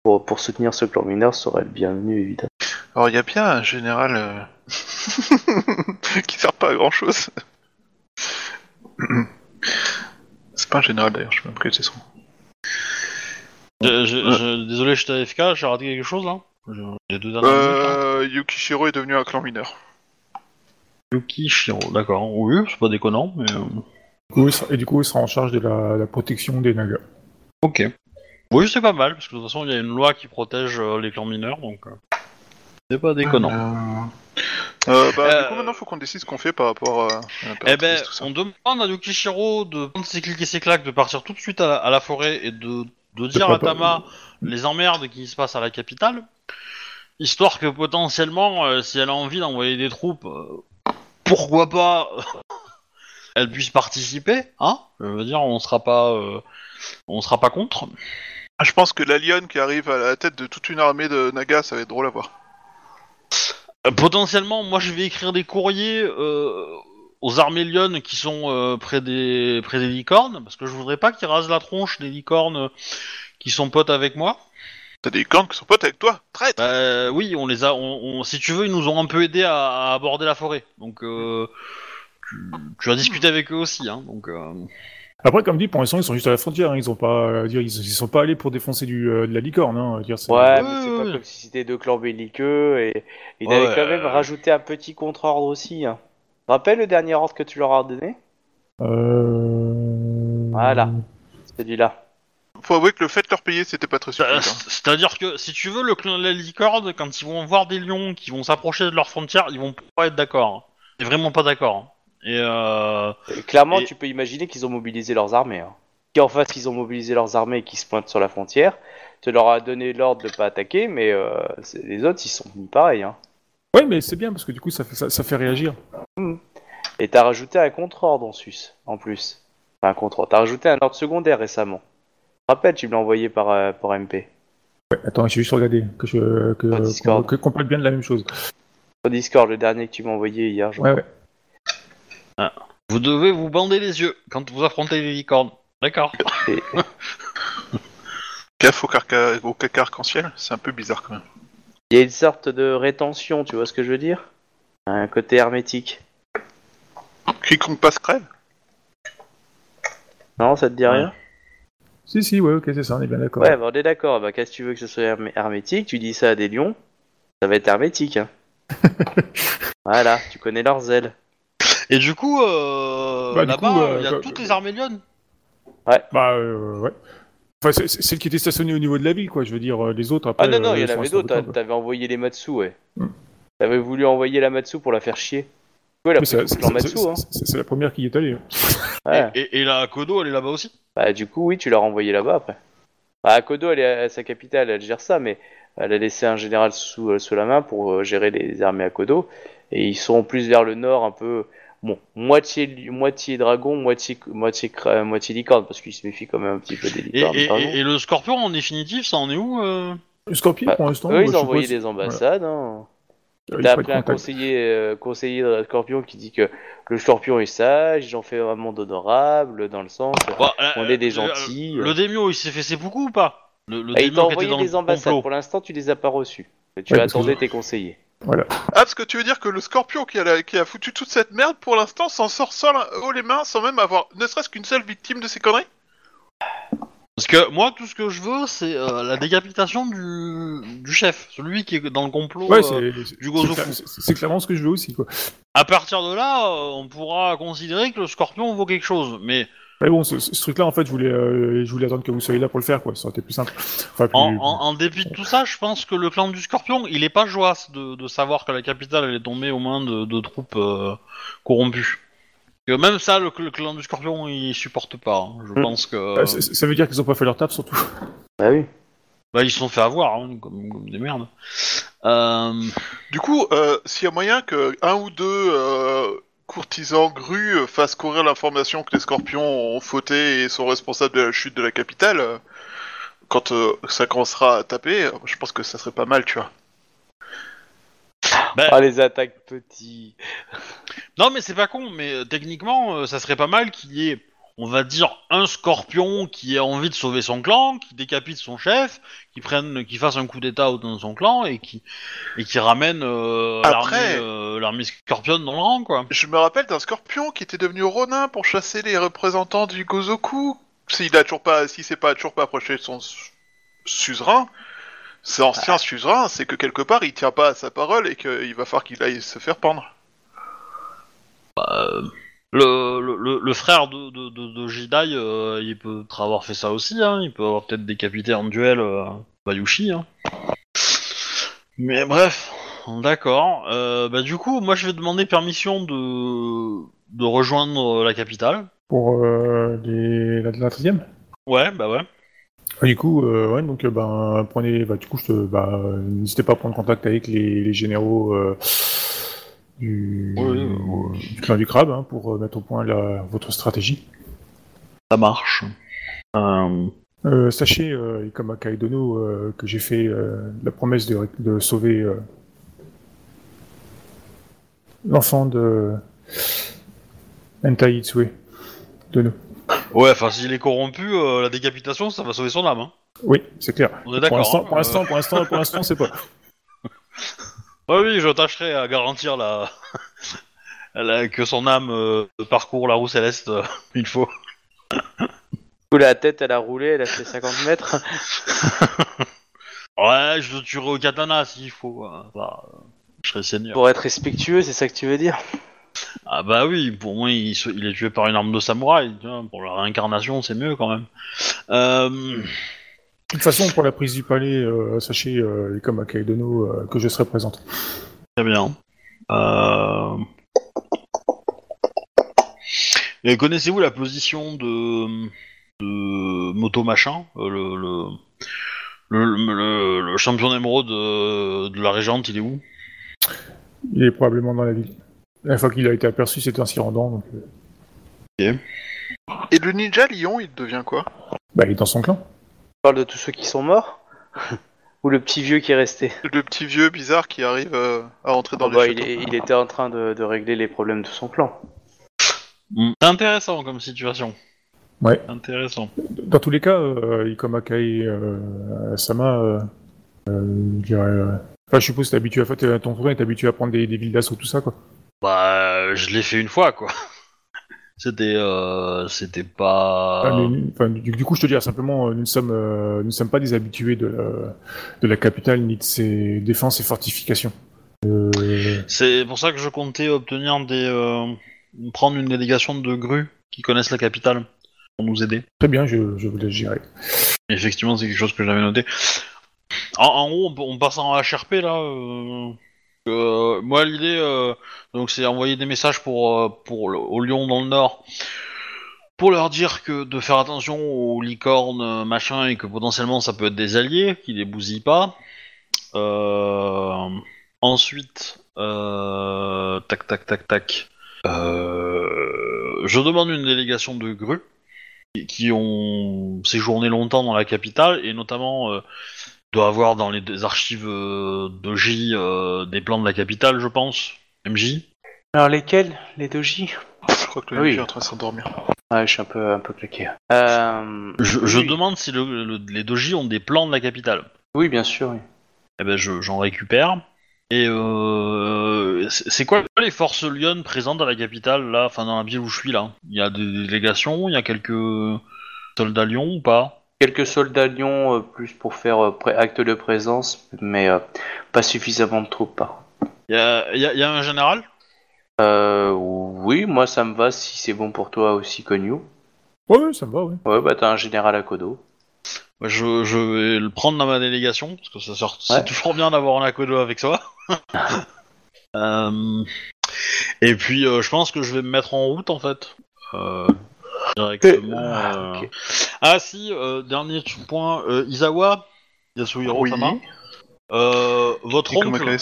S2: pour, pour soutenir ce clan mineur serait le bienvenu, évidemment.
S3: Alors il y a bien un général euh, [laughs] qui sert pas à grand chose. [clears throat] C'est pas un général d'ailleurs, je sais même plus c'est son.
S1: Je- je- je- désolé, j'étais AFK, j'ai raté quelque chose là Je- Les deux dernières minutes. hein.
S3: Euh, Yukishiro est devenu un clan mineur.
S1: Yuki Shiro, d'accord. Oui, c'est pas déconnant, mais. euh,
S4: Du coup, il sera- Et du coup, il sera en charge de la, la protection des Nagas.
S1: Ok. Oui, c'est pas mal, parce que de toute façon, il y a une loi qui protège euh, les clans mineurs, donc. euh, C'est pas déconnant.
S3: Euh, euh, bah,
S1: Euh,
S3: du coup, maintenant, faut qu'on décide ce qu'on fait par rapport à, à
S1: Eh ben, on demande à Yukishiro de prendre ses clics et ses claques, de partir tout de suite à la, à la forêt et de, de dire à
S4: pas-
S1: Tama les emmerdes qui se passent à la capitale, histoire que potentiellement, euh, si elle a envie d'envoyer des troupes, euh, pourquoi pas, [laughs] elle puisse participer, hein? Je veux dire, on sera pas, euh, on sera pas contre.
S3: Je pense que la lionne qui arrive à la tête de toute une armée de Naga, ça va être drôle à voir.
S1: Euh, potentiellement, moi, je vais écrire des courriers euh, aux armées lionnes qui sont euh, près des près des licornes, parce que je voudrais pas qu'ils rasent la tronche des licornes euh, qui sont potes avec moi.
S3: T'as des cornes qui sont potes avec toi, traître
S1: Bah, oui, on les a. On, on- si tu veux, ils nous ont un peu aidé à, à aborder la forêt. Donc, euh, tu, tu as discuté avec eux aussi. Hein, donc, euh,
S4: Après, comme dit, pour l'instant, ils sont juste à la frontière. hein. Ils ont pas, euh, dire, ils, ils sont pas allés pour défoncer du, euh, de la licorne. Hein. Dire, c'est-
S2: Ouais,
S1: Ouais,
S2: mais c'est
S1: ouais,
S2: pas comme si c'était deux clans belliqueux et il
S1: Ouais,
S2: avait quand même rajouté un petit contre-ordre aussi. Hein. Tu te rappelles le dernier ordre que tu leur as donné?
S4: Euh...
S2: Voilà. Celui-là.
S3: Faut avouer que le fait de leur payer, c'était pas très stupide. hein.
S1: C'est-à-dire que si tu veux, le clan de la licorne, quand ils vont voir des lions qui vont s'approcher de leur frontière, ils vont pas être d'accord. Ils sont vraiment pas d'accord. Et euh,
S2: Et clairement,
S1: Et-
S2: tu peux imaginer qu'ils ont mobilisé leurs armées. Hein. Si en face, ils ont mobilisé leurs armées et qu'ils se pointent sur la frontière, tu leur as donné l'ordre de pas attaquer, mais euh, c'est- les autres, ils sont mis pareil. Hein.
S4: Ouais, mais c'est bien parce que du coup, ça fait, ça, ça fait réagir.
S2: Et t'as rajouté un contre-ordre en sus, en plus. Enfin, un contre-ordre. T'as rajouté un ordre secondaire récemment. Je te rappelle, tu me l'as envoyé par, euh, par MP.
S4: Ouais, attends, j'ai juste regardé que je que qu'on que- qu'on parle bien de la même chose.
S2: Sur Discord, le dernier que tu m'as envoyé hier. je
S4: Ouais,
S2: crois.
S4: Ouais.
S1: vous devez vous bander les yeux quand vous affrontez les licornes. D'accord. [laughs]
S3: Gaffe au, carca... au caca arc-en-ciel, c'est un peu bizarre quand même.
S2: Il y a une sorte de rétention, tu vois ce que je veux dire? Un côté hermétique.
S3: Quiconque passe crève?
S2: Non, ça te dit
S1: Ouais.
S2: rien
S4: Si, si, ouais, ok, c'est ça, on est bien d'accord.
S2: Ouais, bah, on est d'accord. Bah, qu'est-ce que tu veux que ce soit hermé- hermétique? Tu dis ça à des lions, ça va être hermétique. Hein. [laughs] voilà, tu connais leurs ailes.
S1: Et du coup, euh,
S4: Bah, du
S1: là-bas,
S4: euh,
S1: il y a
S4: bah,
S1: toutes les armées lionnes.
S4: Bah, euh, ouais. Enfin, c'est- c'est celle qui était stationnée au niveau de la ville, quoi. Je veux dire, euh, les autres après.
S2: Ah non, non,
S4: euh,
S2: il y en
S4: sont
S2: avait
S4: restés
S2: d'autres. t'as-. T'avais envoyé les Matsu, ouais.
S4: Hmm.
S2: T'avais voulu envoyer la Matsu pour la faire chier. Ouais, la
S4: Mais c'est-
S2: pris
S4: c'est-
S2: le clan
S4: c'est-
S2: Matsu, hein.
S4: c'est- C'est c'est la première qui y est allée. hein.
S2: Ouais.
S1: Et, et, et la Kodo, elle est là-bas aussi?
S2: Bah, du coup, oui, tu l'as renvoyé là-bas après. Bah, Kodo, elle est à sa capitale, elle gère ça, mais elle a laissé un général sous, euh, sous la main pour euh, gérer les armées à Kodo. Et ils sont plus vers le nord, un peu. Bon, moitié, dragon, moitié, moitié, moitié licorne, parce qu'ils se méfient quand même un petit peu des licornes.
S1: et-
S2: pardon.
S1: et- et le scorpion, en définitive, ça en est où euh
S4: Le Scorpion,
S2: Bah,
S4: pour l'instant.
S2: Eux,
S4: bah,
S2: ils ont envoyé des ambassades. Hein.
S4: voilà.
S2: T'as
S4: Il faut
S2: appelé un conseiller, euh, conseiller de Scorpion qui dit que le Scorpion est sage, ont fait un monde honorable, dans le sens.
S1: Bah, euh,
S2: On est des
S1: euh,
S2: gentils.
S1: Le Daimyo, il s'est fait ses beaucoup ou pas? Le, le
S2: Ah,
S1: était
S2: envoyé des ambassades.
S1: complot.
S2: Pour l'instant, tu les as pas reçus. Tu
S4: Ouais, que
S2: attendais
S4: je-
S2: tes conseillers.
S3: Ah, parce que tu veux dire que le scorpion qui a, la- qui a foutu toute cette merde, pour l'instant, s'en sort seul haut les mains sans même avoir ne serait-ce qu'une seule victime de ces conneries?
S1: Parce que moi, tout ce que je veux, c'est euh, la décapitation du, du chef, celui qui est dans le complot.
S4: Ouais,
S1: euh,
S4: c'est- c'est
S1: du
S4: c'est c'est- c'est clairement ce que je veux aussi, quoi.
S1: À partir de là, euh, on pourra considérer que le scorpion vaut quelque chose. Mais
S4: Mais bon, ce, truc-là, en fait, je voulais, euh, je voulais attendre que vous soyez là pour le faire, quoi. Ça aurait été plus simple. Enfin, plus-
S1: en, en- en dépit de tout ça, je pense que le clan du scorpion, il est pas joie de, de savoir que la capitale elle est tombée aux mains de, de troupes euh, corrompues. Que même ça, le, le clan du scorpion, il supporte pas. hein. Je
S2: Mm.
S1: pense que.
S4: Euh, ça veut dire qu'ils ont pas fait leur taf, surtout.
S2: Bah oui.
S1: Bah, ils se sont fait avoir, hein, comme, comme des merdes. Euh,
S3: Du coup, euh, s'il y a moyen que un ou deux euh, courtisans grues euh, fassent courir l'information que les scorpions ont fauté et sont responsables de la chute de la capitale, euh, quand euh, ça commencera à taper, je pense que ça serait pas mal, tu vois.
S1: bah,
S2: Ah, les attaques petits.
S1: Non, mais c'est pas con, mais euh, techniquement, euh, ça serait pas mal qu'il y ait, on va dire, un scorpion qui ait envie de sauver son clan, qui décapite son chef, qui prenne, qui fasse un coup d'état dans son clan et qui, et qui ramène euh,
S3: Après-
S1: l'armée, euh, l'armée scorpion dans le rang, quoi.
S3: Je me rappelle d'un scorpion qui était devenu Ronin pour chasser les représentants du Gozoku. S'il a toujours pas, si c'est pas toujours pas approché de son su- suzerain, c'est ancien suzerain, c'est que quelque part il tient pas à sa parole et qu'il va falloir qu'il aille se faire pendre.
S1: Euh, le, le, frère de, de, de, de Jidai, euh, il peut avoir fait ça aussi, hein. Il peut avoir peut-être décapité en duel euh, Bayushi, hein. Mais bref, d'accord. Euh, bah du coup, moi je vais demander permission de, de rejoindre la capitale.
S4: Pour euh, les... la, la 13
S1: Ouais, bah ouais.
S4: Ah, du coup, euh, ouais, donc euh, ben prenez, bah, du coup, je te- bah, euh, n'hésitez pas à prendre contact avec les, les généraux euh, du,
S1: Oui, oui,
S4: du clan du crabe hein, pour euh, mettre au point la, votre stratégie.
S1: Ça marche. Euh,
S4: Euh, sachez, euh, comme à Kaidono, euh, que j'ai fait euh, la promesse de, de sauver euh, l'enfant de Entai Itsue de nous.
S1: Ouais, enfin s'il est corrompu, euh, la décapitation, ça va sauver son âme. Hein.
S4: Oui, c'est clair.
S1: On est
S4: Pour l'instant,
S1: hein,
S4: pour l'instant, pour l'instant, pour l'instant, c'est pas. [laughs]
S1: Ouais, oui, je tâcherai à garantir la... [laughs] la- que son âme euh, parcourt la roue céleste euh, il faut. [laughs]
S2: Où la tête, elle a roulé, elle a fait 50 mètres. [laughs]
S1: Ouais, je le tuerai au katana s'il faut. euh, bah, euh, je serai seigneur.
S2: Pour être respectueux, c'est ça que tu veux dire?
S1: Ah bah oui, pour moi il, se- il est tué par une arme de samouraï. tu vois, pour la réincarnation, c'est mieux quand même. Euh...
S4: De toute façon, pour la prise du palais, euh, sachez, euh, comme à Kaidono, euh, que je serai présente.
S1: Très bien. Euh... Et connaissez-vous la position de, de Moto Machin, euh, le, le, le, le- le champion d'émeraude de, de la régente, il est où?
S4: Il est probablement dans la ville. La fois qu'il a été aperçu, c'était un s'y rendant, donc
S3: Et le ninja lion, il devient quoi?
S4: Bah, il est dans son clan.
S2: Tu parles de tous ceux qui sont morts [laughs] Ou le petit vieux qui est resté?
S3: Le petit vieux bizarre qui arrive euh, à entrer dans
S2: Ah
S3: le
S2: bah, il, est- il était en train de, de régler les problèmes de son clan.
S1: Hmm. Intéressant comme situation.
S4: Ouais.
S1: Intéressant.
S4: Dans tous les cas, euh, Ikoma Kai euh, Sama, euh, euh, je dirais, euh, Enfin, je suppose que t'es habitué à faire ton tour, t'es habitué à prendre des, des villes d'assaut, tout ça, quoi.
S1: Bah, je l'ai fait une fois, quoi. C'était, euh, c'était pas.
S4: Mais- enfin, du, du coup, je te dirais simplement, euh, nous ne sommes, euh, nous ne sommes pas des habitués de la, de la capitale ni de ses défenses et fortifications. Euh,
S1: C'est pour ça que je comptais obtenir des, prendre une délégation de grues qui connaissent la capitale pour nous aider.
S4: très bien, je, je vous laisse gérer.
S1: Effectivement, c'est quelque chose que j'avais noté. En, en haut, on, on passe en HRP là. Euh, moi, l'idée, euh, c'est envoyer des messages pour, euh, pour au dans le Nord, pour leur dire que de faire attention aux licornes machin et que potentiellement ça peut être des alliés, qu'ils les bousillent pas. Ensuite, tac tac tac tac. Je demande une délégation de grues qui- qui ont séjourné longtemps dans la capitale et notamment doit avoir dans les archives euh, de J euh, des plans de la capitale, je pense. MJ.
S2: Alors lesquels Les doji
S3: Je crois que le
S2: Oui.
S3: est en train de s'endormir.
S2: Ouais, je suis un peu, un peu claqué. Euh...
S1: Je, je
S2: oui.
S1: demande si le- le- les doji ont des plans de la capitale.
S2: Oui, bien sûr, oui.
S1: Eh ben, je- j'en récupère. Et euh, c'est c'est quoi les forces Lyon présentes à la capitale, là, enfin dans la ville où je suis là Il y a des délégations, il y a quelques soldats Lyon ou pas?
S2: Quelques soldats lions, euh, plus pour faire euh, acte de présence, mais euh, pas suffisamment de troupes, par.
S1: Il y a, il y a- il y a un général?
S2: Euh, oui, moi ça me va si c'est bon pour toi aussi, Konyu.
S4: Ouais, ouais, ça me va, ouais.
S2: Ouais, bah t'as un général à Kodo.
S1: Bah, je, je vais le prendre dans ma délégation, parce que ça sort,
S2: Ouais.
S1: c'est toujours bien d'avoir un Akodo avec soi. [laughs] Euh, et puis, euh, je pense que je vais me mettre en route, en fait. Euh, directement.
S2: Ah,
S1: euh. Ah si, euh, dernier point, euh, Izawa, Yasuhiro
S3: Oui.
S1: Sama. Votre oncle,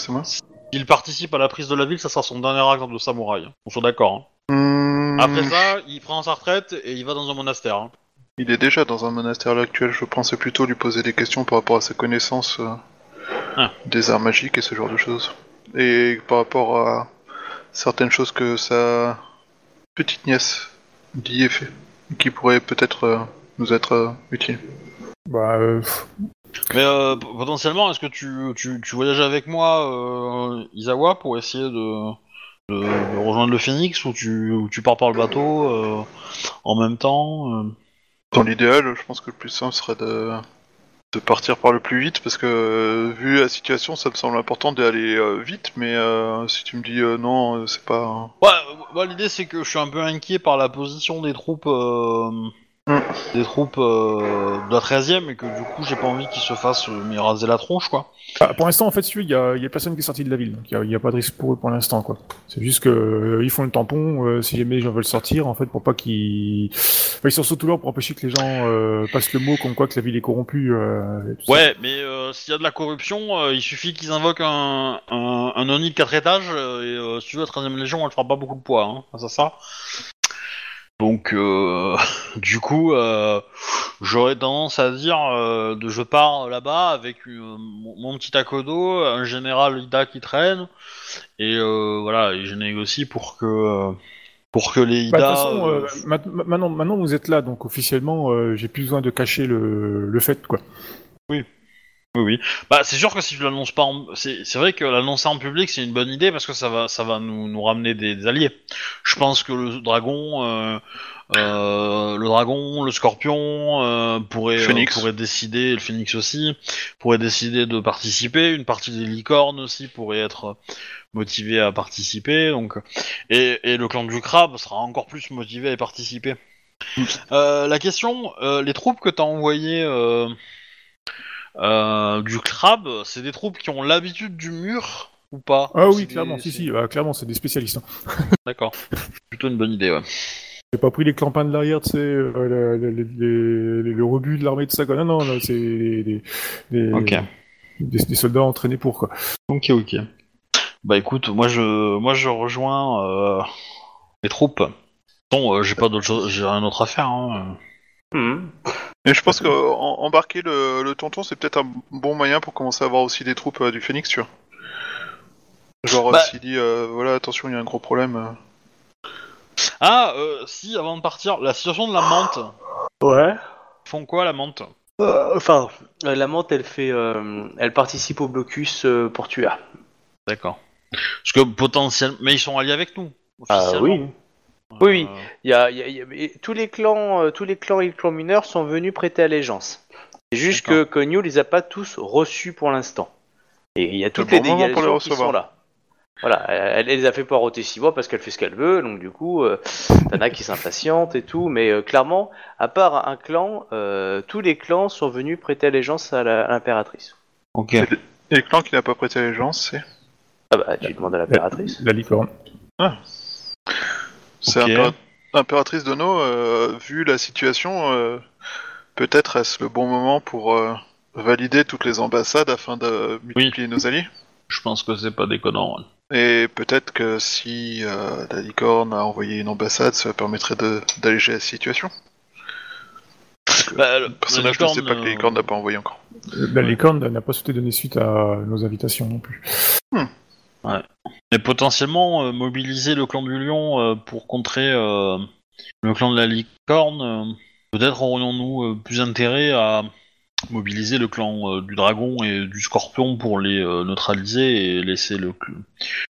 S1: il participe à la prise de la ville, ça sera son dernier acte de samouraï. On soit d'accord. hein.
S3: Hmm,
S1: Après ça, il prend sa retraite et il va dans un monastère. hein.
S3: Il est déjà dans un monastère à l'heure actuelle. Je pensais plutôt lui poser des questions par rapport à sa connaissance euh,
S1: Ah.
S3: des arts magiques et ce genre de choses. Et par rapport à certaines choses que sa petite nièce dit et fait, qui pourraient peut-être euh, nous être euh, utiles.
S4: Bah, euh,
S1: Mais euh, potentiellement, est-ce que tu, tu, tu voyages avec moi, euh, Isawa, pour essayer de, de, de rejoindre le Phoenix ou tu, ou tu pars par le bateau euh, en même temps euh?
S3: Dans l'idéal, je pense que le plus simple serait de, de partir par le plus vite, parce que euh, vu la situation, ça me semble important d'aller euh, vite, mais euh, si tu me dis euh, non, euh, c'est pas...
S1: Ouais, euh, moi, l'idée c'est que je suis un peu inquiet par la position des troupes,
S3: Mm.
S1: des troupes euh, de la 13ème et que du coup j'ai pas envie qu'ils se fassent euh, raser la tronche quoi.
S4: ah, pour l'instant, en fait, si tu veux, il y a, il y a personne qui est sorti de la ville, donc il y a, il y a pas de risque pour eux pour l'instant, quoi. C'est juste que euh, ils font le tampon, euh, si jamais les gens veulent sortir, en fait, pour pas qu'ils, enfin, ils sont surtout là pour empêcher que les gens euh, passent le mot comme quoi que la ville est corrompue. Euh, et tout ça.
S1: Ouais, mais euh, s'il y a de la corruption, euh, il suffit qu'ils invoquent un, un, un Oni de 4 étages euh, et euh, si tu veux la 13ème Légion elle fera pas beaucoup de poids hein, face à ça. Donc euh, [laughs] du coup euh, j'aurais tendance à dire euh, de je pars là-bas avec euh, mon, mon petit Akodo, un général Ida qui traîne et euh, voilà et je négocie pour que euh, pour que les
S4: Bah, de
S1: Ida
S4: toute façon,
S1: euh,
S4: euh, ma- ma- maintenant, maintenant vous êtes là, donc officiellement, euh, j'ai plus besoin de cacher le, le fait, quoi.
S1: Oui, oui. Bah, c'est sûr que si tu l'annonces pas, en... c'est c'est vrai que l'annoncer en public, c'est une bonne idée parce que ça va, ça va nous, nous ramener des, des alliés. Je pense que le dragon, euh, euh, le dragon, le scorpion euh, pourrait,
S3: Phoenix.
S1: euh, pourrait décider, le phénix aussi, pourrait décider de participer. Une partie des licornes aussi pourrait être motivé à participer. Donc, et, et le clan du crabe sera encore plus motivé à y participer. Euh, la question, euh, les troupes que t'as envoyées. Euh, du crabe, c'est des troupes qui ont l'habitude du mur ou pas
S4: Ah oui,
S1: des-
S4: clairement, si,
S1: c'est-
S4: si, bah, clairement, c'est des spécialistes. hein. [laughs]
S1: D'accord. Plutôt une bonne idée, ouais.
S4: J'ai pas pris les clampins de l'arrière, tu sais, euh, le, le, le- le- le rebut de l'armée de ça, quoi. Non, non, c'est des, des, des,
S1: Ok.
S4: des- des soldats entraînés pour, quoi.
S1: Ok, ok. Bah écoute, moi je, moi je rejoins euh, les troupes. Bon, euh, j'ai pas d'autre chose, j'ai rien d'autre à faire. Hein.
S2: Mhm.
S3: Et je pense qu'embarquer le, le tonton, c'est peut-être un bon moyen pour commencer à avoir aussi des troupes euh, du Phoenix, tu vois. Genre,
S1: Bah-
S3: euh, s'il dit, euh, voilà, attention, il y a un gros problème.
S1: Ah, euh, si, avant de partir, la situation de la menthe.
S2: Ouais.
S1: Ils font quoi la menthe?
S2: Euh, enfin, la menthe, elle fait, euh, elle participe au blocus euh, portuaire.
S1: D'accord. Parce que potentiellement, mais ils sont alliés avec nous.
S2: Ah
S1: officiellement.
S2: oui. Oui, oui.
S1: Euh,
S2: Il y a, il y a- il y a- et tous les clans, euh, tous les clans et les clans mineurs sont venus prêter allégeance. C'est juste que. Konyu les a pas tous reçus pour l'instant. Et il y a toutes
S3: le
S2: les
S3: les
S2: délégations qui sont là. Voilà, elle, elle les a fait poireauter six mois parce qu'elle fait ce qu'elle veut, donc du coup, euh, [laughs] t'en as qui s'impatientent et tout, mais euh, clairement, à part un clan, euh, tous les clans sont venus prêter allégeance à l'impératrice.
S1: Ok.
S3: Et le clan qui n'a pas prêté allégeance, c'est.
S2: Ah bah, tu demandes à l'impératrice.
S4: La licorne.
S3: C'est
S1: Ok.
S3: impéra- impératrice Dono, euh, vu la situation, euh, peut-être est-ce le bon moment pour euh, valider toutes les ambassades afin de multiplier nos alliés?
S1: Je pense que c'est pas déconnant. ouais.
S3: Et peut-être que si euh, la licorne a envoyé une ambassade, ça permettrait de- d'alléger la situation?
S1: Bah, le-
S3: Personnage ne sait pas que la
S1: licorne,
S3: n'a pas envoyé encore.
S4: La licorne n'a pas souhaité donner suite à nos invitations non plus.
S1: Et potentiellement euh, mobiliser le clan du lion euh, pour contrer euh, le clan de la licorne. Peut-être aurions-nous plus intérêt à mobiliser le clan du dragon et du scorpion pour les neutraliser et laisser le, cl-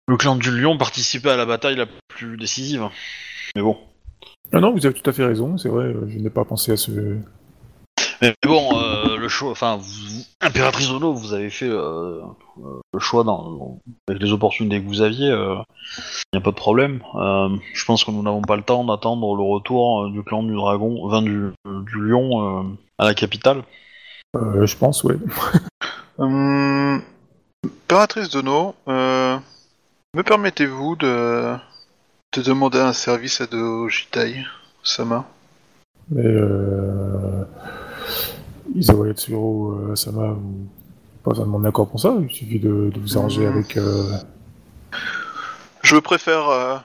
S1: le clan du lion participer à la bataille la plus décisive. Mais bon.
S4: Non, non, vous avez tout à fait raison, c'est vrai, je n'ai pas pensé à ce...
S1: Mais bon, le choix, enfin, vous, impératrice Dono, vous avez fait euh, euh, le choix dans, avec les opportunités que vous aviez, il n'y a pas de problème. Euh, je pense que nous n'avons pas le temps d'attendre le retour euh, du clan du dragon, enfin du, du lion euh, à la capitale.
S4: Euh, je pense, ouais. [laughs]
S3: Hum, Impératrice Dono, euh, me permettez-vous de, de demander un service à Dojitai Sama
S4: Isawa Yatsuro euh, Sama, vous pas besoin de mon accord pour ça, il suffit de, de vous arranger
S3: Mhm.
S4: avec. euh,
S3: Je préfère euh,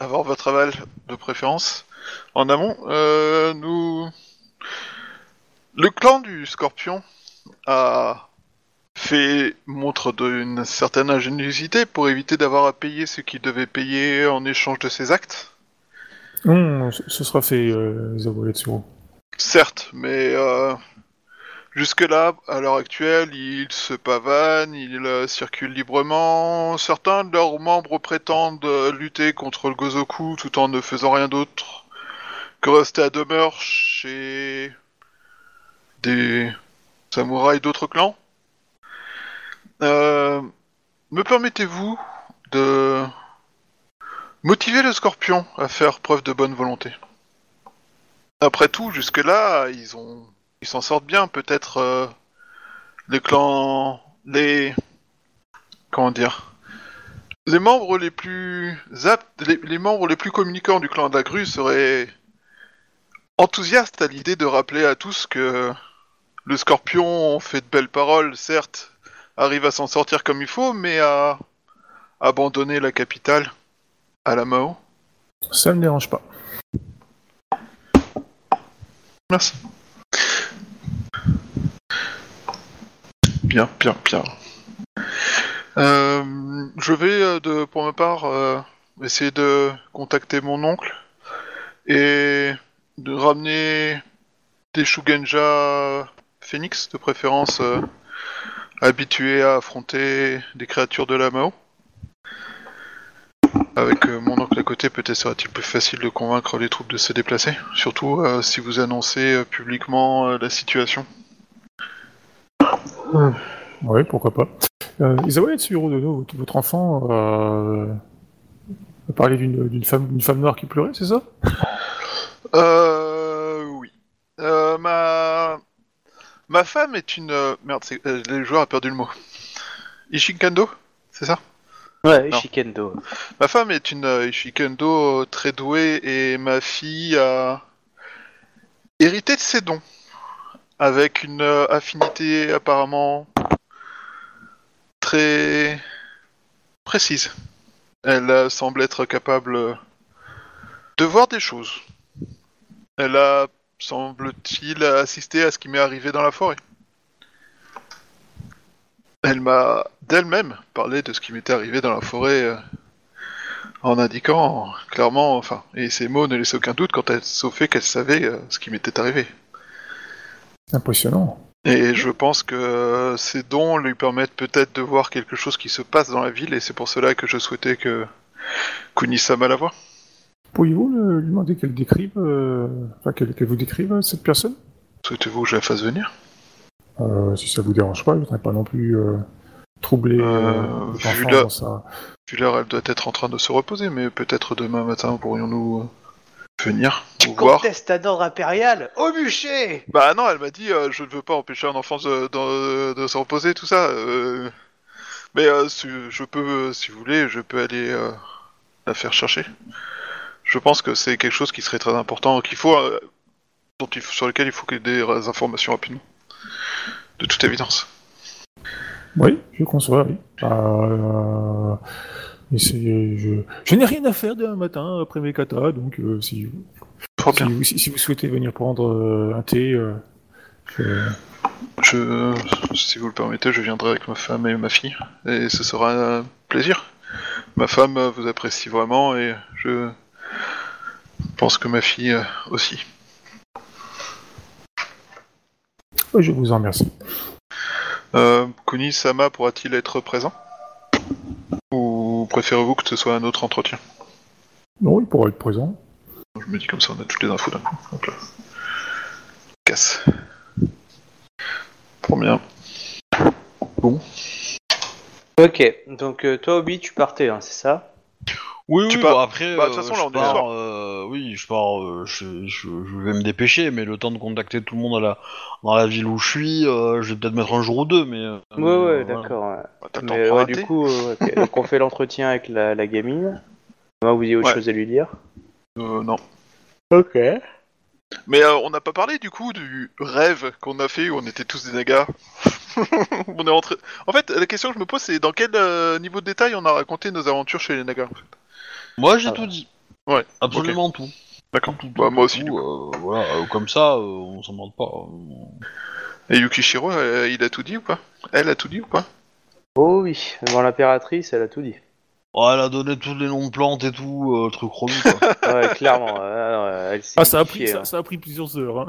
S3: avoir votre aval de préférence en amont. Euh, nous, le clan du Scorpion a fait montre d'une certaine ingéniosité pour éviter d'avoir à payer ce qu'il devait payer en échange de ses actes.
S4: Non, ce ce sera fait, euh, Yatsuro.
S3: Certes, mais euh, jusque-là, à l'heure actuelle, ils se pavanent, ils euh, circulent librement. Certains de leurs membres prétendent euh, lutter contre le Gozoku tout en ne faisant rien d'autre que rester à demeure chez des samouraïs d'autres clans. Euh, me permettez-vous de motiver le scorpion à faire preuve de bonne volonté? Après tout, jusque-là, ils ont, ils s'en sortent bien. Peut-être euh, les clans, les, comment dire, les membres les plus aptes, les, les membres les plus communicants du clan de la grue seraient enthousiastes à l'idée de rappeler à tous que le Scorpion fait de belles paroles, certes, arrive à s'en sortir comme il faut, mais a abandonné la capitale à la Mao.
S4: Ça me dérange pas.
S3: Merci. Bien, bien, bien. Euh, je vais, euh, de, pour ma part, euh, essayer de contacter mon oncle et de ramener des Shugenja Phoenix, de préférence habitués à affronter des créatures de la Mao. Avec mon oncle à côté, peut-être sera-t-il plus facile de convaincre les troupes de se déplacer. Surtout si vous annoncez publiquement la situation.
S4: Ouais, pourquoi pas. Euh, Isawa Yatsuro, Dodo, votre, votre enfant, euh, a parlé d'une d'une femme, d'une femme noire qui pleurait, c'est ça?
S3: Euh, oui. Euh, ma... ma femme est une... euh, Merde, c'est- euh, le joueur a perdu le mot. Ishikando C'est ça?
S2: Ouais,
S3: Non.
S2: Ishikendo.
S3: Ma femme est une Ishikando euh, très douée et ma fille a hérité de ses dons. Avec une euh, affinité apparemment très précise. Elle euh, semble être capable de voir des choses. Elle a, semble-t-il, assisté à ce qui m'est arrivé dans la forêt. Elle m'a d'elle-même parlé de ce qui m'était arrivé dans la forêt euh, en indiquant clairement, enfin, et ces mots ne laissaient aucun doute quant à, au fait qu'elle savait ce qui m'était arrivé.
S4: Impressionnant.
S3: Et je pense que ces dons lui permettent peut-être de voir quelque chose qui se passe dans la ville, et c'est pour cela que je souhaitais que Kunisama la voie.
S4: Pourriez-vous lui demander qu'elle décrive, euh, enfin qu'elle vous décrive euh, cette personne?
S3: Souhaitez-vous que je la fasse venir?
S4: Euh, Si ça vous dérange pas, je voudrais pas non plus euh, troubler.
S3: Vu l'heure, elle doit être en train de se reposer, mais peut-être demain matin pourrions-nous venir vous voir.
S2: Conteste un ordre impérial Au bûcher
S3: Bah non, elle m'a dit euh, je ne veux pas empêcher un enfant de, de- de se reposer, tout ça. euh. Mais euh, si- je peux, euh, si vous voulez, je peux aller euh, la faire chercher. Je pense que c'est quelque chose qui serait très important, qu'il faut, euh, dont il faut- sur lequel il faut qu'il y ait des informations rapidement. De toute évidence.
S4: Oui, je conçois, oui. Euh, mais c'est- je, je n'ai rien à faire demain matin après mes katas, donc euh, si, vous- si- si vous souhaitez venir prendre euh, un thé, euh, je-
S3: si vous le permettez, je viendrai avec ma femme et ma fille, et ce sera un plaisir. Ma femme euh, vous apprécie vraiment, et je pense que ma fille euh, aussi.
S4: je vous en remercie.
S3: Euh, Kuni-sama pourra-t-il être présent? Ou préférez-vous que ce soit un autre entretien?
S4: Non, il pourra être présent.
S3: Je me dis comme ça, on a toutes les infos d'un coup. Hop là. Casse. Trop bien.
S2: Ok, donc euh, toi, Obi, tu partais, hein, c'est ça?
S1: Oui,
S3: Tu
S1: oui,
S3: pars-
S1: bah, après,
S3: bah, de
S1: euh,
S3: toute façon,
S1: je
S3: là, on est le
S1: pars,
S3: soir.
S1: euh, oui, je pars, euh, je, je, je vais me dépêcher, mais le temps de contacter tout le monde à la, dans la ville où je suis, euh, je vais peut-être mettre un jour ou deux, mais... euh,
S2: Ouais,
S1: mais,
S2: ouais,
S1: euh, voilà.
S2: d'accord. ouais.
S3: Bah, T'attends
S2: Mais
S3: pour
S2: ouais,
S3: un
S2: du coup, euh, ok. donc on fait l'entretien avec la, la gamine. Moi, vous avez autre
S3: Ouais.
S2: chose à lui dire?
S3: Euh, non.
S2: Ok.
S3: Mais euh, on n'a pas parlé du coup du rêve qu'on a fait où on était tous des nagas. [laughs] on est rentré. En fait, la question que je me pose, c'est dans quel euh, niveau de détail on a raconté nos aventures chez les nagas. en fait?
S1: Moi, j'ai
S2: Ah
S1: tout
S2: ouais.
S1: dit.
S3: Ouais,
S1: Absolument tout.
S3: D'accord.
S1: Tout, tout,
S3: Bah, moi aussi.
S1: tout,
S3: du coup.
S1: euh, voilà, euh, comme ça, euh, on s'en demande pas. euh.
S3: Et Yukishiro, euh, il a tout dit ou pas? Elle a tout dit ou pas?
S2: Oh oui, devant l'impératrice, elle a tout dit.
S1: Oh, elle a donné tous les noms de plantes et tout, euh, truc relou quoi. [laughs]
S2: Ouais, clairement. euh, elle s'est
S4: Ah, ça a, pris, ça,
S2: hein.
S4: ça a pris plusieurs heures. Hein.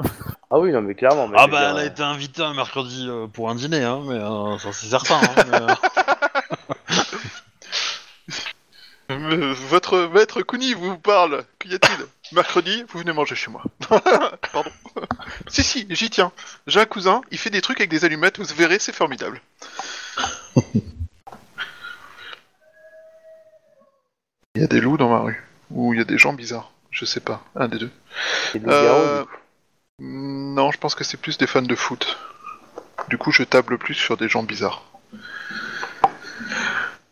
S2: Ah oui, non, mais clairement. mais
S1: ah
S2: je veux
S1: bah,
S2: dire,
S1: elle a été invitée un mercredi euh, pour un dîner, hein, mais euh, ça c'est certain. hein, mais, Euh, [laughs]
S3: Votre maître Kuni vous parle. Qu'y a-t-il? Mercredi, vous venez manger chez moi. [laughs] Pardon. si, si, j'y tiens. J'ai un cousin, il fait des trucs avec des allumettes, vous verrez, c'est formidable. [laughs] Il y a des loups dans ma rue. Ou il y a des gens bizarres. Je sais pas. Un des deux. Euh. Non, je pense que c'est plus des fans de foot. Du coup, je table plus sur des gens bizarres.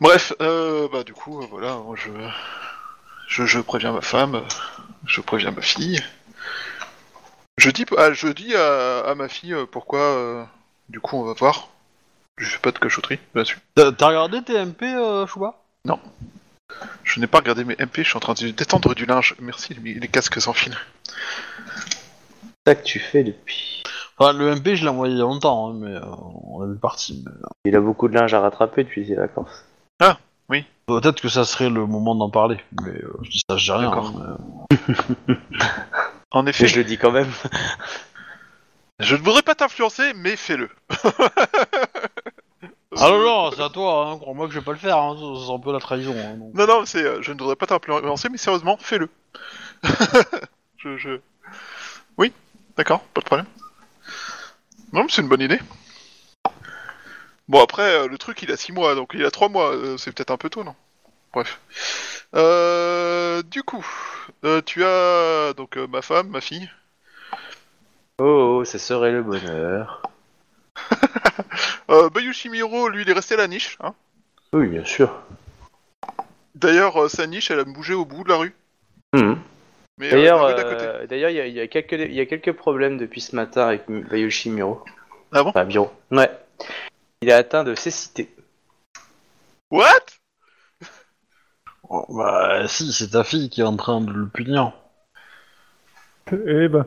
S3: Bref, euh, bah du coup, euh, voilà, moi, je, je, je préviens ma femme, je préviens ma fille. Je dis, ah, je dis à, à ma fille euh, pourquoi. euh, du coup, on va voir. Je fais pas de cachotterie là-dessus.
S1: T'as t'as regardé TMP, euh, Chouba?
S3: Je n'ai pas regardé mes MP, je suis en train de détendre du linge. Merci, les, les casques sans fil.
S2: C'est ça que tu fais depuis.
S1: Enfin, le MP, je l'ai envoyé il y a longtemps, hein, mais euh, on est parti. mais, euh,
S2: Il a beaucoup de linge à rattraper depuis ses vacances.
S1: Peut-être que ça serait le moment d'en parler, mais euh, je dis ça, j'ai rien.
S3: D'accord.
S1: hein, [laughs]
S3: En
S2: Mais
S3: effet,
S2: je le dis quand même. [laughs]
S3: je ne voudrais pas t'influencer, mais fais-le.
S1: mais- Ah non, non, c'est à toi, hein, crois-moi que je vais pas le faire, hein, c'est c'est un peu la trahison. hein, donc.
S3: Non, non, c'est, euh, je ne voudrais pas t'influencer, mais sérieusement, fais-le. [laughs] je, je... Oui, d'accord, pas de problème. Non, mais c'est une bonne idée. Bon, après, euh, le truc, il a 6 mois, donc il a 3 mois, euh, c'est peut-être un peu tôt, non? Bref. Euh, du coup, euh, tu as donc euh, ma femme, ma fille.
S2: Oh, oh, ça serait le bonheur. [laughs]
S3: Euh, Bayushimiro, lui, il est resté à la niche. Hein?
S2: Oui, bien sûr.
S3: D'ailleurs, euh, sa niche, elle a bougé au bout de la rue. Mais, euh,
S2: D'ailleurs, euh, il y, a- il y a quelques, il y a quelques problèmes depuis ce matin avec Bayoshi Miro.
S3: Ah bon?
S2: Enfin, Miro. Ouais. Il est atteint de cécité.
S3: What? [laughs]
S1: Oh, bah, si, c'est ta fille qui est en train de le punir.
S4: Eh ben,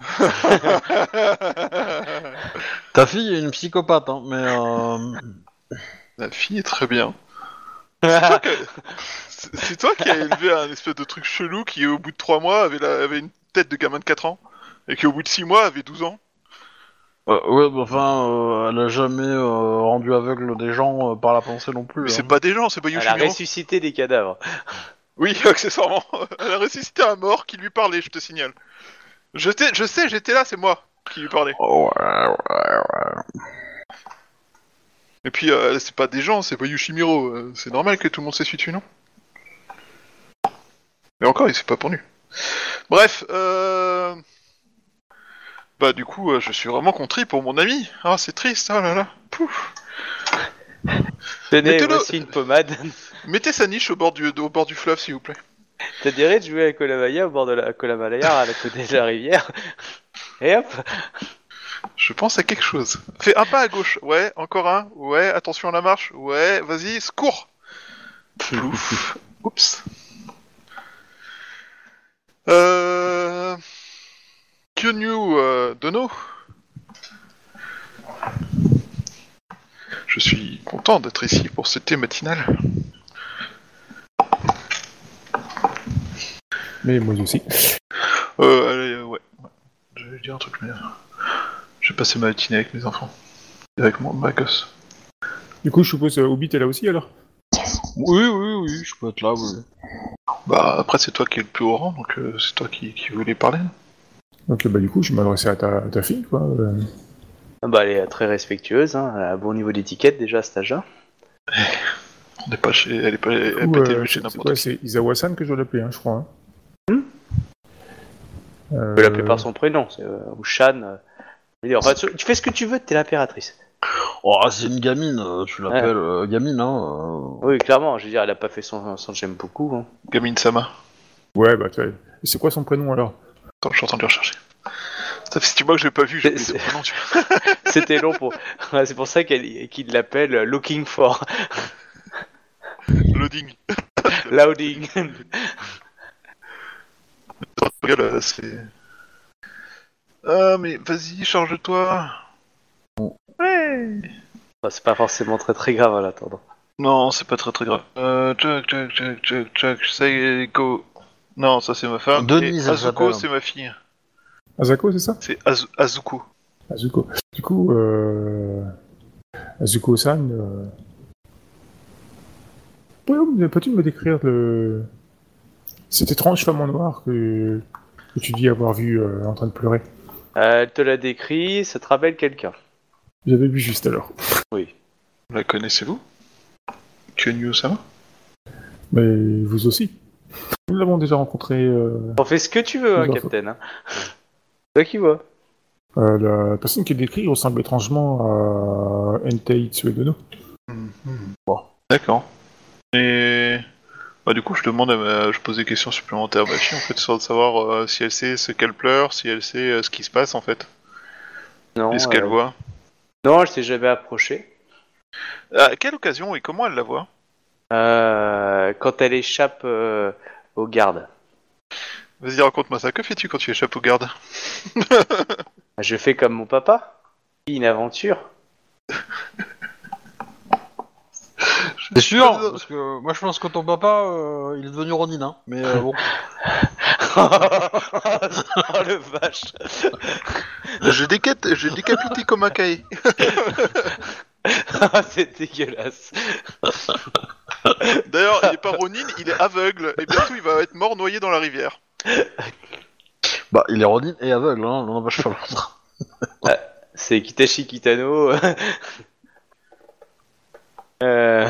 S4: [laughs]
S1: Ta fille est une psychopathe, hein, mais euh,
S3: La fille est très bien. [laughs] C'est toi, que- c'est- c'est toi qui as élevé un espèce de truc chelou qui, au bout de 3 mois, avait, la- avait une tête de gamin de 4 ans, et qui, au bout de 6 mois, avait 12 ans.
S1: Euh, ouais, bah, enfin, euh, elle a jamais euh, rendu aveugle des gens euh, par la pensée non plus.
S3: Mais
S1: hein.
S3: c'est pas des gens, c'est pas
S2: Elle a
S3: Yoshimiro.
S2: ressuscité des cadavres. [laughs]
S3: Oui, accessoirement. [laughs] Elle a ressuscité un mort qui lui parlait, je te signale. Je, t'ai- je sais, j'étais là, c'est moi qui lui parlais.
S1: Oh, ouais, ouais, ouais.
S3: Et puis, euh, c'est pas des gens, c'est pas Yoshimiro. euh, c'est normal que tout le monde s'essuie dessus, non? Mais encore, il s'est pas pendu. Bref, euh... Bah, du coup, euh, je suis vraiment contrit pour mon ami. Ah, c'est triste, oh là là. Pouf.
S2: Tenez,
S3: Mettez-le-
S2: voici une pommade. [laughs]
S3: Mettez sa niche au bord du, au bord du fleuve, s'il vous plaît.
S2: T'as dirait de jouer à Kolamaya au bord de la à la côté de la rivière. [laughs] Et hop
S3: Je pense à quelque chose. Fais un pas à gauche. Ouais, encore un. Ouais, attention à la marche. Ouais, vas-y, cours. Plouf. Oups. Euh... Kyonyu euh, Dono. Je suis content d'être ici pour ce thé matinal.
S4: mais moi aussi.
S3: Euh, allez, euh, ouais. ouais. Je vais dire un truc, mais... euh, Je vais passer ma matinée avec mes enfants. Et Avec mon, ma gosse.
S4: Du coup, je suppose euh, Hobbit est là aussi alors?
S1: Oui, oui, oui, je peux être là, oui.
S3: Bah, après, c'est toi qui es le plus haut rang, donc euh, c'est toi qui, qui voulais parler.
S4: Donc, bah, du coup, je m'adressais à ta, à ta fille, quoi. euh.
S2: Ah Bah, elle est très respectueuse, hein. elle a un bon niveau d'étiquette déjà à cet âge-là.
S3: On n'est pas chez... Elle est pas... Elle
S4: Du
S3: a
S4: coup,
S3: pas été
S4: euh,
S3: élevée chez
S4: c'est- c'est
S3: n'importe
S4: quoi,
S3: qui.
S4: C'est Isawa-san que je dois l'appeler, hein, je crois. Hein.
S2: Hmm
S4: Euh,
S2: peux l'appeler par son prénom, c'est, euh, ou Shan. euh. Je veux dire, enfin, tu tu fais ce que tu veux, t'es l'impératrice.
S1: Oh, c'est une gamine, euh, tu l'appelles euh, gamine, hein. euh.
S2: Oui, clairement, je veux dire, elle a pas fait son, son j'aime beaucoup. Hein.
S3: Gamine Sama.
S4: Ouais, bah, tu vois. Et C'est quoi son prénom alors?
S3: Attends, je suis en train de le rechercher. Ça fait six mois que je l'ai pas vu, j'ai oublié son tu [laughs] vois.
S2: C'était long pour. Ouais, c'est pour ça qu'elle- qu'il l'appelle Looking for
S3: Loading.
S2: Louding.
S3: Regarde, là, c'est... Ah, mais vas-y, charge-toi. Ouais.
S2: Bah, c'est pas forcément très très grave en attendant.
S3: Non, c'est pas très très grave. Euh, tchac, tchac, tchac, tchac, tchac, Seiko. Non, ça c'est ma femme.
S1: Denise,
S3: Et Azuko, c'est ma fille.
S4: Azako, c'est ça?
S3: C'est Azu- Azuko.
S4: Azuko. Du coup, euh... Azuko-san, euh... ouais, peux-tu me décrire le... cette étrange femme en noir que, que tu dis avoir vu euh, en train de pleurer?
S2: Euh, elle te l'a décrit, ça te rappelle quelqu'un.
S4: J'avais vu juste alors.
S3: La connaissez-vous? Kyonyu-sama
S4: Mais vous aussi. Nous l'avons déjà rencontré. Euh...
S2: On fait ce que tu veux, hein, Captain. Hein. Toi qui vois.
S4: euh, la personne qui est décrite ressemble étrangement à Entei Tsuedono.
S3: Bon. D'accord. Et... Bah, du coup, je demande à ma... Je pose des questions supplémentaires à ma fille, en fait, sur de savoir euh, si elle sait ce qu'elle pleure, si elle sait euh, ce qui se passe, en fait.
S2: Non,
S3: et ce qu'elle
S2: euh,
S3: voit?
S2: Non, elle s'est jamais approchée.
S3: À quelle occasion et comment elle la voit?
S2: Quand elle échappe euh, aux gardes.
S3: Vas-y, raconte-moi ça. Que fais-tu quand tu échappes aux gardes? [laughs]
S2: Je fais comme mon papa. Une aventure.
S1: C'est sûr, parce que moi je pense que ton papa, euh, il est devenu Ronin, hein. Mais euh, bon. [laughs]
S2: oh le vache.
S3: Je décapite, je décapité comme un [laughs] cahier.
S2: C'est dégueulasse. [laughs]
S3: D'ailleurs, il est pas Ronin, il est aveugle, et bientôt il va être mort noyé dans la rivière. [laughs]
S1: Bah, il est Ronin et aveugle, hein. Non, pas pas l'autre. [laughs]
S2: C'est Kitashi Kitano. euh...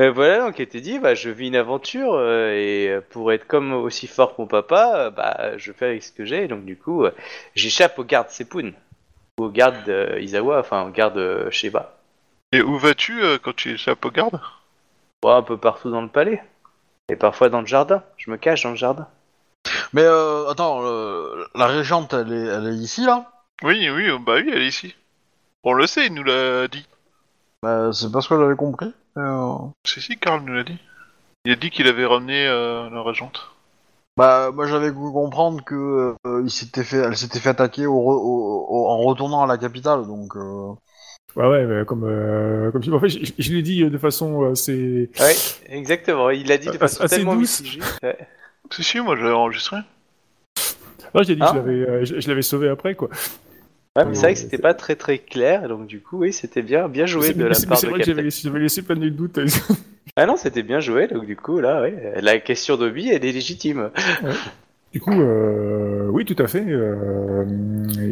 S2: euh, voilà, donc t'a dit, bah, je vis une aventure euh, et pour être comme aussi fort que mon papa, euh, bah, je fais avec ce que j'ai. Donc du coup, euh, j'échappe aux gardes Sepun, ou aux gardes euh, Izawa, enfin aux gardes euh, Sheba,
S3: Et où vas-tu euh, quand tu échappes aux gardes
S2: Ouais, un peu partout dans le palais et parfois dans le jardin. Je me cache dans le jardin.
S1: Mais euh, attends, euh, la régente, elle est, elle est ici, là?
S3: Oui, oui, bah oui, elle est ici. On le sait, il nous l'a dit.
S1: Bah, c'est parce que j'avais compris. Euh,
S3: Si, si, Karl nous l'a dit. Il a dit qu'il avait ramené euh, la régente.
S1: Bah, moi j'avais cru comprendre que euh, il s'était fait, elle s'était fait attaquer au re- au- au- en retournant à la capitale, donc. Euh...
S4: Ouais, ouais, mais comme, euh, comme en fait, je, je l'ai dit de façon assez.
S2: Ouais, exactement. Il l'a dit de façon
S4: assez
S2: tellement
S4: douce.
S2: mitigée. Ouais.
S3: Si, si, moi j'avais enregistré.
S4: Non, j'ai dit
S2: Ah.
S4: que je l'avais, euh, je, je l'avais sauvé après, quoi.
S2: Ouais, mais c'est vrai que
S4: Euh,
S2: c'était pas très très clair, donc du coup, oui, c'était bien, bien joué
S4: C'est
S2: de la
S4: c'est-
S2: part
S4: c'est
S2: de
S4: vrai que j'avais
S2: Captain.
S4: laissé, j'avais laissé planer le doute.
S2: Ah non, c'était bien joué, donc du coup, là, ouais, la question d'Obi, elle est légitime.
S4: Du coup, euh, oui, tout à fait. Euh,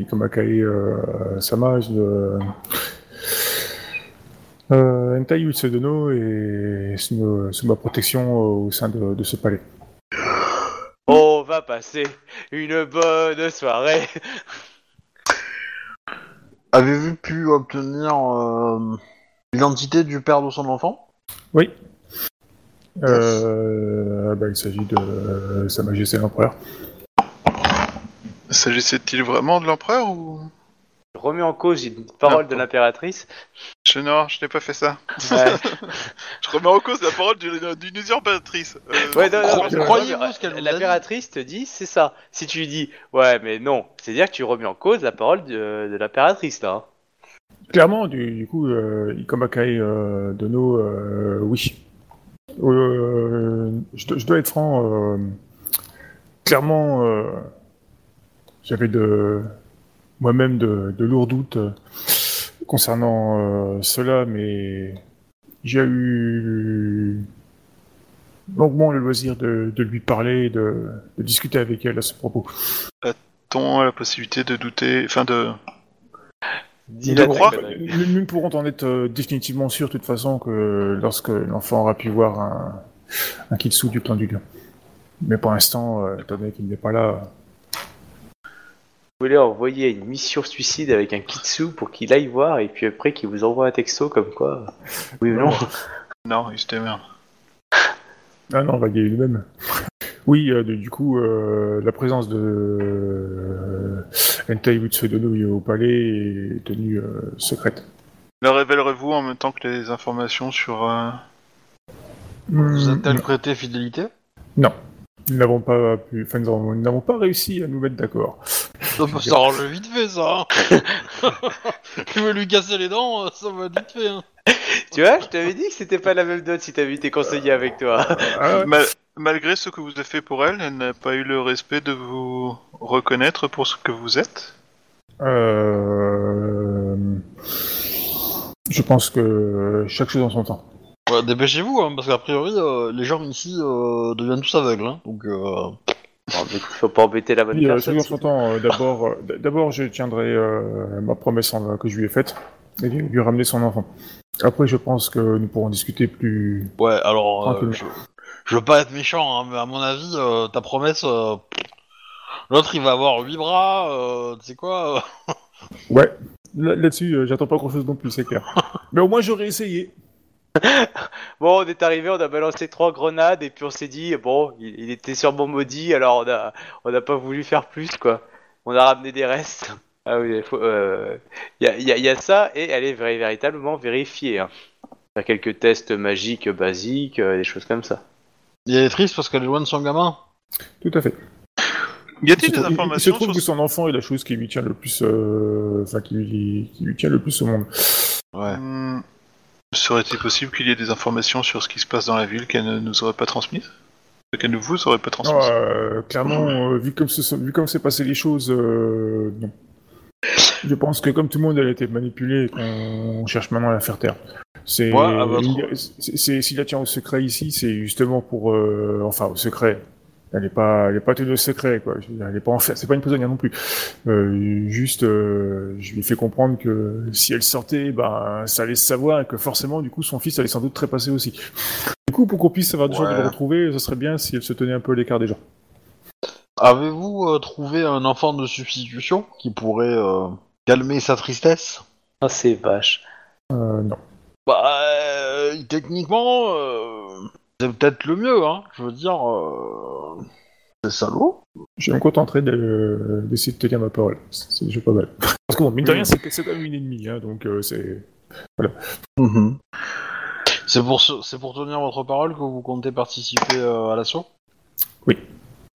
S4: Ikomakai euh, Sama, je, euh, Entai Utsudono est sous, ma- sous ma protection au sein de, de ce palais.
S2: On va passer une bonne soirée. [laughs]
S1: Avez-vous pu obtenir euh, l'identité du père de son enfant?
S4: Oui. Euh, bah, il s'agit de euh, Sa Majesté l'Empereur.
S3: S'agissait-il vraiment de l'empereur ou...
S2: Je remets en cause une parole de l'impératrice.
S3: Je, non, je n'ai pas fait ça.
S2: Ouais. [laughs]
S3: Je remets en cause la parole d'une d'une usurpatrice. Euh,
S2: Ouais, non, non, L'impératrice te dit, c'est ça. Si tu lui dis, ouais, mais non, c'est-à-dire que tu remets en cause la parole de, de l'impératrice, là. hein.
S4: Clairement, du, du coup, euh, Ikomakai euh, Dono, euh, oui. Euh, je, dois- je dois être franc. euh, clairement, euh, j'avais de moi-même de, de lourds doutes euh, concernant euh, cela, mais j'ai eu longuement le loisir de, de lui parler, de, de discuter avec elle à ce propos.
S3: Ton la possibilité de douter, enfin de.
S2: Dis
S3: De
S2: la
S3: croire-
S2: connerie.
S4: Nous, nous pourrons en être euh, définitivement sûrs, de toute façon, que lorsque l'enfant aura pu voir un, un kitsu du plan du lion. Mais pour l'instant, euh, étant donné qu'il n'est pas là,
S2: voulez envoyer une mission suicide avec un kitsu pour qu'il aille voir et puis après qu'il vous envoie un texto comme quoi. Oui ou non
S3: Non, il se démerde.
S4: ah non, on va gagner lui-même. Oui, euh, de- du coup, euh, la présence de euh, Entei Utsudono au palais est tenue euh, secrète.
S3: La révélerez-vous en même temps que les informations sur... euh,
S1: Vous
S4: Hmm,
S1: êtes-elle prêté fidélité?
S4: Non. Nous n'avons pas pu, enfin, nous n'avons pas réussi à nous mettre d'accord.
S1: Ça peut s'arranger vite fait, ça. hein. [laughs] tu veux lui casser les dents, euh, ça va vite fait. Hein.
S2: Tu vois, je t'avais dit que c'était pas la même note si t'avais eu tes conseillers avec toi. [laughs]
S4: Ah ouais.
S3: Mal- Malgré ce que vous avez fait pour elle, elle n'a pas eu le respect de vous reconnaître pour ce que vous êtes?
S4: Euh, Je pense que chaque chose en son temps.
S1: Ouais, Dépêchez-vous, hein, parce qu'a priori, euh, les gens ici euh, deviennent tous aveugles. Hein, donc, euh,
S2: faut pas embêter la bonne
S4: Oui, euh,
S2: personne.
S4: euh, D'abord, euh, d'abord, je tiendrai euh, ma promesse en- que je lui ai faite et lui lui ramener son enfant. Après, je pense que nous pourrons discuter plus.
S1: ouais, alors, euh, je, je veux pas être méchant, hein, mais à mon avis, euh, ta promesse, euh, l'autre il va avoir huit bras, euh, tu sais quoi euh,
S4: Ouais. Là- Là-dessus, euh, j'attends pas grand-chose non plus, c'est clair. [laughs] Mais au moins, j'aurais essayé. [laughs]
S2: Bon, on est arrivé, on a balancé trois grenades et puis on s'est dit bon, il, il était sûrement maudit, alors on a on n'a pas voulu faire plus quoi. On a ramené des restes. Ah oui, il euh, y, a, y a- y a ça et elle est vrai- véritablement vérifiée. Hein. Faire quelques tests magiques basiques, euh, des choses comme ça.
S1: Il est triste parce qu'elle est loin de son gamin.
S4: Tout à fait.
S3: Y a-t-il des
S4: trouve- il- se
S3: informations
S4: trouve
S3: sur
S4: que son enfant est la chose qui lui tient le plus, euh, enfin qui, lui- qui lui tient le plus au monde.
S1: Ouais.
S3: Hmm. Serait-il possible qu'il y ait des informations sur ce qui se passe dans la ville qu'elle ne nous aurait pas transmises? Qu'elle ne vous aurait pas transmises?
S4: Euh, clairement, euh, vu comme vu c'est passé les choses, euh, non. Je pense que comme tout le monde, elle a été manipulée et qu'on cherche maintenant à la faire taire. C'est,
S1: Ouais, à votre-
S4: s'il la tient au secret ici, c'est justement pour, euh, enfin, au secret. Elle n'est pas, elle est pas tenue au secret, quoi. Elle est pas enfer- c'est pas une prisonnière non plus. Euh, juste, euh, je lui ai fait comprendre que si elle sortait, ben, ça allait se savoir et que forcément, du coup, son fils allait sans doute trépasser aussi. Du coup, pour qu'on puisse avoir des chances de
S1: Ouais.
S4: le retrouver, ce serait bien si elle se tenait un peu à l'écart des gens.
S1: Avez-vous euh, trouvé un enfant de substitution qui pourrait euh, calmer sa tristesse?
S2: Ah, c'est vache.
S4: Euh, non.
S1: Bah, euh, techniquement, euh, c'est peut-être le mieux, hein. Je veux dire, euh, c'est salaud.
S4: Je me contenterai de- d'essayer de tenir ma parole. C'est déjà pas mal. [laughs] Parce que bon, mine de rien, c'est c'est quand même une ennemie, hein, donc euh, c'est...
S1: C'est pour, ce- c'est pour tenir votre parole que vous comptez participer euh, à l'assaut?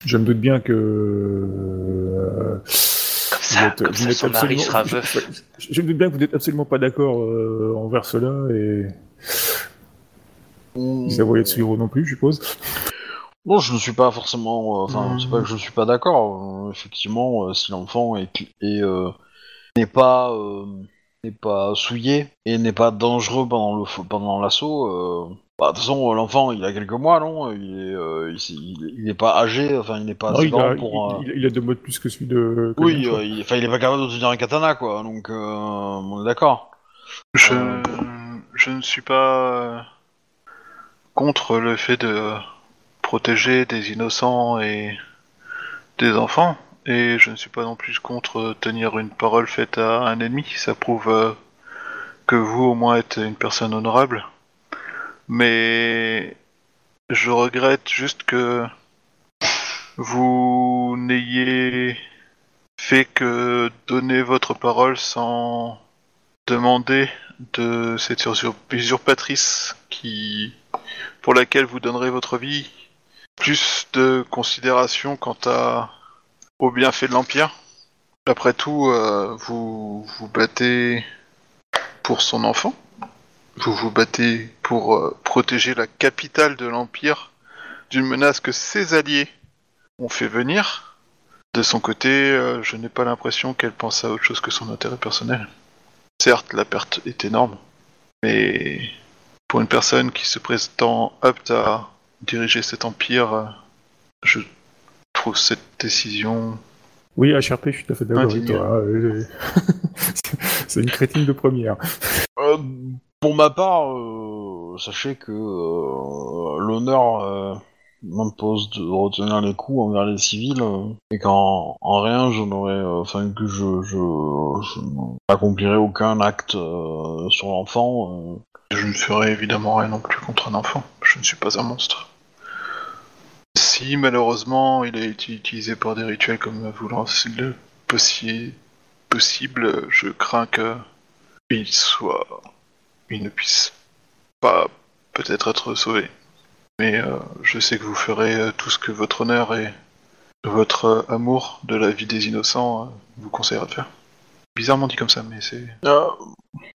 S4: Je me doute bien que... euh,
S2: Comme ça,
S4: vous
S2: comme ça,
S4: n'êtes
S2: son mari
S4: absolument-
S2: sera veuf.
S4: Je, je me doute bien que vous n'êtes absolument pas d'accord euh, envers cela, et vous avouez de Suiro non plus, je suppose.
S1: Non, je ne suis pas forcément. euh, Enfin,
S3: Mhm.
S1: c'est pas que je suis pas d'accord. euh, effectivement, euh, si l'enfant est, euh, n'est pas euh, n'est pas souillé et n'est pas dangereux pendant le pendant l'assaut. euh, bah, de toute façon, euh, l'enfant, il a quelques mois, non Il est euh, il, s'est- il- il est pas âgé. Enfin, il n'est pas
S4: Non,
S1: assez
S4: il,
S1: grand
S4: a,
S1: pour. euh,
S4: il, a deux mots de plus que celui de... que
S1: Oui, euh, il, enfin, il est pas capable de tenir un katana, quoi. Donc, euh, on est d'accord.
S3: Je,
S1: Euh.
S3: je ne suis pas euh, contre le fait de protéger des innocents et des enfants, et je ne suis pas non plus contre tenir une parole faite à un ennemi. Ça prouve euh, que vous, au moins, êtes une personne honorable. Mais je regrette juste que vous n'ayez fait que donner votre parole sans demander de cette usurp- usurpatrice pour laquelle vous donnerez votre vie plus de considération quant à au bienfait de l'empire. Après tout, euh, vous vous battez pour son enfant. Vous vous battez pour euh, protéger la capitale de l'empire d'une menace que ses alliés ont fait venir. De son côté, euh, je n'ai pas l'impression qu'elle pense à autre chose que son intérêt personnel. Certes, la perte est énorme, mais pour une personne qui se prétend apte à diriger cet empire, je trouve cette décision.
S4: Oui, HRP, je suis tout à fait d'accord avec toi. [laughs] C'est une crétine de première.
S1: Euh, pour ma part, euh, sachez que euh, l'honneur euh, m'impose de retenir les coups envers les civils euh, et qu'en en rien je n'aurais, euh, enfin que je, je, je n'accomplirai aucun acte euh, sur l'enfant.
S3: Je ne ferai évidemment rien non plus contre un enfant. Je ne suis pas un monstre. Si malheureusement il a été utilisé pour des rituels comme vous lancez le possi- possible, je crains que il soit, il ne puisse pas peut-être être sauvé. Mais euh, je sais que vous ferez euh, tout ce que votre honneur et votre euh, amour de la vie des innocents vous conseillera de faire. Bizarrement dit comme ça, mais c'est.
S1: Euh,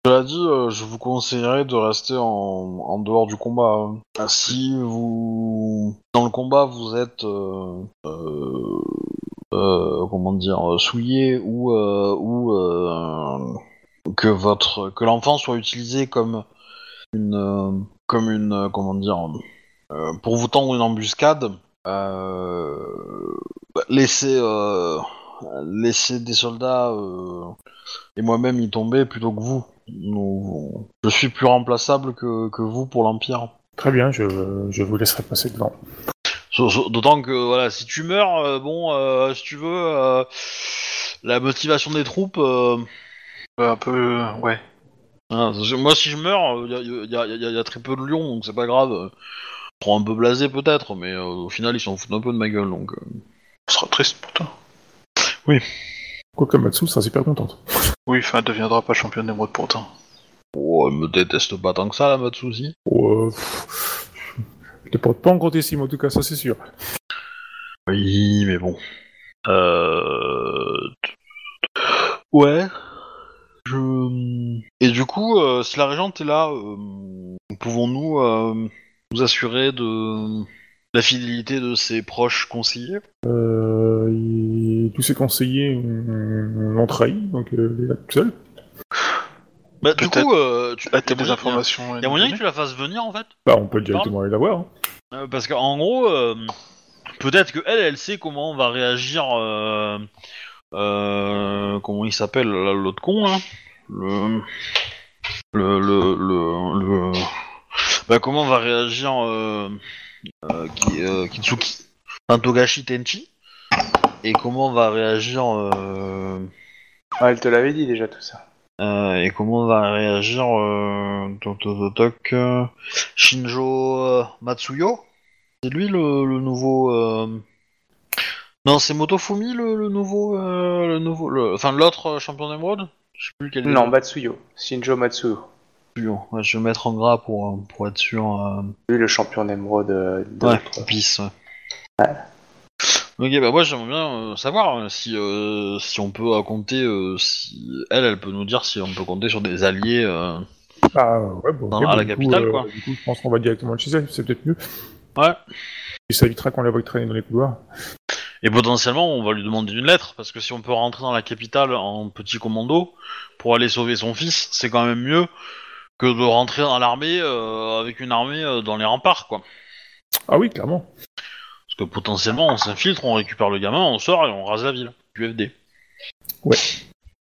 S1: cela dit, euh, je vous conseillerais de rester en, dehors du combat. hein. Si vous dans le combat vous êtes euh, euh, comment dire souillé ou que votre que l'enfant soit utilisé comme une comme une comment dire pour vous tendre une embuscade, laissez laissez des soldats euh, et moi-même y tomber plutôt que vous. Nous- je suis plus remplaçable que, que vous pour l'Empire.
S4: Très bien, je, je vous laisserai passer devant.
S1: D'autant que voilà, si tu meurs, euh, bon, euh, si tu veux, euh, la motivation des troupes. euh,
S3: euh, un peu. euh, ouais.
S1: hein, moi, si je meurs, il y a, y a- y a- y a très peu de lions, donc c'est pas grave. euh, Ils seront un peu blasés peut-être, mais euh, au final, ils s'en foutent un peu de ma gueule, donc. euh.
S3: Ce sera triste pour toi.
S4: Quoique Matsu sera super contente.
S3: Oui, enfin, elle deviendra pas championne d'émeraude pour autant.
S1: Oh, elle me déteste pas tant que ça, la Matsuzi.
S4: Oh, euh, pff, je te porte pas en estime en tout cas, ça c'est sûr.
S1: Oui, mais bon. Euh... Ouais. Je... Et du coup, euh, si la régente est là, euh, pouvons-nous euh, nous assurer de la fidélité de ses proches conseillers
S4: Euh, il- Tous ses conseillers ont- l'ont trahi, donc euh, il est là tout seul.
S1: Bah, du
S3: Peut-être.
S1: coup, euh, tu
S3: Ah,
S1: y a
S3: t'as des
S1: moyen-
S3: informations. à
S1: y a moyen que tu la fasses venir en fait?
S4: Bah, on peut directement aller la voir. hein.
S1: Euh, Parce qu'en gros, euh, peut-être que elle, elle sait comment on va réagir. Euh, euh, comment il s'appelle là, l'autre con là Le le le le, le- bah, comment va réagir euh, euh, Ki- euh, Kitsuki, enfin Togashi Tenchi, et comment va réagir euh,
S2: Ah, elle te l'avait dit déjà tout ça.
S1: euh, et comment va réagir euh, toc, toc, toc, toc, euh, Shinjo Matsuyo? C'est lui le, le nouveau. Non, c'est Motofumi le, le nouveau, le nouveau, le- enfin l'autre champion d'émeraude? Je sais plus quel. est
S2: Non, Matsuyo. Shinjo Matsuyo.
S1: Ouais, je vais mettre en gras pour euh, pour être sûr. euh,
S2: Lui, le champion d'émeraude euh, de
S1: Ouais, pisse. Ouais. Ok, bah moi j'aimerais bien euh, savoir euh, si euh, si on peut euh, compter, euh, si elle, elle peut nous dire si on peut compter sur des alliés. euh,
S4: Ah ouais, bon,
S1: Dans- à la
S4: du
S1: capitale,
S4: coup, euh,
S1: quoi.
S4: Du coup, je pense qu'on va directement chez elle, c'est peut-être mieux.
S1: Ouais.
S4: Et ça évitera qu'on la voie traîner dans les couloirs.
S1: Et potentiellement, on va lui demander une lettre, parce que si on peut rentrer dans la capitale en petit commando pour aller sauver son fils, c'est quand même mieux que de rentrer dans l'armée euh, avec une armée euh, dans les remparts, quoi.
S4: Ah oui, clairement.
S1: Parce que potentiellement, on s'infiltre, on récupère le gamin, on sort et on rase la ville. UFD.
S4: Ouais.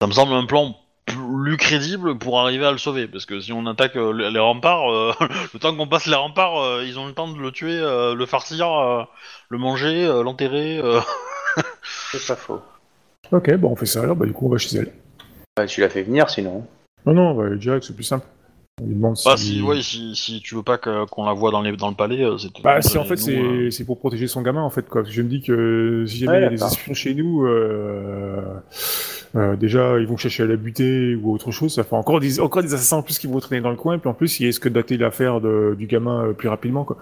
S1: Ça me semble un plan plus crédible pour arriver à le sauver, parce que si on attaque euh, les remparts, euh, [laughs] le temps qu'on passe les remparts, euh, ils ont le temps de le tuer, euh, le farcir, euh, le manger, euh, l'enterrer. euh.
S2: C'est pas faux.
S4: Ok, bon, on fait ça alors, bah du coup, on va chez elle.
S2: Bah, tu l'as fait venir sinon.
S4: Non, non, on va aller direct, c'est plus simple. On lui demande
S1: Bah
S4: si...
S1: si, ouais, si, si tu veux pas qu'on la voie dans, les, dans le palais, euh, c'est...
S4: Bah, si en fait c'est
S1: euh,
S4: c'est pour protéger son gamin en fait quoi. Je me dis que si jamais
S2: Ouais,
S4: il y a des espions chez nous, euh, euh, déjà ils vont chercher à la buter ou autre chose. Ça fait encore des encore des assassins en plus qui vont traîner dans le coin. Puis en plus il risque de dater l'affaire du gamin euh, plus rapidement quoi.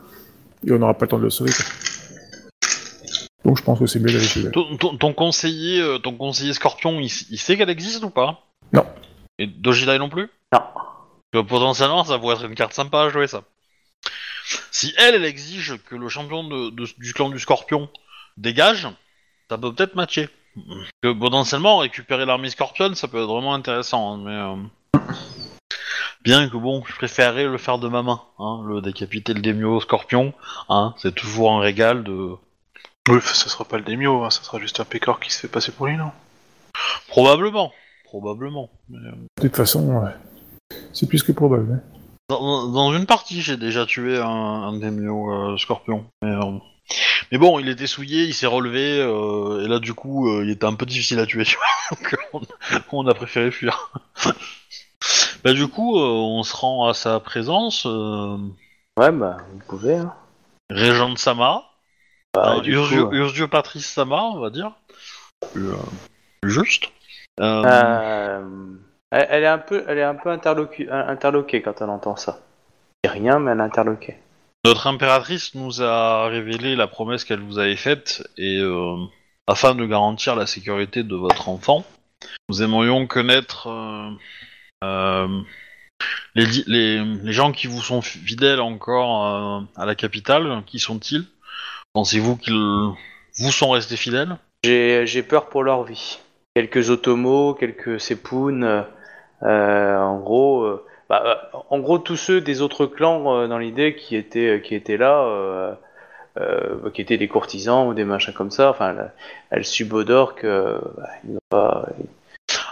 S4: Et on n'aura pas le temps de le sauver quoi. Donc je pense que c'est mieux d'aller chez elle.
S1: Ton, ton- ton conseiller, euh, ton conseiller Scorpion, il, il sait qu'elle existe ou pas?
S4: Non.
S1: Et Dojidai non plus? Que potentiellement, ça pourrait être une carte sympa à jouer, ça. Si elle, elle exige que le champion de- de- du clan du Scorpion dégage, ça peut peut-être matcher. Que potentiellement, récupérer l'armée Scorpion, ça peut être vraiment intéressant, hein, mais... euh, Bien que bon, je préférerais le faire de ma main, hein, le décapiter le démio Scorpion, hein, c'est toujours un régal de...
S3: Oui, ce sera pas le Demio, hein, ça sera juste un pécor qui se fait passer pour lui, non?
S1: Probablement, probablement. mais, euh,
S4: De toute façon, ouais. C'est plus que probable. hein.
S1: Dans, dans une partie, j'ai déjà tué un, un Demio euh, Scorpion. Mais, euh, mais bon, il était souillé, il s'est relevé, euh, et là du coup, euh, il était un peu difficile à tuer. [laughs] Donc on, on a préféré fuir. [laughs] bah du coup, euh, on se rend à sa présence, euh,
S2: Ouais, bah, vous pouvez. Hein.
S1: Régent de Sama.
S2: Bah,
S1: Euh, Ursio, Patrice Sama, on va dire. Plus, euh, plus juste. Euh,
S2: euh, elle, elle est un peu, elle est un peu interloquée quand elle entend ça. Elle dit rien, mais elle est interloquée.
S1: Notre impératrice nous a révélé la promesse qu'elle vous avait faite et euh, afin de garantir la sécurité de votre enfant, nous aimerions connaître euh, euh, les, di- les, les gens qui vous sont fidèles encore à la capitale. Qui sont-ils? Pensez-vous qu'ils vous sont restés fidèles?
S2: J'ai, peur pour leur vie. Quelques Otomo, quelques euh, en gros, euh, bah, euh, en gros tous ceux des autres clans euh, dans l'idée qui étaient, qui étaient là, euh, euh, qui étaient des courtisans ou des machins comme ça. Enfin, la- elles subodorent que bah, ils pas.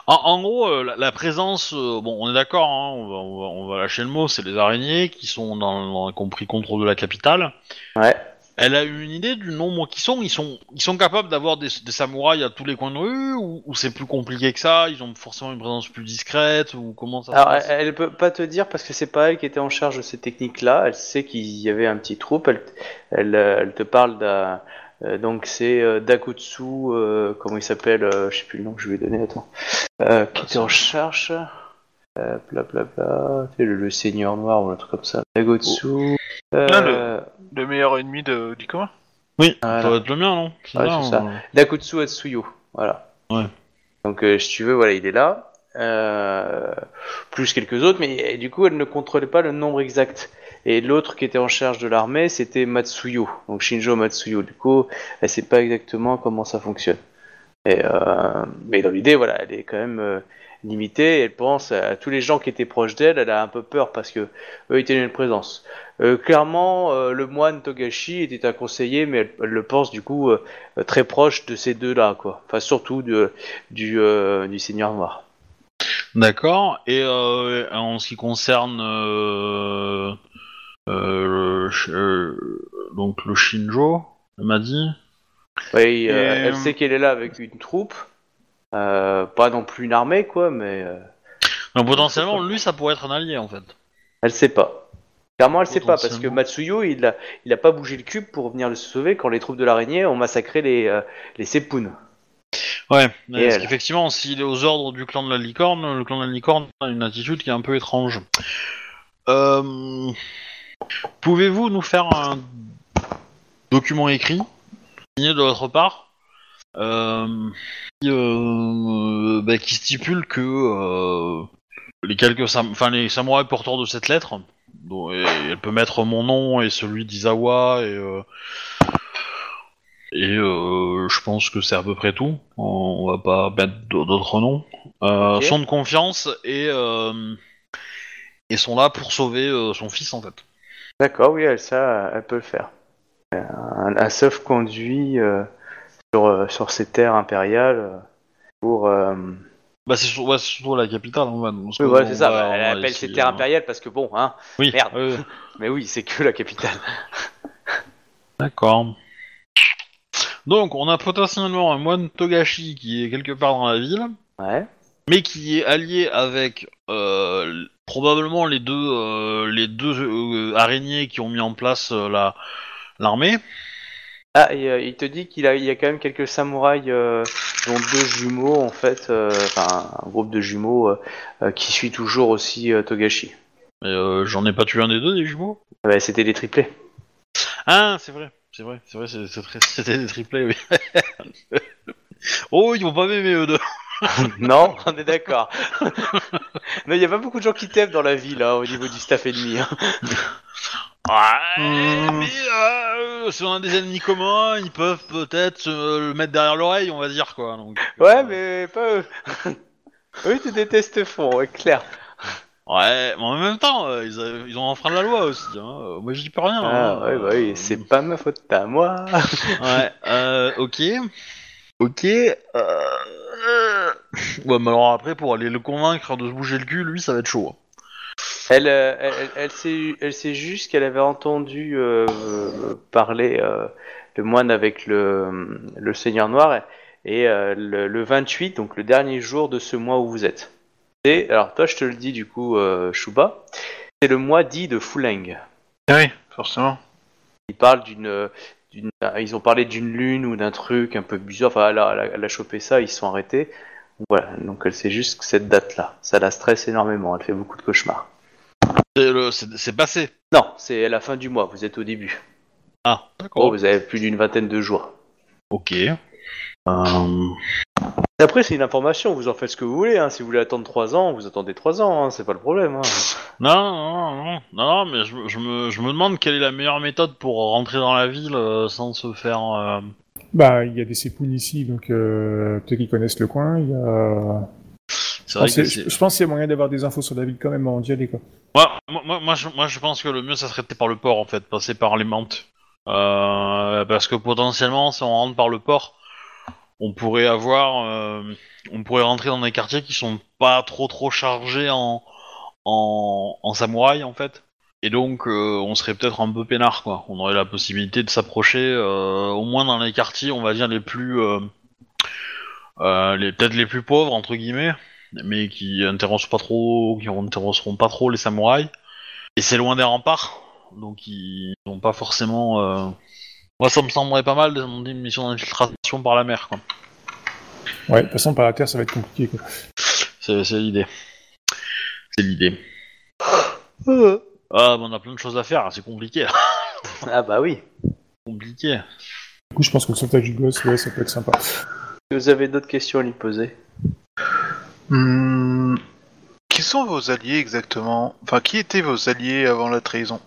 S1: En, en gros, euh, la, la présence, euh, bon, on est d'accord, hein, on, va, on, on va lâcher le mot, c'est les araignées qui sont dans, dans compris contrôle de la capitale.
S2: Ouais.
S1: Elle a eu une idée du nombre qui sont. Ils sont, ils sont capables d'avoir des, des samouraïs à tous les coins de rue ou, ou c'est plus compliqué que ça? Ils ont forcément une présence plus discrète ou comment ça se
S2: Alors, elle,
S1: passe?
S2: elle peut pas te dire parce que c'est pas elle qui était en charge de ces techniques-là. Elle sait qu'il y avait un petit troupe. Elle, elle, euh, elle te parle d'un. euh, donc c'est euh, Dakutsu, euh, comment il s'appelle, euh, je sais plus le nom que je lui ai donné, attends, euh, qui était en charge, euh, bla bla bla, tu sais, le, le seigneur noir ou un truc comme ça, Dakutsu, euh,
S3: Ah, Le meilleur ennemi de, du commun.
S1: Oui,
S2: Voilà.
S1: ça va être le mien, non? C'est
S2: Ouais, c'est ça.
S1: euh,
S2: Atsuyo, voilà.
S1: Ouais.
S2: Donc euh, si tu veux, voilà, il est là. Euh, plus quelques autres, mais euh, du coup, elle ne contrôlait pas le nombre exact. Et l'autre qui était en charge de l'armée, c'était Matsuyo, donc Shinjo Matsuyo. Du coup, elle sait pas exactement comment ça fonctionne. Et, euh, mais dans l'idée, voilà, elle est quand même euh, limitée. Elle pense à tous les gens qui étaient proches d'elle. Elle a un peu peur parce que eux ils tenaient une présence. Euh, clairement, euh, le moine Togashi était un conseiller, mais elle, elle le pense du coup euh, très proche de ces deux-là, quoi. Enfin, surtout de, du, du Seigneur Noir.
S1: D'accord. Et en ce qui concerne le, donc le Shinjo, elle m'a dit.
S2: Oui,
S3: Et,
S2: elle sait qu'elle est là avec une troupe. Euh, pas non plus une armée, quoi, mais euh,
S1: Donc potentiellement, lui, ça pourrait être un allié en fait.
S2: elle sait pas. Clairement, elle sait pas, parce que
S1: Potentiellement.
S2: Matsuyo, il a, il a pas bougé le cube pour venir le sauver quand les troupes de l'araignée ont massacré les, euh, les Sepun.
S1: Ouais, mais
S2: Et
S1: parce
S2: elle.
S1: qu'effectivement, s'il est aux ordres du clan de la licorne, le clan de la licorne a une attitude qui est un peu étrange. Euh, Pouvez-vous nous faire un document écrit, signé de votre part, qui, euh, bah, qui stipule que euh, les quelques sam- enfin les samouraïs porteurs de cette lettre, dont- et elle peut mettre mon nom et celui d'Izawa et euh, et euh, je pense que c'est à peu près tout. On, va pas mettre d'autres noms. Euh. Sont de confiance et euh, et sont là pour sauver euh, son fils en fait.
S2: D'accord, oui, elle, ça, elle peut le faire. Un, un sauf-conduit euh, sur, euh, sur ces terres impériales euh, pour... euh,
S1: Bah c'est ouais, surtout la capitale en fait. parce
S2: Oui, voilà,
S1: on
S2: c'est ça,
S1: va- on
S2: elle
S1: va
S2: appelle
S1: essayer,
S2: ces terres
S1: euh,
S2: impériales parce que bon, hein,
S1: Oui.
S2: Merde. [laughs] mais oui, c'est que la capitale. [laughs]
S1: D'accord. Donc on a potentiellement un moine Togashi qui est quelque part dans la ville.
S2: Ouais.
S1: mais qui est allié avec euh, probablement les deux euh, les deux araignées qui ont mis en place la l'armée.
S2: Ah, et euh, il te dit qu'il a, il y a quand même quelques samouraïs, euh, dont deux jumeaux en fait, euh, enfin un groupe de jumeaux qui suit toujours aussi Togashi.
S1: Mais j'en ai pas tué un des deux des jumeaux?
S2: Ah bah, C'était des triplés.
S1: Ah c'est vrai, c'est vrai, c'est vrai, c'est- c'est très- [laughs] c'était des triplés oui. [laughs] oh ils vont pas m'aimer eux deux. [laughs]
S2: non, on est d'accord. Mais il y a pas beaucoup de gens qui t'aiment dans la ville hein, au niveau du staff ennemi. hein.
S1: Ouais,
S3: Hmm.
S1: mais euh, si on a des ennemis communs, ils peuvent peut-être se le mettre derrière l'oreille, on va dire quoi. Donc, euh,
S2: Ouais, mais pas eux. [laughs] eux, ils te détestent fond, ouais, clair.
S1: Ouais, mais en même temps, euh, ils, a- ils ont enfreint la loi aussi. Hein. Euh, Moi, je dis pas rien.
S2: Ah,
S1: hein.
S2: ouais, bah oui, c'est pas ma faute à moi. [laughs]
S1: Ouais, euh, ok. Ok. Euh... Ouais, mais alors après, pour aller le convaincre de se bouger le cul, lui, ça va être chaud. hein.
S2: Elle, euh, elle, elle, elle sait, elle sait juste qu'elle avait entendu euh, parler euh, le moine avec le, le Seigneur Noir et euh, le, le 28, donc le dernier jour de ce mois où vous êtes. Et alors toi, je te le dis du coup, Shuba, c'est le mois dit de Fuleng.
S3: Ah oui, forcément.
S2: Il parle d'une ils ont parlé d'une lune ou d'un truc un peu bizarre. Enfin, elle a, elle a- elle a chopé ça, ils se sont arrêtés. Voilà, donc elle sait juste que cette date-là. Ça la stresse énormément, elle fait beaucoup de cauchemars.
S1: C'est le- C'est c'est passé.
S2: Non, c'est à la fin du mois, vous êtes au début.
S1: Ah,
S2: Oh,
S1: d'accord.
S2: vous avez plus d'une vingtaine de jours.
S1: Ok. Euh,
S2: Après, c'est une information, vous en faites ce que vous voulez. Hein. Si vous voulez attendre 3 ans, vous attendez 3 ans, hein, c'est pas le problème. Hein.
S1: Non, non, non, non, non, mais je, me- je me, je me demande quelle est la meilleure méthode pour rentrer dans la ville euh, sans se faire. euh,
S4: Bah, il y a des sépounes ici, donc euh, peut-être qu'ils connaissent le coin. Il y a... Je pense,
S1: que
S4: que-
S1: c'est-
S4: je, je pense qu'il y a moyen d'avoir des infos sur la ville quand même avant d'y aller, quoi.
S1: Moi, moi, moi, moi, je, moi, je pense que le mieux, ça serait par le port, en fait, passer par les mantes. Euh, parce que potentiellement, si on rentre par le port, on pourrait avoir, euh, on pourrait rentrer dans des quartiers qui sont pas trop trop chargés en en, en samouraï, en fait. Et donc, euh, on serait peut-être un peu peinard, quoi. On aurait la possibilité de s'approcher, euh, au moins dans les quartiers, on va dire les plus, euh, euh, les peut-être les plus pauvres entre guillemets, mais qui intéressent pas trop, qui intéresseront pas trop les samouraïs. Et c'est loin des remparts, donc ils n'ont pas forcément. euh, Moi, ça me semblerait pas mal de demander une mission d'infiltration par la mer, quoi.
S4: Ouais, de toute façon, par la terre, ça va être compliqué, quoi.
S1: C'est c'est l'idée. C'est l'idée. [laughs] Ah, mais on a plein de choses à faire, c'est compliqué. [laughs]
S2: ah bah oui.
S1: compliqué.
S4: Du coup, je pense que le sauvetage du gosse, ouais, ça peut être sympa.
S2: Vous avez d'autres questions à lui poser
S3: Hmm, Qui sont vos alliés exactement? Enfin, qui étaient vos alliés avant la trahison?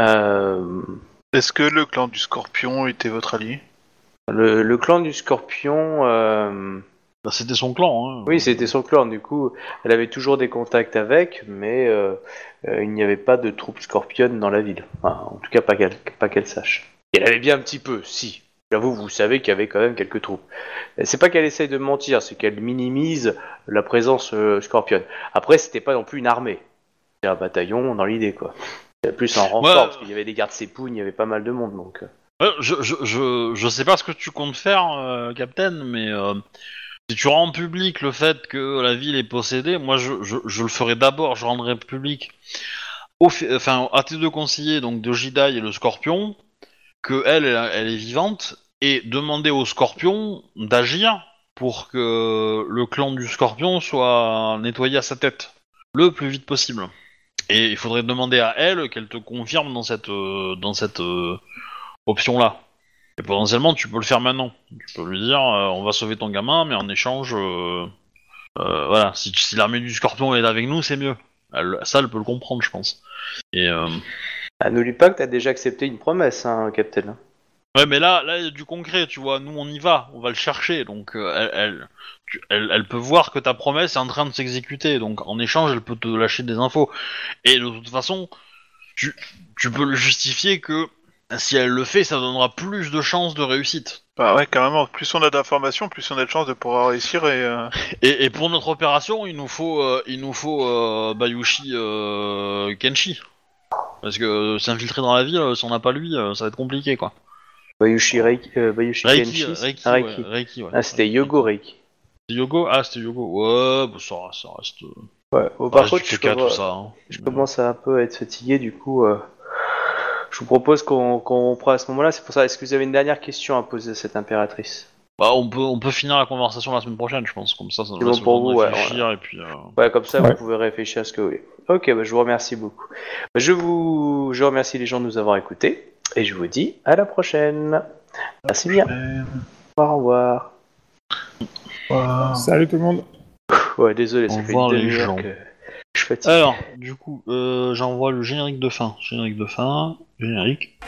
S2: Euh,
S3: Est-ce que le clan du Scorpion était votre allié?
S2: le, le clan du Scorpion, euh,
S1: Bah, C'était son clan, hein.
S2: oui, c'était son clan. Du coup, elle avait toujours des contacts avec, mais euh, euh, il n'y avait pas de troupes scorpionnes dans la ville. Enfin, en tout cas, pas qu'elle pas qu'elle sache. Et elle avait bien un petit peu, si. J'avoue, vous savez qu'il y avait quand même quelques troupes. C'est pas qu'elle essaye de mentir, c'est qu'elle minimise la présence euh, scorpionne. Après, c'était pas non plus une armée. C'était un bataillon dans l'idée, quoi. C'était plus un renfort,
S1: Ouais.
S2: parce qu'il y avait des gardes sépounes, il y avait pas mal de monde, donc...
S1: je, je, je, je sais pas ce que tu comptes faire, euh, Captain, mais euh, si tu rends public le fait que la ville est possédée, moi je, le ferai d'abord, je rendrai public au, fi- enfin, à tes deux conseillers, donc de Jidai et le Scorpion, que elle, elle, est vivante, et demander au Scorpion d'agir pour que le clan du Scorpion soit nettoyé à sa tête le plus vite possible. Et il faudrait demander à elle qu'elle te confirme dans cette, euh, dans cette euh, option-là. Et potentiellement, tu peux le faire maintenant. Tu peux lui dire, euh, on va sauver ton gamin, mais en échange, euh, euh, voilà, si, si l'armée du Scorpion est avec nous, c'est mieux. Elle- ça, elle peut le comprendre, je pense. Et euh,
S2: Ah, N'oublie pas que t'as déjà accepté une promesse, hein, Captain.
S1: ouais, mais là, là, il y a du concret, tu vois. Nous, on y va, on va le chercher. Donc, elle, elle, tu- elle, elle peut voir que ta promesse est en train de s'exécuter. Donc, en échange, elle peut te lâcher des infos. Et de toute façon, tu, tu peux le justifier que si elle le fait, ça donnera plus de chances de réussite.
S3: Bah ouais, carrément. Plus on a d'informations, plus on a de chances de pouvoir réussir et... euh, [laughs]
S1: Et, et pour notre opération, il nous faut, euh, il nous faut euh, Bayushi euh, Kenshi. Parce que euh, s'infiltrer dans la ville, euh, si on n'a pas lui, euh, ça va être compliqué quoi.
S2: Bayushi Reiki, euh, Bayushi
S1: Reiki,
S2: Kenshi,
S1: euh, Reiki,
S2: ah,
S1: ouais,
S2: Reiki.
S1: Reiki, ouais.
S2: Ah, c'était Yogo Reiki.
S1: C'était Yogo? Ah, c'était Yogo. Ouais, bah, ça, ça reste.
S2: Ouais. Bon,
S1: ça
S2: par
S1: reste
S2: contre,
S1: du
S2: je,
S1: caca,
S2: commen-
S1: tout ça. hein.
S2: je commence à un peu être fatigué, du coup, euh, je vous propose qu'on qu'on prenne à ce moment-là. C'est pour ça. Est-ce que vous avez une dernière question à poser à cette impératrice?
S1: Bah, on peut, on peut finir la conversation la semaine prochaine, je pense. Comme ça, ça nous laisse
S2: bon
S1: le
S2: pour
S1: de
S2: vous, ouais,
S1: réfléchir et puis. euh,
S2: Ouais, comme ça,
S4: Ouais.
S2: vous pouvez réfléchir à ce que vous voulez. Ok, bah, je vous remercie beaucoup. Bah, je vous, je remercie les gens de nous avoir écoutés et je vous dis à la prochaine. Merci bien. Au revoir.
S4: Salut tout le monde.
S2: Ouais, désolé,
S1: Au
S2: ça fait
S1: revoir,
S2: une
S1: les
S2: demi-heure
S1: gens.
S2: que
S1: Alors, du coup, euh, j'envoie le générique de fin. Générique de fin, générique.